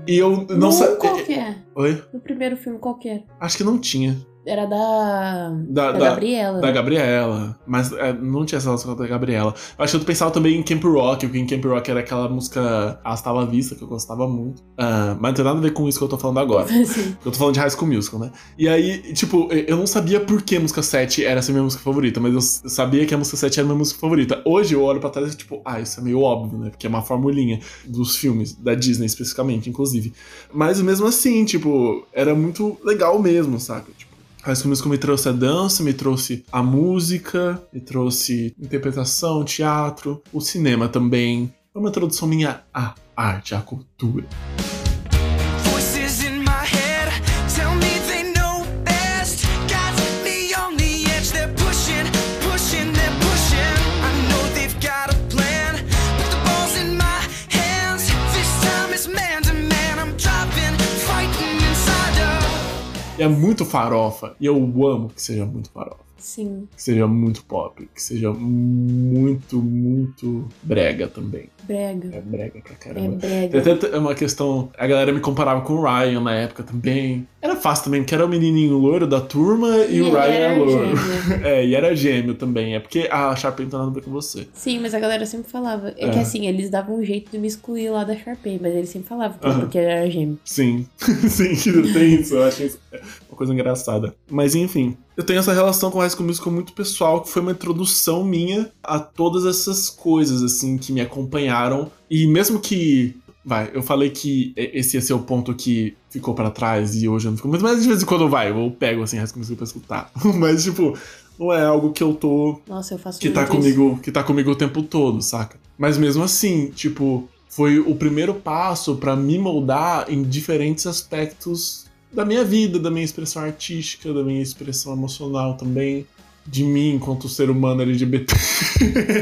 A: E eu não sabia.
B: qual que é?
A: Oi?
B: No primeiro filme, qual que é?
A: Acho que não tinha.
B: Era da.
A: Da,
B: Da
A: da-
B: Gabriela.
A: Da Gabriela. Mas é, não tinha essa relação com a da Gabriela. Eu acho que eu pensava também em Camp Rock, porque em Camp Rock era aquela música Hasta la Vista, que eu gostava muito. Ah, mas não tem nada a ver com isso que eu tô falando agora.
B: Sim.
A: Eu tô falando de High School Musical, né? E aí, tipo, eu não sabia por que a música 7 era essa minha música favorita, mas eu sabia que a música 7 era a minha música favorita. Hoje eu olho pra trás e, tipo, ah, isso é meio óbvio, né? Porque é uma formulinha dos filmes, da Disney especificamente, inclusive. Mas mesmo assim, tipo, era muito legal mesmo, saca? Tipo, High School Musical me trouxe a dança, me trouxe a música, me trouxe interpretação, teatro, o cinema também. Foi uma introdução minha à arte, à cultura. É muito farofa. E eu amo que seja muito farofa.
B: Sim,
A: Que seja muito pop. Que seja muito, muito brega também.
B: Brega.
A: É brega pra
B: É
A: caramba.
B: brega.
A: Tem até uma questão. A galera me comparava com o Ryan na época também. Era fácil também, porque era o menininho loiro da turma e,
B: E
A: o Ryan
B: era
A: é loiro.
B: gêmeo.
A: É, e era gêmeo também. É porque a Sharpay não tem nada a ver com você.
B: Sim, mas a galera sempre falava. É,
A: É.
B: que assim, eles davam um jeito de me excluir lá da Sharpay, mas eles sempre falavam que
A: Aham.
B: porque ele era gêmeo.
A: Sim, sim, tem isso. Eu acho isso uma coisa engraçada. Mas enfim, eu tenho essa relação com o High School Musical muito pessoal, que foi uma introdução minha a todas essas coisas, assim, que me acompanharam. E mesmo que. Vai, eu falei que esse ia ser o ponto que ficou pra trás e hoje eu não fico muito, mas de vez em quando vai, eu pego assim, School Musical pra escutar. mas, tipo, não é algo que eu tô
B: Nossa, eu faço
A: que tá
B: muito isso.
A: comigo, que tá comigo o tempo todo, saca? Mas mesmo assim, tipo, foi o primeiro passo pra me moldar em diferentes aspectos da minha vida, da minha expressão artística, da minha expressão emocional também, de mim enquanto ser humano LGBT.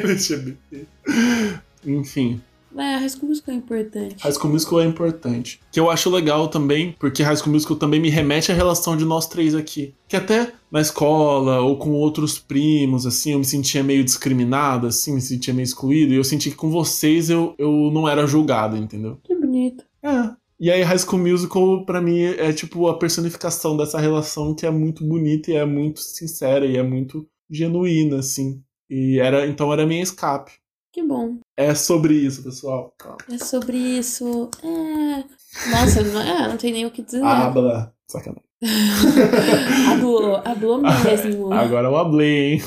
A: LGBT. Enfim,
B: É, a High School Musical é importante.
A: High School Musical é importante. Que eu acho legal também, porque High School Musical também me remete à relação de nós três aqui. Que até na escola ou com outros primos, assim, eu me sentia meio discriminado, assim, me sentia meio excluído. E eu senti que com vocês eu, eu não era julgado, entendeu?
B: Que bonito.
A: É. E aí High School Musical, pra mim, é tipo a personificação dessa relação que é muito bonita e é muito sincera e é muito genuína, assim. E era, então era minha escape.
B: Que bom.
A: É sobre isso, pessoal.
B: É sobre isso. É. Nossa, não, é, não tem nem o que dizer.
A: Habla. Sacanagem.
B: Hablou, hablou mesmo.
A: Agora eu hablei, hein?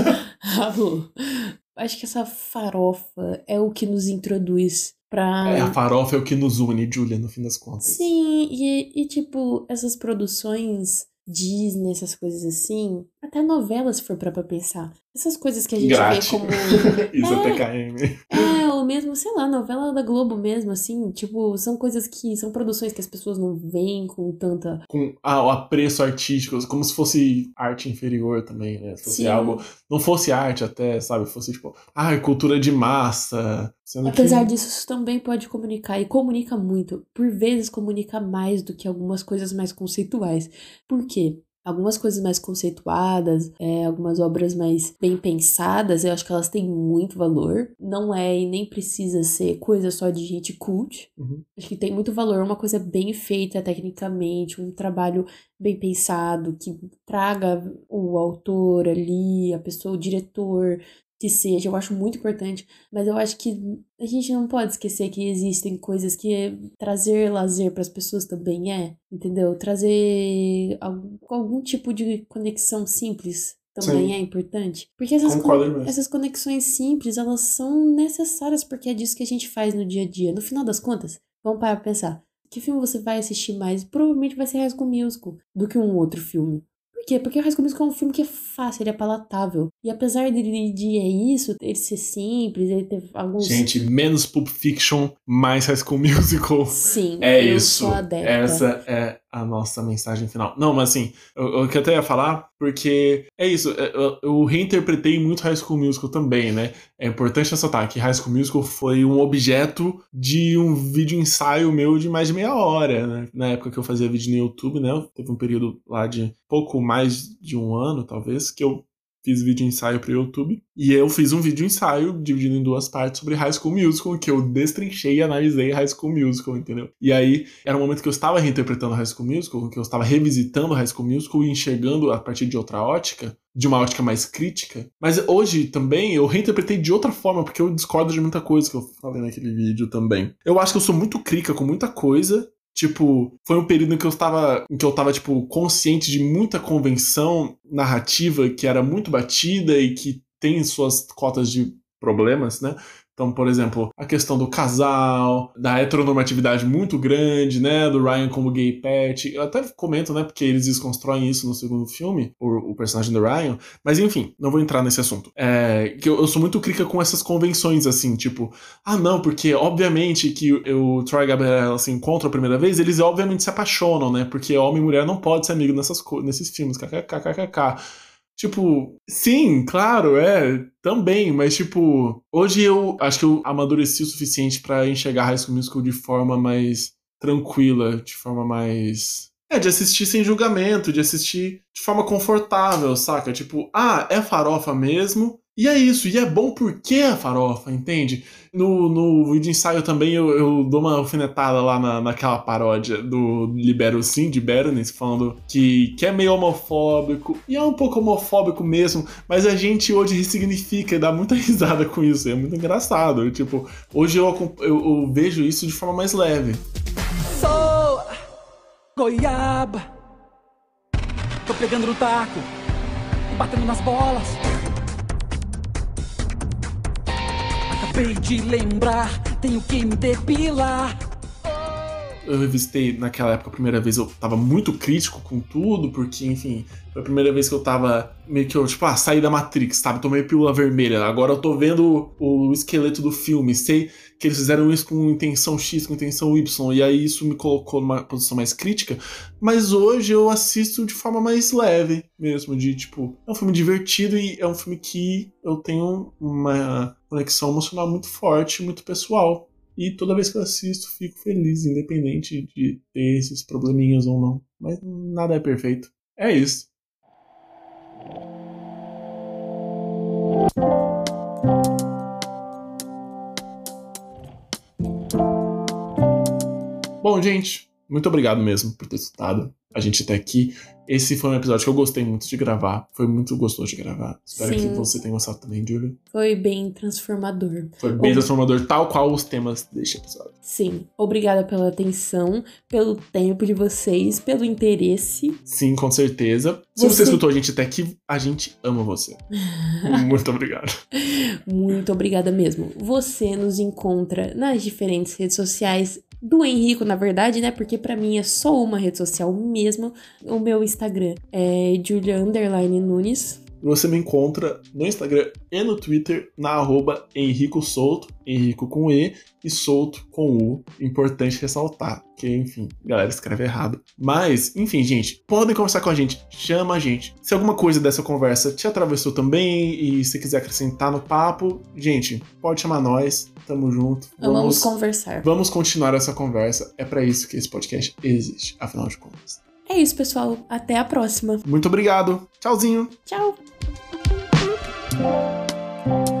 B: Hablou. Acho que essa farofa é o que nos introduz pra.
A: É, a farofa é o que nos une, Julia, no fim das contas.
B: Sim, e, e tipo, essas produções Disney, essas coisas assim, até novelas, se for pra, pensar. Essas coisas que a gente
A: Grátis.
B: vê como.
A: Isso
B: É.
A: é TKM.
B: É, ou mesmo, sei lá, novela da Globo mesmo, assim, tipo, são coisas que. São produções que as pessoas não veem com tanta.
A: Com a- o apreço artístico, como se fosse arte inferior também, né? Se fosse
B: Sim.
A: algo. Não fosse arte até, sabe? Fosse tipo, ah, cultura de massa.
B: Apesar
A: que...
B: disso, isso também pode comunicar, e comunica muito. Por vezes, comunica mais do que algumas coisas mais conceituais. Por quê? Algumas coisas mais conceituadas, é, algumas obras mais bem pensadas, eu acho que elas têm muito valor. Não é e nem precisa ser coisa só de gente cult.
A: Uhum.
B: Acho que tem muito valor uma coisa bem feita tecnicamente, um trabalho bem pensado, que traga o autor ali, a pessoa, o diretor, que seja, eu acho muito importante, mas eu acho que a gente não pode esquecer que existem coisas que trazer lazer para as pessoas também é, entendeu? Trazer algum, algum tipo de conexão simples também
A: Sim.
B: é importante. Porque essas, con- essas conexões simples, elas são necessárias porque é disso que a gente faz no dia a dia. No final das contas, vamos parar pra pensar. Que filme você vai assistir mais? Provavelmente vai ser High School Musical do que um outro filme. Quê? Porque o High School Musical é um filme que é fácil, ele é palatável. E apesar dele de é isso, ele ser simples, ele ter alguns...
A: Gente, menos Pulp Fiction, mais High School Musical.
B: Sim,
A: É isso. Essa é a nossa mensagem final. Não, mas assim, eu, eu que até ia falar, porque é isso, é, eu, eu reinterpretei muito High School Musical também, né? É importante ressaltar que High School Musical foi um objeto de um vídeo ensaio meu de mais de meia hora, né? Na época que eu fazia vídeo no YouTube, né? Teve um período lá de pouco mais de um ano, talvez, que eu fiz vídeo ensaio pro YouTube. E eu fiz um vídeo ensaio dividido em duas partes sobre High School Musical, que eu destrinchei e analisei High School Musical, entendeu? E aí era um momento que eu estava reinterpretando High School Musical, que eu estava revisitando High School Musical e enxergando a partir de outra ótica, de uma ótica mais crítica. Mas hoje também eu reinterpretei de outra forma, porque eu discordo de muita coisa que eu falei naquele vídeo também. Eu acho que eu sou muito crica com muita coisa, Tipo, foi um período em que eu estava, em que eu tava, tipo, consciente de muita convenção narrativa que era muito batida e que tem suas cotas de problemas, né? Então, por exemplo, a questão do casal, da heteronormatividade muito grande, né? Do Ryan como gay pet. Eu até comento, né? Porque eles desconstroem isso no segundo filme, o, o personagem do Ryan. Mas enfim, não vou entrar nesse assunto. É, que eu, eu sou muito crica com essas convenções, assim, tipo, ah, não, porque obviamente que o, o Troy e a Gabriela se encontram a primeira vez, eles obviamente se apaixonam, né? Porque homem e mulher não pode ser amigo nessas, nesses filmes, kkkkkk. Tipo, sim, claro, é, também, mas tipo, hoje eu acho que eu amadureci o suficiente pra enxergar High School Musical de forma mais tranquila, de forma mais. É, de assistir sem julgamento, de assistir de forma confortável, saca? Tipo, ah, é farofa mesmo. E é isso, e é bom porque é farofa, entende? No, no vídeo ensaio também eu, eu dou uma alfinetada lá na, naquela paródia do Libero Sim, de Berenice, falando que, que é meio homofóbico, e é um pouco homofóbico mesmo, mas a gente hoje ressignifica e dá muita risada com isso, é muito engraçado. Tipo, hoje eu, eu, eu vejo isso de forma mais leve.
I: Sou goiaba. Tô pegando no taco batendo nas bolas. De lembrar, tenho que me depilar.
A: eu revisitei naquela época, a primeira vez, eu tava muito crítico com tudo, porque, enfim, foi a primeira vez que eu tava meio que eu, tipo, ah, saí da Matrix, sabe? Tomei pílula vermelha. Agora eu tô vendo o esqueleto do filme, sei que eles fizeram isso com intenção X, com intenção Y, e aí isso me colocou numa posição mais crítica. Mas hoje eu assisto de forma mais leve mesmo, de tipo, é um filme divertido e é um filme que eu tenho uma conexão emocional muito forte, muito pessoal. E toda vez que eu assisto, fico feliz, independente de ter esses probleminhas ou não. Mas nada é perfeito. É isso. Bom, gente, muito obrigado mesmo por ter escutado a gente até aqui. Esse foi um episódio que eu gostei muito de gravar. Foi muito gostoso de gravar. Espero
B: Sim.
A: que você tenha gostado também, Julia.
B: Foi bem transformador.
A: Foi bem
B: Ob-
A: transformador, tal qual os temas deste episódio.
B: Sim, obrigada pela atenção, pelo tempo de vocês, pelo interesse.
A: Sim, com certeza. Se você,
B: Você-
A: escutou a gente até aqui, a gente ama você. Muito obrigado.
B: Muito obrigada mesmo. Você nos encontra nas diferentes redes sociais do Henrico, na verdade, né? Porque pra mim é só uma rede social mesmo. O meu Instagram é Julia Nunes.
A: Você me encontra no Instagram e no Twitter na arroba Henrico Souto, Henrico com E e Souto com U. Importante ressaltar, que enfim, galera escreve errado. Mas, enfim, gente, podem conversar com a gente, chama a gente. Se alguma coisa dessa conversa te atravessou também e se quiser acrescentar no papo, gente, pode chamar nós, tamo junto.
B: Vamos conversar.
A: Vamos continuar essa conversa. É pra isso que esse podcast existe, afinal de contas.
B: É isso, pessoal. Até a próxima.
A: Muito obrigado. Tchauzinho.
B: Tchau. Thank you.